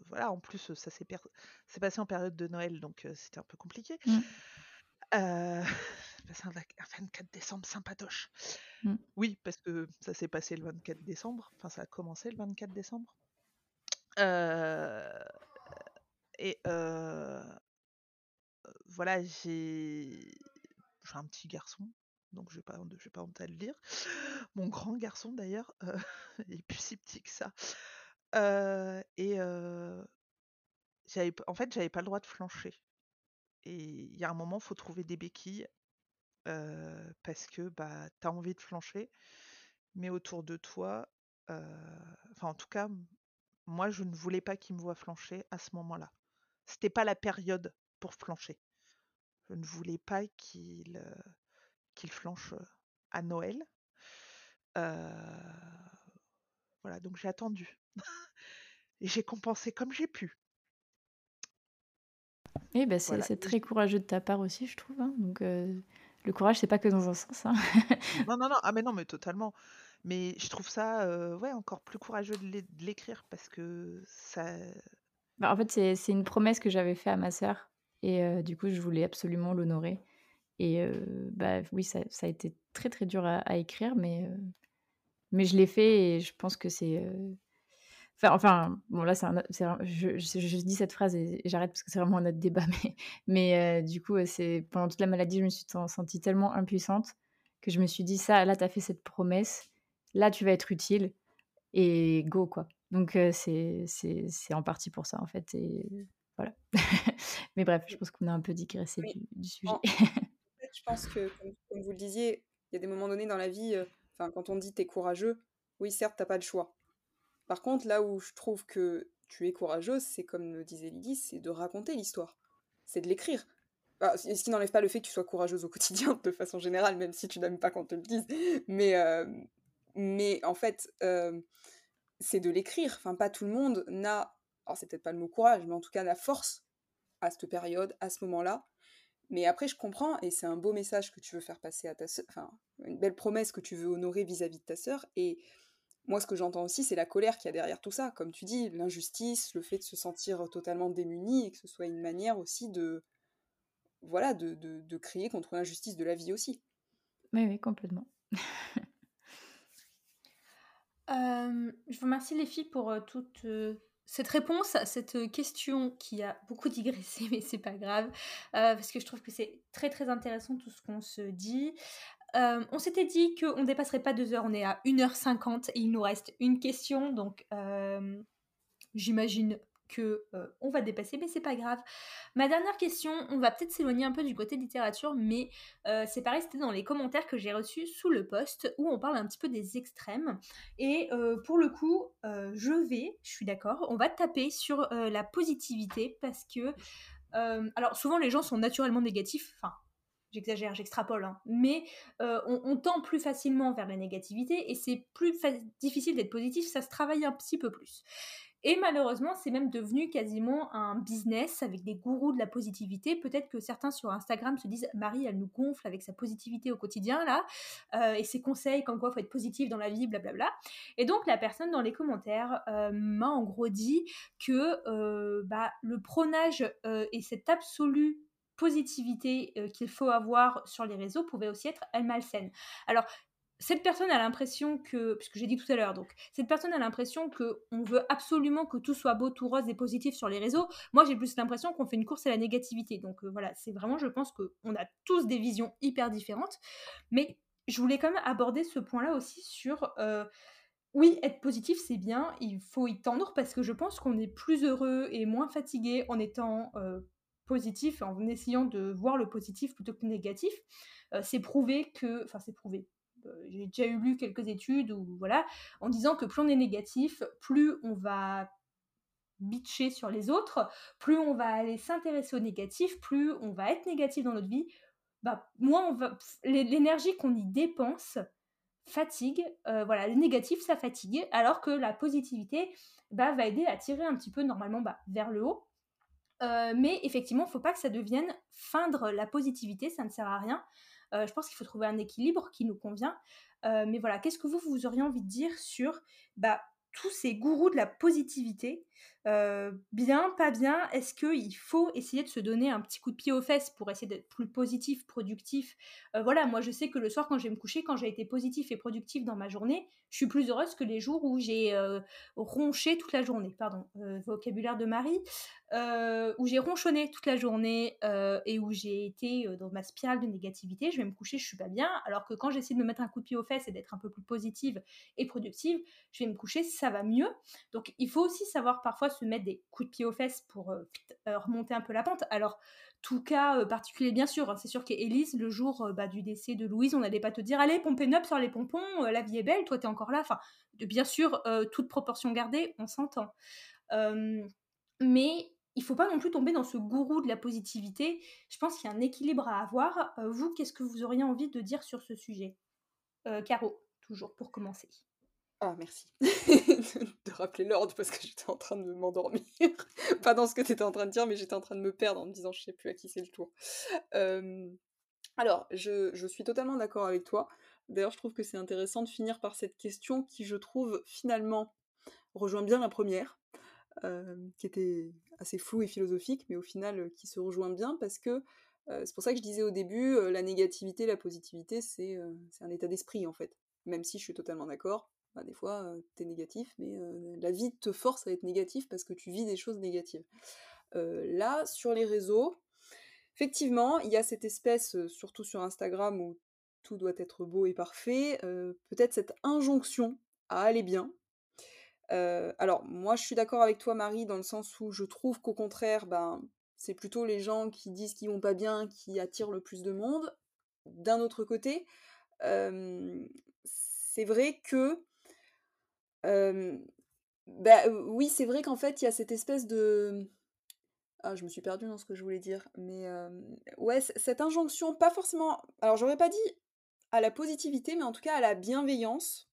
voilà, en plus, ça s'est per- passé en période de Noël, donc euh, c'était un peu compliqué. Mm. Euh, c'est un, vac- un 24 décembre sympatoche. Mm. Oui, parce que ça s'est passé le 24 décembre. Enfin, ça a commencé le 24 décembre. Euh, et euh, voilà, j'ai j'ai un petit garçon, donc je n'ai pas, j'ai pas honte à le dire. Mon grand garçon d'ailleurs, euh, il est plus si petit que ça. Euh, et euh, en fait, j'avais pas le droit de flancher. Et il y a un moment, faut trouver des béquilles euh, parce que bah, tu as envie de flancher, mais autour de toi, enfin en tout cas, moi je ne voulais pas qu'il me voie flancher à ce moment-là. C'était pas la période pour flancher. Je ne voulais pas qu'il qu'il flanche à Noël. Euh, voilà, donc j'ai attendu. Et j'ai compensé comme j'ai pu. Et ben c'est Voilà. c'est très courageux de ta part aussi, je trouve. hein. Donc euh, le courage, c'est pas que dans un sens. hein. Non, non, non, ah mais non, mais totalement. Mais je trouve ça euh, ouais, encore plus courageux de l'é- de l'écrire parce que ça... Bah, en fait, c'est une promesse que j'avais fait à ma sœur et euh, du coup, je voulais absolument l'honorer. Et euh, bah oui, ça, ça a été très très dur à, à écrire, mais mais je l'ai fait et je pense que c'est. Enfin, enfin, bon là, c'est un, je, je- je dis cette phrase et j'arrête parce que c'est vraiment un autre débat, mais mais euh, du coup, c'est pendant toute la maladie, je me suis sentie tellement impuissante que je me suis dit ça, là, t'as fait cette promesse, là, tu vas être utile et go quoi. Donc euh, c'est c'est c'est en partie pour ça en fait et voilà. Mais bref, je pense qu'on a un peu digressé Oui. du, du sujet. En, fait, je pense que, comme, comme vous le disiez, il y a des moments donnés dans la vie, euh, quand on dit t'es courageux, oui, certes, t'as pas le choix. Par contre, là où je trouve que tu es courageuse, c'est comme le disait Lydie, c'est de raconter l'histoire. C'est de l'écrire. Ce qui n'enlève pas le fait que tu sois courageuse au quotidien, de façon générale, même si tu n'aimes pas qu'on te le dise. Mais, euh, mais en fait, euh, c'est de l'écrire. Enfin, pas tout le monde n'a, alors c'est peut-être pas le mot courage, mais en tout cas la force à cette période, à ce moment-là. Mais après, je comprends, et c'est un beau message que tu veux faire passer à ta sœur, enfin, une belle promesse que tu veux honorer vis-à-vis de ta sœur. Et moi, ce que j'entends aussi, c'est la colère qu'il y a derrière tout ça. Comme tu dis, l'injustice, le fait de se sentir totalement démuni, et que ce soit une manière aussi de, voilà, de, de, de crier contre l'injustice de la vie aussi. Oui, oui, complètement. Euh, je vous remercie les filles pour euh, toute euh, cette réponse à cette question qui a beaucoup digressé, mais c'est pas grave, euh, parce que je trouve que c'est très très intéressant tout ce qu'on se dit. Euh, on s'était dit qu'on dépasserait pas deux heures, on est à 1h50 et il nous reste une question, donc euh, j'imagine que euh, on va dépasser, mais c'est pas grave. Ma dernière question, on va peut-être s'éloigner un peu du côté littérature, mais euh, c'est pareil, c'était dans les commentaires que j'ai reçus sous le post où on parle un petit peu des extrêmes. Et pour le coup, je vais, je suis d'accord, on va taper sur la positivité parce que, alors souvent les gens sont naturellement négatifs, enfin j'exagère, j'extrapole, hein, mais euh, on, tend plus facilement vers la négativité et c'est plus difficile d'être positif, ça se travaille un petit peu plus. Et malheureusement, c'est même devenu quasiment un business avec des gourous de la positivité. Peut-être que certains sur Instagram se disent Marie, elle nous gonfle avec sa positivité au quotidien, là, euh, et ses conseils comme quoi il faut être positif dans la vie, blablabla. Et donc, la personne dans les commentaires euh, m'a en gros dit que euh, bah, le prônage et cette absolue positivité euh, qu'il faut avoir sur les réseaux pouvait aussi être elle malsaine. Alors, cette personne a l'impression que, puisque j'ai dit tout à l'heure, donc, cette personne a l'impression que on veut absolument que tout soit beau, tout rose et positif sur les réseaux. Moi, j'ai plus l'impression qu'on fait une course à la négativité. Donc euh, voilà, c'est vraiment, je pense qu'on a tous des visions hyper différentes. Mais je voulais quand même aborder ce point-là aussi sur, euh, oui, être positif, c'est bien, il faut y tendre parce que je pense qu'on est plus heureux et moins fatigué en étant en essayant de voir le positif plutôt que le négatif. Euh, c'est prouvé que, enfin c'est prouvé, euh, j'ai déjà eu lu quelques études où voilà, en disant que plus on est négatif, plus on va bitcher sur les autres, plus on va aller s'intéresser au négatif, plus on va être négatif dans notre vie, bah moins on va l'énergie qu'on y dépense fatigue. voilà, le négatif, ça fatigue, alors que la positivité bah, va aider à tirer un petit peu normalement bah, vers le haut. Mais effectivement, il ne faut pas que ça devienne feindre la positivité, ça ne sert à rien. je pense qu'il faut trouver un équilibre qui nous convient. mais voilà, qu'est-ce que vous, vous auriez envie de dire sur bah, tous ces gourous de la positivité bien, pas bien Est-ce qu'il faut essayer de se donner un petit coup de pied aux fesses pour essayer d'être plus positif, productif? Voilà, moi je sais que le soir quand je vais me coucher, quand j'ai été positif et productif dans ma journée, je suis plus heureuse que les jours où j'ai ronché toute la journée. Pardon, vocabulaire de Marie. où j'ai ronchonné toute la journée et où j'ai été dans ma spirale de négativité, je vais me coucher, je suis pas bien. Alors que quand j'essaie de me mettre un coup de pied aux fesses et d'être un peu plus positive et productive, je vais me coucher, ça va mieux. Donc il faut aussi savoir parfois se mettre des coups de pied aux fesses pour euh, euh, remonter un peu la pente. Alors, tout cas euh, particulier, bien sûr. Hein, c'est sûr qu'Élise, le jour bah, du décès de Louise, on n'allait pas te dire Allez, pompez up sur les pompons, la vie est belle, toi, t'es encore là. Enfin, bien sûr, toute proportion gardée, on s'entend. mais il faut pas non plus tomber dans ce gourou de la positivité. Je pense qu'il y a un équilibre à avoir. vous, qu'est-ce que vous auriez envie de dire sur ce sujet? Caro, toujours pour commencer. Ah, merci de rappeler l'ordre parce que j'étais en train de m'endormir. Pas dans ce que tu étais en train de dire, mais j'étais en train de me perdre en me disant je sais plus à qui c'est le tour. alors, je, suis totalement d'accord avec toi. D'ailleurs, je trouve que c'est intéressant de finir par cette question qui, je trouve, finalement, rejoint bien la première, qui était assez floue et philosophique, mais au final, qui se rejoint bien parce que c'est pour ça que je disais au début, la négativité, la positivité, c'est un état d'esprit en fait. Même si je suis totalement d'accord, des fois, tu es négatif, mais la vie te force à être négatif parce que tu vis des choses négatives. là, sur les réseaux, effectivement, il y a cette espèce, surtout sur Instagram où tout doit être beau et parfait, peut-être cette injonction à aller bien. alors, moi, je suis d'accord avec toi, Marie, dans le sens où je trouve qu'au contraire, ben, c'est plutôt les gens qui disent qu'ils vont pas bien qui attirent le plus de monde. D'un autre côté, c'est vrai que bah, oui, c'est vrai qu'en fait, il y a cette espèce de ah, je me suis perdue dans ce que je voulais dire, mais ouais, cette injonction, pas forcément alors j'aurais pas dit à la positivité, mais en tout cas à la bienveillance.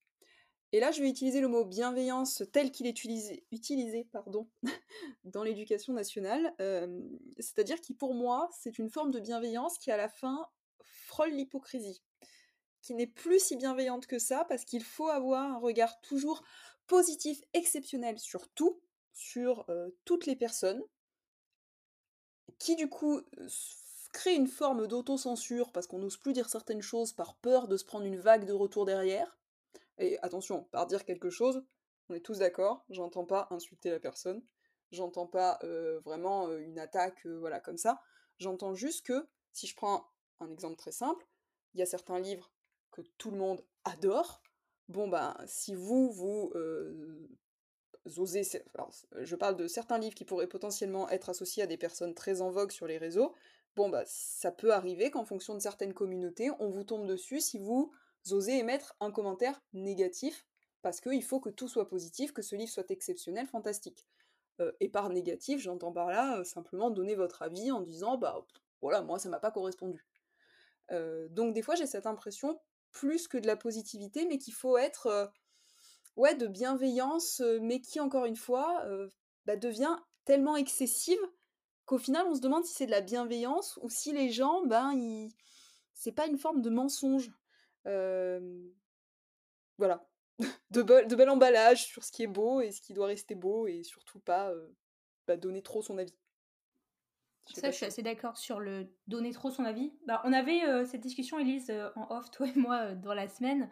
Et là, je vais utiliser le mot bienveillance tel qu'il est utilisé utilisé, pardon, dans l'éducation nationale. c'est-à-dire qui, pour moi, c'est une forme de bienveillance qui, à la fin, frôle l'hypocrisie qui n'est plus si bienveillante que ça, parce qu'il faut avoir un regard toujours positif, exceptionnel sur tout, sur toutes les personnes, qui du coup crée une forme d'autocensure, parce qu'on n'ose plus dire certaines choses par peur de se prendre une vague de retour derrière. Et attention, par dire quelque chose, on est tous d'accord, j'entends pas insulter la personne, j'entends pas vraiment une attaque, voilà, comme ça, j'entends juste que, si je prends un exemple très simple, il y a certains livres que tout le monde adore, bon ben si vous, vous osez, je parle de certains livres qui pourraient potentiellement être associés à des personnes très en vogue sur les réseaux, bon bah ça peut arriver qu'en fonction de certaines communautés, on vous tombe dessus si vous osez émettre un commentaire négatif, parce qu'il faut que tout soit positif, que ce livre soit exceptionnel, fantastique. et par négatif, j'entends par là simplement donner votre avis en disant bah voilà, moi ça m'a pas correspondu. donc des fois j'ai cette impression plus que de la positivité, mais qu'il faut être ouais, de bienveillance, mais qui, encore une fois, bah, devient tellement excessive qu'au final, on se demande si c'est de la bienveillance ou si les gens, ben, ils... c'est pas une forme de mensonge. Voilà. de, de bel emballage sur ce qui est beau et ce qui doit rester beau et surtout pas bah, donner trop son avis. Ça, je suis assez d'accord sur le donner trop son avis. Bah, on avait euh, cette discussion, Elise, euh, en off, toi et moi, euh, dans la semaine,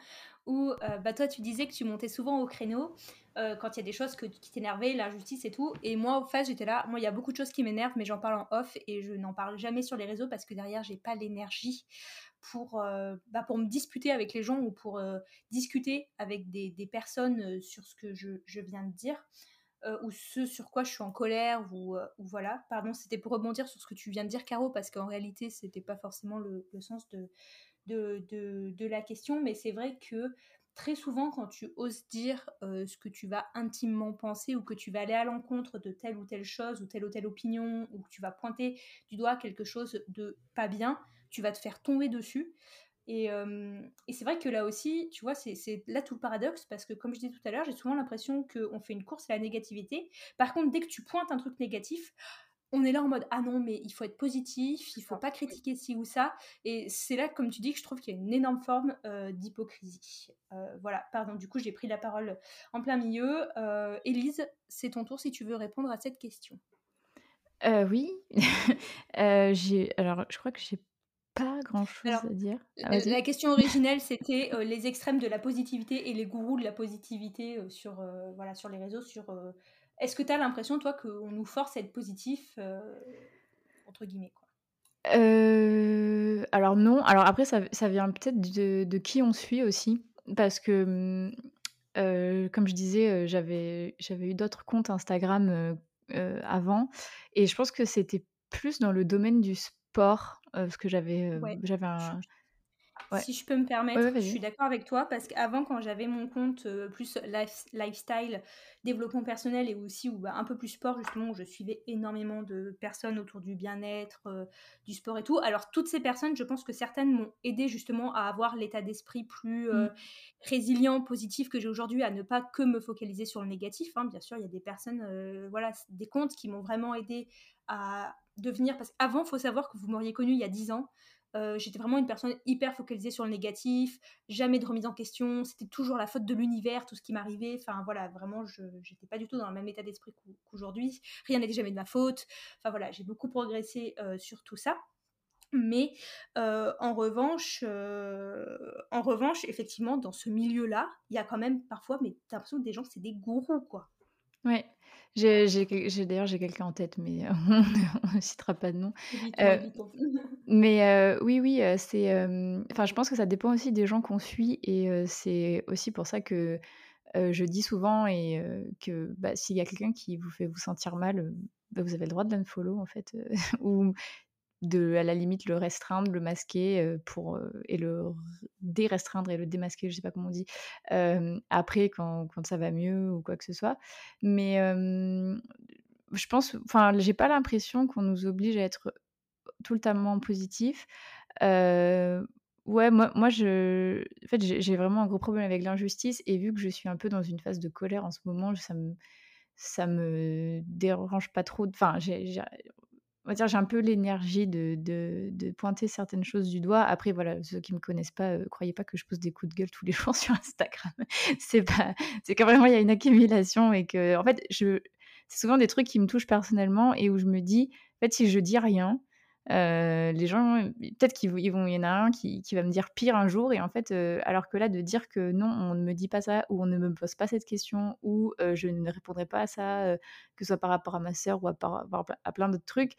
où bah, toi, tu disais que tu montais souvent au créneau quand il y a des choses que, qui t'énervaient, l'injustice et tout. Et moi, au face, j'étais là. Moi, il y a beaucoup de choses qui m'énervent, mais j'en parle en off et je n'en parle jamais sur les réseaux parce que derrière, j'ai pas l'énergie pour, bah, pour me disputer avec les gens ou pour discuter avec des, des personnes sur ce que je, je viens de dire. Euh, ou ce sur quoi je suis en colère ou, euh, voilà. Pardon, c'était pour rebondir sur ce que tu viens de dire, Caro, parce qu'en réalité, c'était pas forcément le, sens de, de, la question, mais c'est vrai que très souvent, quand tu oses dire euh, ce que tu vas intimement penser ou que tu vas aller à l'encontre de telle ou telle chose ou telle ou telle opinion ou que tu vas pointer du doigt quelque chose de pas bien, tu vas te faire tomber dessus. Et, et c'est vrai que là aussi, tu vois, c'est là tout le paradoxe, parce que comme je disais tout à l'heure, j'ai souvent l'impression qu'on fait une course à la négativité. Par contre, dès que tu pointes un truc négatif, on est là en mode ah non mais il faut être positif, il faut pas critiquer ci ou ça et c'est là comme tu dis que je trouve qu'il y a une énorme forme euh, d'hypocrisie. Euh, voilà, pardon, du coup j'ai pris la parole en plein milieu. Euh, Élise, c'est ton tour si tu veux répondre à cette question. oui, alors je crois que j'ai pas grand chose à dire. Ah, la question originelle c'était les extrêmes de la positivité et les gourous de la positivité sur voilà sur les réseaux sur est-ce que tu as l'impression, toi, qu'on nous force à être positif, euh, entre guillemets quoi? Euh, Alors non. Alors après, ça, ça vient peut-être de, qui on suit aussi. Parce que, euh, comme je disais, j'avais, j'avais eu d'autres comptes Instagram avant. Et je pense que c'était plus dans le domaine du sport. Parce que j'avais, j'avais un... Si je peux me permettre, je suis d'accord avec toi parce qu'avant, quand j'avais mon compte euh, plus lifestyle, développement personnel et aussi bah, un peu plus sport, justement, où je suivais énormément de personnes autour du bien-être, euh, du sport et tout. Alors, toutes ces personnes, je pense que certaines m'ont aidé justement à avoir l'état d'esprit plus euh, mmh. résilient, positif que j'ai aujourd'hui, à ne pas que me focaliser sur le négatif. Hein. Bien sûr, il y a des personnes, voilà, des comptes qui m'ont vraiment aidé à devenir. Parce qu'avant, il faut savoir que vous m'auriez connu il y a 10 ans. Euh, j'étais vraiment une personne hyper focalisée sur le négatif, jamais de remise en question, c'était toujours la faute de l'univers, tout ce qui m'arrivait. Enfin voilà, vraiment, je n'étais pas du tout dans le même état d'esprit qu'aujourd'hui. Rien n'était jamais de ma faute. Enfin voilà, j'ai beaucoup progressé euh, sur tout ça. Mais euh, en revanche, en revanche, effectivement, dans ce milieu-là, il y a quand même parfois, mais t'as l'impression que des gens, c'est des gourous, quoi. Ouais. J'ai d'ailleurs j'ai quelqu'un en tête, mais on ne citera pas de nom. Euh, mais euh, oui, oui, euh, c'est, enfin, je pense que ça dépend aussi des gens qu'on suit et c'est aussi pour ça que, je dis souvent et que, bah, s'il y a quelqu'un qui vous fait vous sentir mal, bah, vous avez le droit de l'unfollow en fait, ou de à la limite le restreindre, le masquer pour et le dérestreindre et le démasquer, je sais pas comment on dit, après quand, quand, ça va mieux ou quoi que ce soit. Mais je pense, enfin, j'ai pas l'impression qu'on nous oblige à être tout le temps positif. ouais, moi, moi je, en fait, j'ai vraiment un gros problème avec l'injustice et vu que je suis un peu dans une phase de colère en ce moment, ça me ça me dérange pas trop. Enfin, j'ai on va dire, j'ai un peu l'énergie de, de, pointer certaines choses du doigt. Après, voilà, ceux qui me connaissent pas, euh, croyez pas que je pose des coups de gueule tous les jours sur Instagram. c'est pas, c'est quand vraiment il y a une accumulation et que, en fait, je, c'est souvent des trucs qui me touchent personnellement et où je me dis, en fait, si je dis rien, euh, les gens, peut-être qu'il vont, il y en a un qui, va me dire pire un jour, et en fait, euh, alors que là, de dire que non, on ne me dit pas ça, ou on ne me pose pas cette question, ou euh, je ne répondrai pas à ça, que ce soit par rapport à ma sœur ou à, à plein d'autres trucs,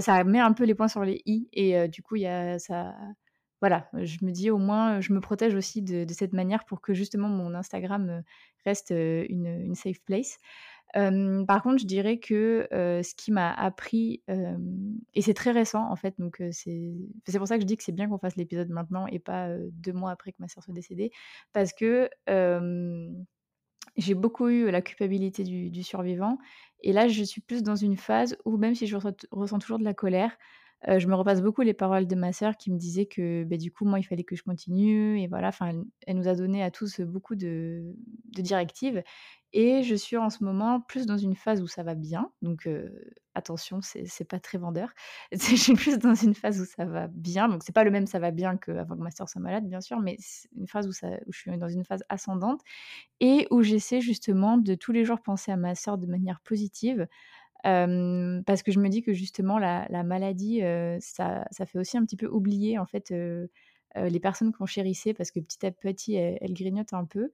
ça met un peu les points sur les i, et du coup, il y a ça. Voilà, je me dis au moins, je me protège aussi de, cette manière pour que justement mon Instagram reste une safe place par contre, je dirais que ce qui m'a appris, et c'est très récent en fait, donc c'est pour ça que je dis que c'est bien qu'on fasse l'épisode maintenant et pas deux mois après que ma sœur soit décédée, parce que j'ai beaucoup eu la culpabilité du, survivant, et là je suis plus dans une phase où même si je ressens, toujours de la colère, je me repasse beaucoup les paroles de ma sœur qui me disait que bah, du coup moi il fallait que je continue et voilà, enfin elle, nous a donné à tous beaucoup de, directives et je suis en ce moment plus dans une phase où ça va bien. Donc attention, c'est pas très vendeur. Je suis plus dans une phase où ça va bien. Donc c'est pas le même ça va bien qu'avant que ma soeur soit malade, bien sûr, mais une phase où, ça, où je suis dans une phase ascendante et où j'essaie justement de tous les jours penser à ma soeur de manière positive. Parce que je me dis que justement la, la maladie, ça, ça, fait aussi un petit peu oublier en fait les personnes qu'on chérissait parce que petit à petit elles, elles grignotent un peu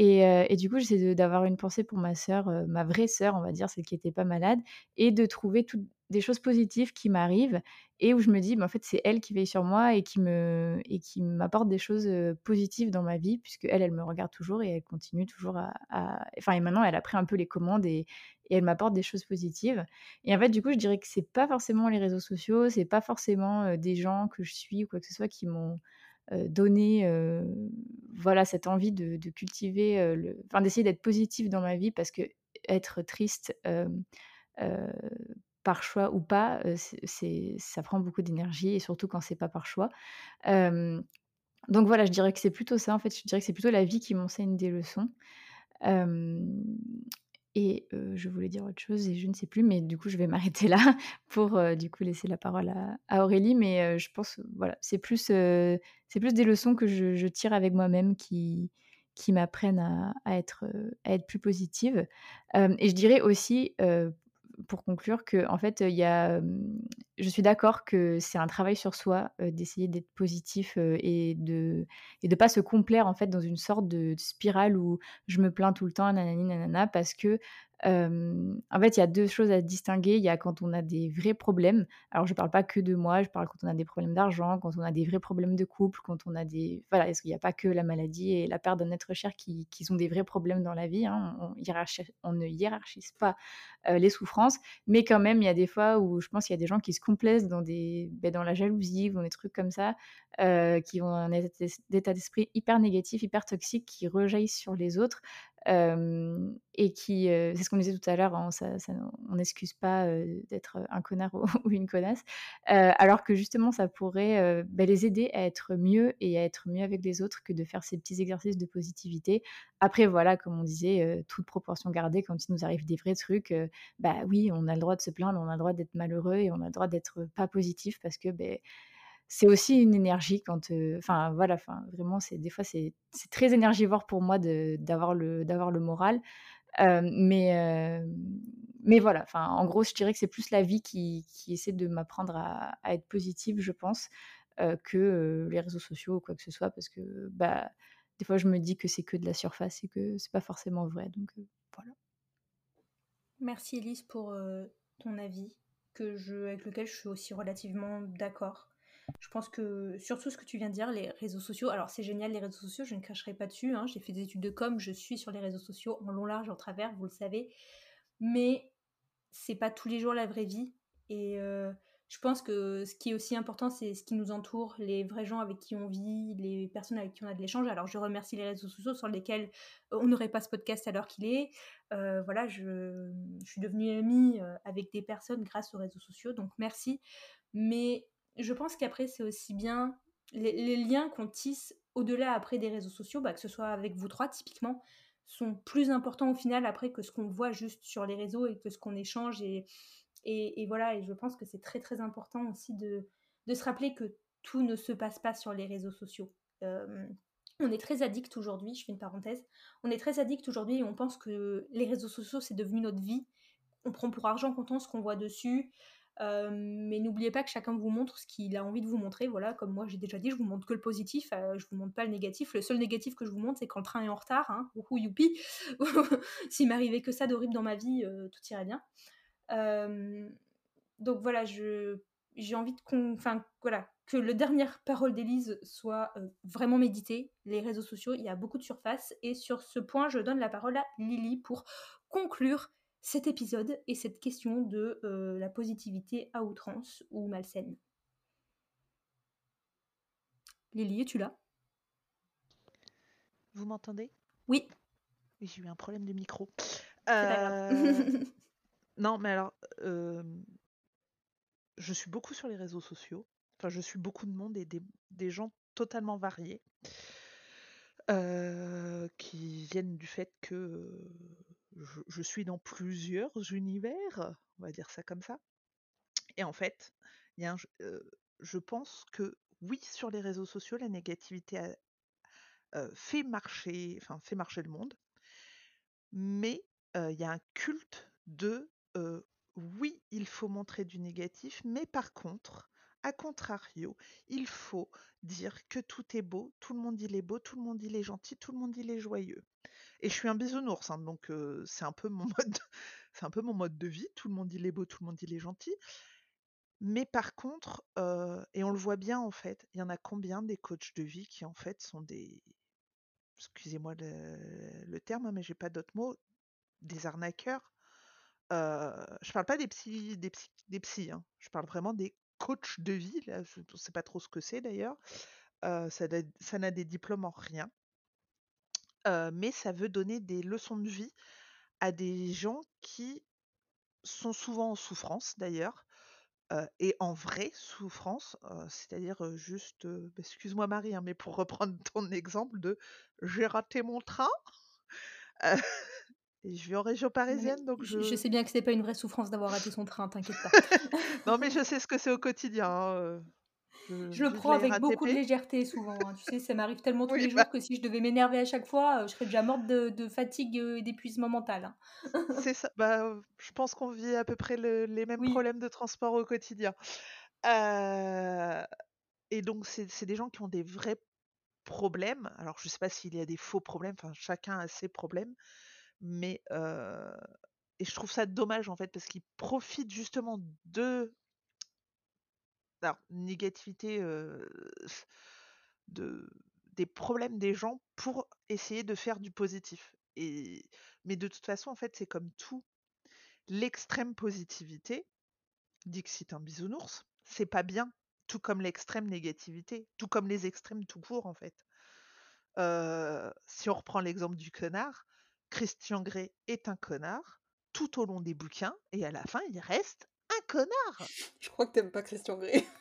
et, du coup, j'essaie d'avoir une pensée pour ma sœur, ma vraie sœur, on va dire, celle qui n'était pas malade, et de trouver toutes des choses positives qui m'arrivent et où je me dis, bah, en fait, c'est elle qui veille sur moi et qui m'apporte des choses positives dans ma vie, puisque elle, elle me regarde toujours et elle continue toujours à, enfin, et maintenant, elle a pris un peu les commandes et, et elle m'apporte des choses positives. Et en fait, du coup, je dirais que c'est pas forcément les réseaux sociaux, c'est pas forcément des gens que je suis ou quoi que ce soit qui m'ont donner voilà cette envie de, cultiver le enfin d'essayer d'être positif dans ma vie parce que être triste par choix ou pas ça prend beaucoup d'énergie et surtout quand c'est pas par choix Donc voilà, je dirais que c'est plutôt ça, en fait, je dirais que c'est plutôt la vie qui m'enseigne des leçons. Et je voulais dire autre chose et je ne sais plus, mais du coup, je vais m'arrêter là pour, du coup, laisser la parole à Aurélie. Mais je pense, voilà, c'est plus, c'est plus des leçons que je tire avec moi-même qui qui m'apprennent être, à être plus positive. Et je dirais aussi, pour conclure qu'en fait, il y a, je suis d'accord que c'est un travail sur soi, d'essayer d'être positif, et de et de pas se complaire, en fait, dans une sorte de spirale où je me plains tout le temps, nanani nanana, parce que, en fait, il y a 2 choses à distinguer. Il y a quand on a des vrais problèmes. Alors je parle pas que de moi, je parle quand on a des problèmes d'argent, quand on a des vrais problèmes de couple, quand on a des voilà, parce qu'il y a pas que la maladie et la perte d'un être cher qui qui sont des vrais problèmes dans la vie, hein. On ne hiérarchise pas, les souffrances, mais quand même, il y a des fois où je pense qu'il y a des gens qui se complaisent dans dans la jalousie ou dans des trucs comme ça, heu, qui ont un état d'esprit hyper négatif, hyper toxique, qui rejaillissent sur les autres, et qui, c'est ce qu'on disait tout à l'heure, hein, on n'excuse pas, d'être un connard ou une connasse, alors que justement ça pourrait, bah, les aider à être mieux et à être mieux avec les autres que de faire ces petits exercices de positivité. Après voilà, comme on disait, toute proportion gardée, quand il nous arrive des vrais trucs, bah, oui, on a le droit de se plaindre, on a le droit d'être malheureux et on a le droit d'être pas positif parce que, beh, c'est aussi une énergie quand, enfin voilà, enfin vraiment, c'est des fois, c'est très énergivore pour moi de d'avoir le d'avoir le moral, mais mais voilà, en gros, je dirais que c'est plus la vie qui qui essaie de m'apprendre à à être positive, je pense, que, les réseaux sociaux ou quoi que ce soit parce que, bah, des fois, je me dis que c'est que de la surface et que c'est pas forcément vrai, donc voilà. Merci Elise pour, ton avis que je avec lequel je suis aussi relativement d'accord. Je pense que surtout ce que tu viens de dire, les réseaux sociaux, alors c'est génial les réseaux sociaux, je ne cracherai pas dessus, hein, j'ai fait des études de com, je suis sur les réseaux sociaux en long, large, en travers, vous le savez, mais c'est pas tous les jours la vraie vie et heu, je pense que ce qui est aussi important, c'est ce qui nous entoure, les vrais gens avec qui on vit, les personnes avec qui on a de l'échange. Alors je remercie les réseaux sociaux sans lesquels on n'aurait pas ce podcast à l'heure qu'il est. Heu, voilà, je je suis devenue amie, avec des personnes grâce aux réseaux sociaux, donc merci. Mais je pense qu'après c'est aussi bien les liens qu'on tisse au-delà après des réseaux sociaux, bah, que ce soit avec vous 3 typiquement, sont plus importants au final après que ce qu'on voit juste sur les réseaux et que ce qu'on échange et voilà et je pense que c'est très, très important aussi de se rappeler que tout ne se passe pas sur les réseaux sociaux. Hem, on est très addict aujourd'hui, je fais une parenthèse, on est très addict aujourd'hui et on pense que les réseaux sociaux, c'est devenu notre vie. On prend pour argent comptant ce qu'on voit dessus, hem, mais n'oubliez pas que chacun vous montre ce qu'il a envie de vous montrer. Voilà, comme moi j'ai déjà dit, je vous montre que le positif, heu, je vous montre pas le négatif. Le seul négatif que je vous montre, c'est quand le train est en retard, hein, youpi! S'il m'arrivait que ça d'horrible dans ma vie, heu, tout irait bien. Hem, donc voilà, je j'ai envie de voilà, que le dernière parole d'Élise soit, vraiment méditée. Les réseaux sociaux, il y a beaucoup de surface et sur ce point, je donne la parole à Lily pour conclure cet épisode et cette question de, heu, la positivité à outrance ou malsaine. Lily, es-tu là? Vous m'entendez? Oui. Oui, j'ai eu un problème de micro. C'est pas grave. Heu, non, mais alors, hem, je suis beaucoup sur les réseaux sociaux. Enfin, je suis beaucoup de monde et des des gens totalement variés. Qui viennent du fait que, je suis dans plusieurs univers, on va dire ça comme ça. Et en fait, heu, je pense que oui, sur les réseaux sociaux, la négativité a heu, fait marcher fait marcher le monde. Mais, heu, il y a un culte de, oui, il faut montrer du négatif, mais par contre, à contrario, il faut dire que tout est beau, tout le monde il est beau, tout le monde il est gentil, tout le monde il est joyeux. Et je suis un bisounours, hein, donc c'est un peu mon mode un peu mon mode de vie, tout le monde il est beau, tout le monde il est gentil. Mais par contre, et on le voit bien en fait, il y en a combien des coachs de vie qui en fait sont des excusez-moi le terme, hein, mais j'ai pas d'autres mots, des arnaqueurs? Heu, je parle pas des psys des psys, hein, je parle vraiment des coachs de vie, là, je on sait pas trop ce que c'est d'ailleurs. Ça n'a des diplômes en rien. Mais ça veut donner des leçons de vie à des gens qui sont souvent en souffrance d'ailleurs, et en vraie souffrance, c'est-à-dire juste, bah, excuse-moi Marie, hein, mais pour reprendre ton exemple de j'ai raté mon train, et je vis en région parisienne, donc je, je... sais bien que c'est pas une vraie souffrance d'avoir raté son train, t'inquiète pas. non, mais je sais ce que c'est au quotidien. hein, Je le prends avec beaucoup de légèreté souvent. hein. Tu sais, ça m'arrive tellement tous Oui, les bah. jours que si je devais m'énerver à chaque fois, euh, je serais déjà morte de, de fatigue euh, et d'épuisement mental. hein. C'est ça. Bah, euh, je pense qu'on vit à peu près le- les mêmes Oui. problèmes de transport au quotidien. Euh, et donc, c'est des gens qui ont des vrais problèmes. Alors, je sais pas s'il y a des faux problèmes. Enfin, chacun a ses problèmes. Mais euh, et je trouve ça dommage en fait parce qu'ils profitent justement de alors, négativité de des problèmes des gens pour essayer de faire du positif. Et mais de toute façon, en fait, c'est comme tout. L'extrême positivité, Dixit un bisounours, c'est pas bien, tout comme l'extrême négativité, tout comme les extrêmes tout court en fait. Si on reprend l'exemple du connard, Christian Grey est un connard tout au long des bouquins et à la fin il reste un connard. Je crois que t'aimes pas Christian Grey.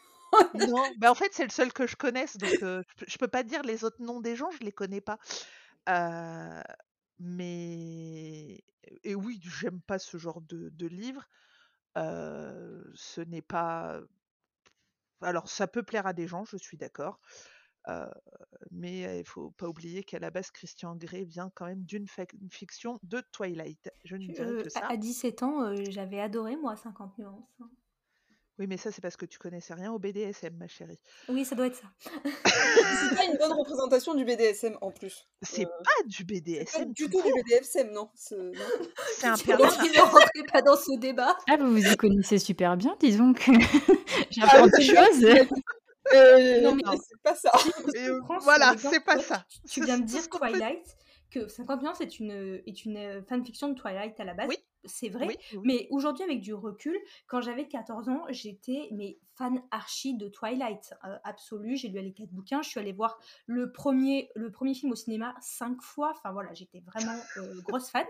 Non, bah en fait c'est le seul que je connaisse donc euh, je, peux, je peux pas dire les autres noms des gens, je les connais pas. Euh, mais et oui, j'aime pas ce genre de, de livre. Euh, ce n'est pas. Alors, ça peut plaire à des gens, je suis d'accord. Euh, mais il faut pas oublier qu'à la base, Christian Grey vient quand même d'une fiction de Twilight. Je ne dirais Euh, que ça. à, à 17 ans, euh, j'avais adoré, moi, 50 nuances. hein. Oui, mais ça, c'est parce que tu connaissais rien au BDSM, ma chérie. Oui, ça doit être ça. C'est pas une bonne représentation du BDSM en plus. C'est Euh, pas du C'est pas BDSM du tout tout du BDSM, non. C'est- un Je pervers. ne rentrais pas dans ce débat? Ah, vous vous y connaissez super bien, disons que Ah, j'apprends des choses. Euh, Non, mais c'est pas ça. Et, euh, voilà, c'est pas ça. Tu, viens de dire qu'on peut- Twilight, que 50 nuances est une, est une fanfiction de Twilight à la base. Oui. C'est vrai. Oui, oui. Mais aujourd'hui, avec du recul, quand j'avais 14 ans, j'étais mais fan archi de Twilight euh, absolu. J'ai lu les quatre bouquins. Je suis allée voir le premier, le premier film au cinéma cinq fois. Enfin voilà, j'étais vraiment euh, grosse fan.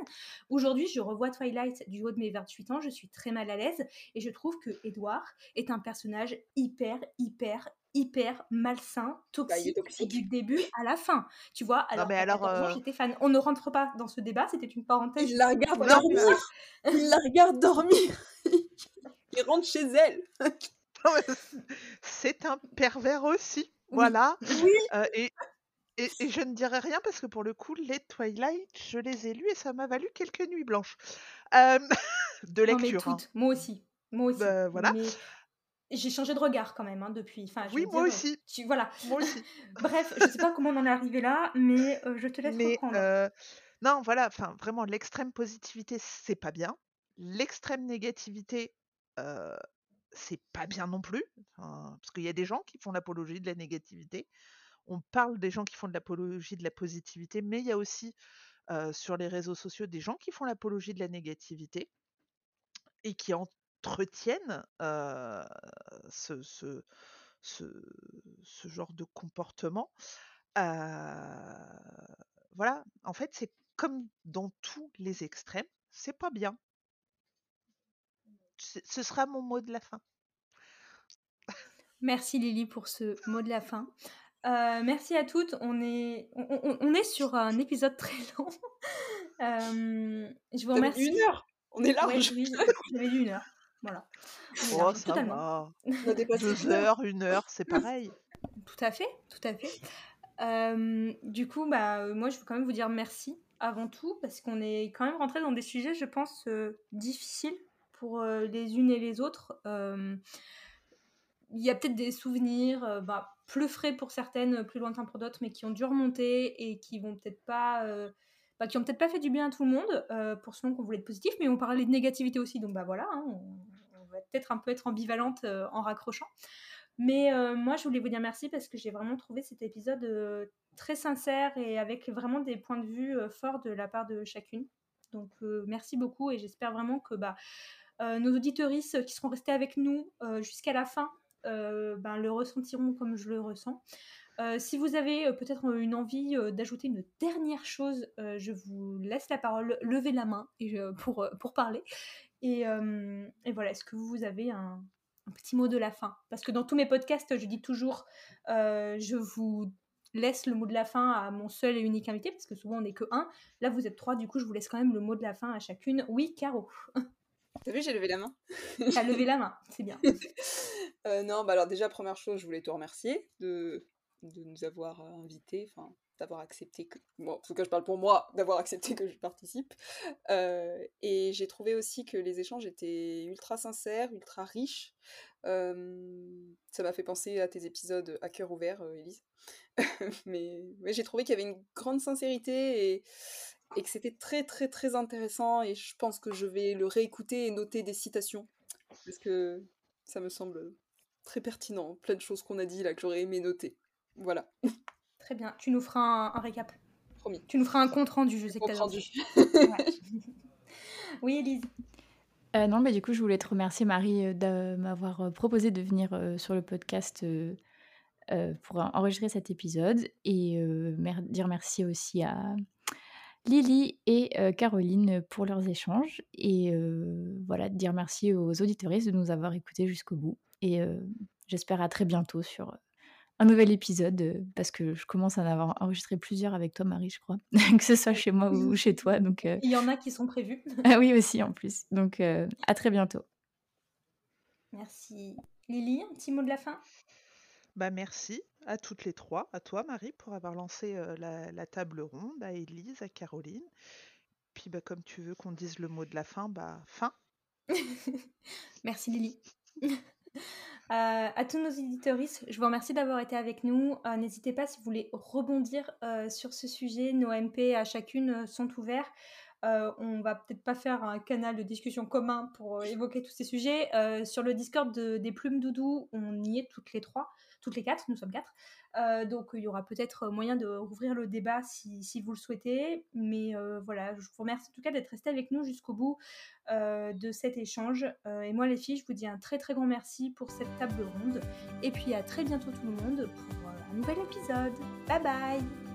Aujourd'hui, je revois Twilight du haut de mes 28 ans. Je suis très mal à l'aise et je trouve que Edward est un personnage hyper, hyper, hyper malsain, Bah, toxique, du début à la fin. Tu vois, alors, mais à alors, 14 ans, euh, j'étais fan. On ne rentre pas dans ce débat, c'était une parenthèse. Il la regarde Non, dormir. mais- Il la regarde dormir. Il rentre chez elle. Non, mais c'est un pervers aussi. Voilà. Oui. Euh, et, et, et je ne dirais rien parce que pour le coup, les Twilight, je les ai lus et ça m'a valu quelques nuits blanches Euh, de Non, mais lecture. hein. toutes. Moi aussi. Moi aussi. Bah, voilà. Mais j'ai changé de regard quand même hein, depuis. Enfin, je Oui, moi dire, aussi. Tu, voilà. Moi aussi. Bref, je sais pas comment on en est arrivé là, mais euh, je te laisse Mais reprendre. euh, non, voilà, enfin vraiment, l'extrême positivité, c'est pas bien. L'extrême négativité, euh, c'est pas bien non plus. Parce qu'il y a des gens qui font l'apologie de la négativité. On parle des gens qui font de l'apologie de la positivité, mais il y a aussi euh, sur les réseaux sociaux des gens qui font l'apologie de la négativité et qui entretiennent euh, ce, ce, ce, ce genre de comportement. Voilà, en fait, c'est comme dans tous les extrêmes, c'est pas bien. Ce sera mon mot de la fin. Merci Lily pour ce mot de la fin. Euh, merci à toutes. On est, on, on- on est sur un épisode très long. Euh, je vous remercie. une heure. On est Ouais, large. oui, j'avais une heure. Voilà. On Oh, ça totalement. va. On a dépassé Deux une heure. heures, une heure, c'est pareil. Tout à fait, tout à fait. Euh, du coup, bah, euh, moi, je veux quand même vous dire merci avant tout, parce qu'on est quand même rentré dans des sujets, je pense, euh, difficiles pour les unes et les autres. Il y a peut-être des souvenirs bah, plus frais pour certaines, plus lointains pour d'autres, mais qui ont dû remonter et qui vont peut-être pas... bah, qui ont peut-être pas fait du bien à tout le monde, euh, pour ceux qu'on voulait être positif, mais on parlait de négativité aussi, donc bah voilà, hein, on, va peut-être un peu être ambivalente euh, en raccrochant. Mais euh, moi, je voulais vous dire merci parce que j'ai vraiment trouvé cet épisode euh, très sincère et avec vraiment des points de vue forts de la part de chacune. Donc, merci beaucoup et j'espère vraiment que bah, nos auditeuristes qui seront restés avec nous jusqu'à la fin ben, le ressentiront comme je le ressens. Euh, si vous avez euh, peut-être une envie euh, d'ajouter une dernière chose, euh, je vous laisse la parole, levez la main et je- pour, euh, pour parler. Et, euh, et voilà, est-ce que vous avez un, un petit mot de la fin? Parce que dans tous mes podcasts, je dis toujours, je vous laisse le mot de la fin à mon seul et unique invité, parce que souvent on n'est que un. Là, vous êtes trois, du coup, je vous laisse quand même le mot de la fin à chacune. Oui, Caro. T'as vu, j'ai levé la main. T'as levé la main, c'est bien. Euh, non, bah alors déjà, première chose, je voulais te remercier de, de nous avoir invités, enfin, d'avoir accepté que... Bon, en tout cas, je parle pour moi, d'avoir accepté que je participe. Euh, et j'ai trouvé aussi que les échanges étaient ultra sincères, ultra riches. Euh, ça m'a fait penser à tes épisodes à cœur ouvert, Elise. mais, j'ai trouvé qu'il y avait une grande sincérité et, et que c'était très très très intéressant et je pense que je vais le réécouter et noter des citations parce que ça me semble très pertinent, plein de choses qu'on a dit là que j'aurais aimé noter. Voilà. Très bien, tu nous feras un, récap. Promis. Tu nous feras un compte rendu, je sais que tu rendu. oui, Elise. Euh, non, mais du coup, je voulais te remercier, Marie, euh, de m'avoir euh, proposé de venir sur le podcast pour enregistrer cet épisode et dire merci aussi à Lily et Caroline pour leurs échanges et voilà, dire merci aux auditoristes de nous avoir écoutés jusqu'au bout et j'espère à très bientôt sur un nouvel épisode parce que je commence à en avoir enregistré plusieurs avec toi, Marie, je crois, que ce soit chez moi ou chez toi. Donc, Il y en a qui sont prévus. ah oui, aussi en plus. Donc, à très bientôt. Merci. Lily, un petit mot de la fin? Bah merci à toutes les trois, à toi Marie pour avoir lancé la, table ronde, à Élise, à Caroline. Puis bah, comme tu veux qu'on dise le mot de la fin, bah fin. merci Lily. Euh, à tous nos éditoristes, je vous remercie d'avoir été avec nous. Euh, n'hésitez pas si vous voulez rebondir euh, sur ce sujet. Nos MP à chacune sont ouverts. on va peut-être pas faire un canal de discussion commun pour évoquer tous ces sujets. sur le Discord des plumes doudou, on y est toutes les trois toutes les quatre, nous sommes quatre. Euh, donc il y aura peut-être moyen de rouvrir le débat si, vous le souhaitez. Mais euh, voilà, je vous remercie en tout cas d'être resté avec nous jusqu'au bout euh, de cet échange. et moi les filles, je vous dis un très très grand merci pour cette table ronde. Et puis à très bientôt tout le monde pour un nouvel épisode. Bye bye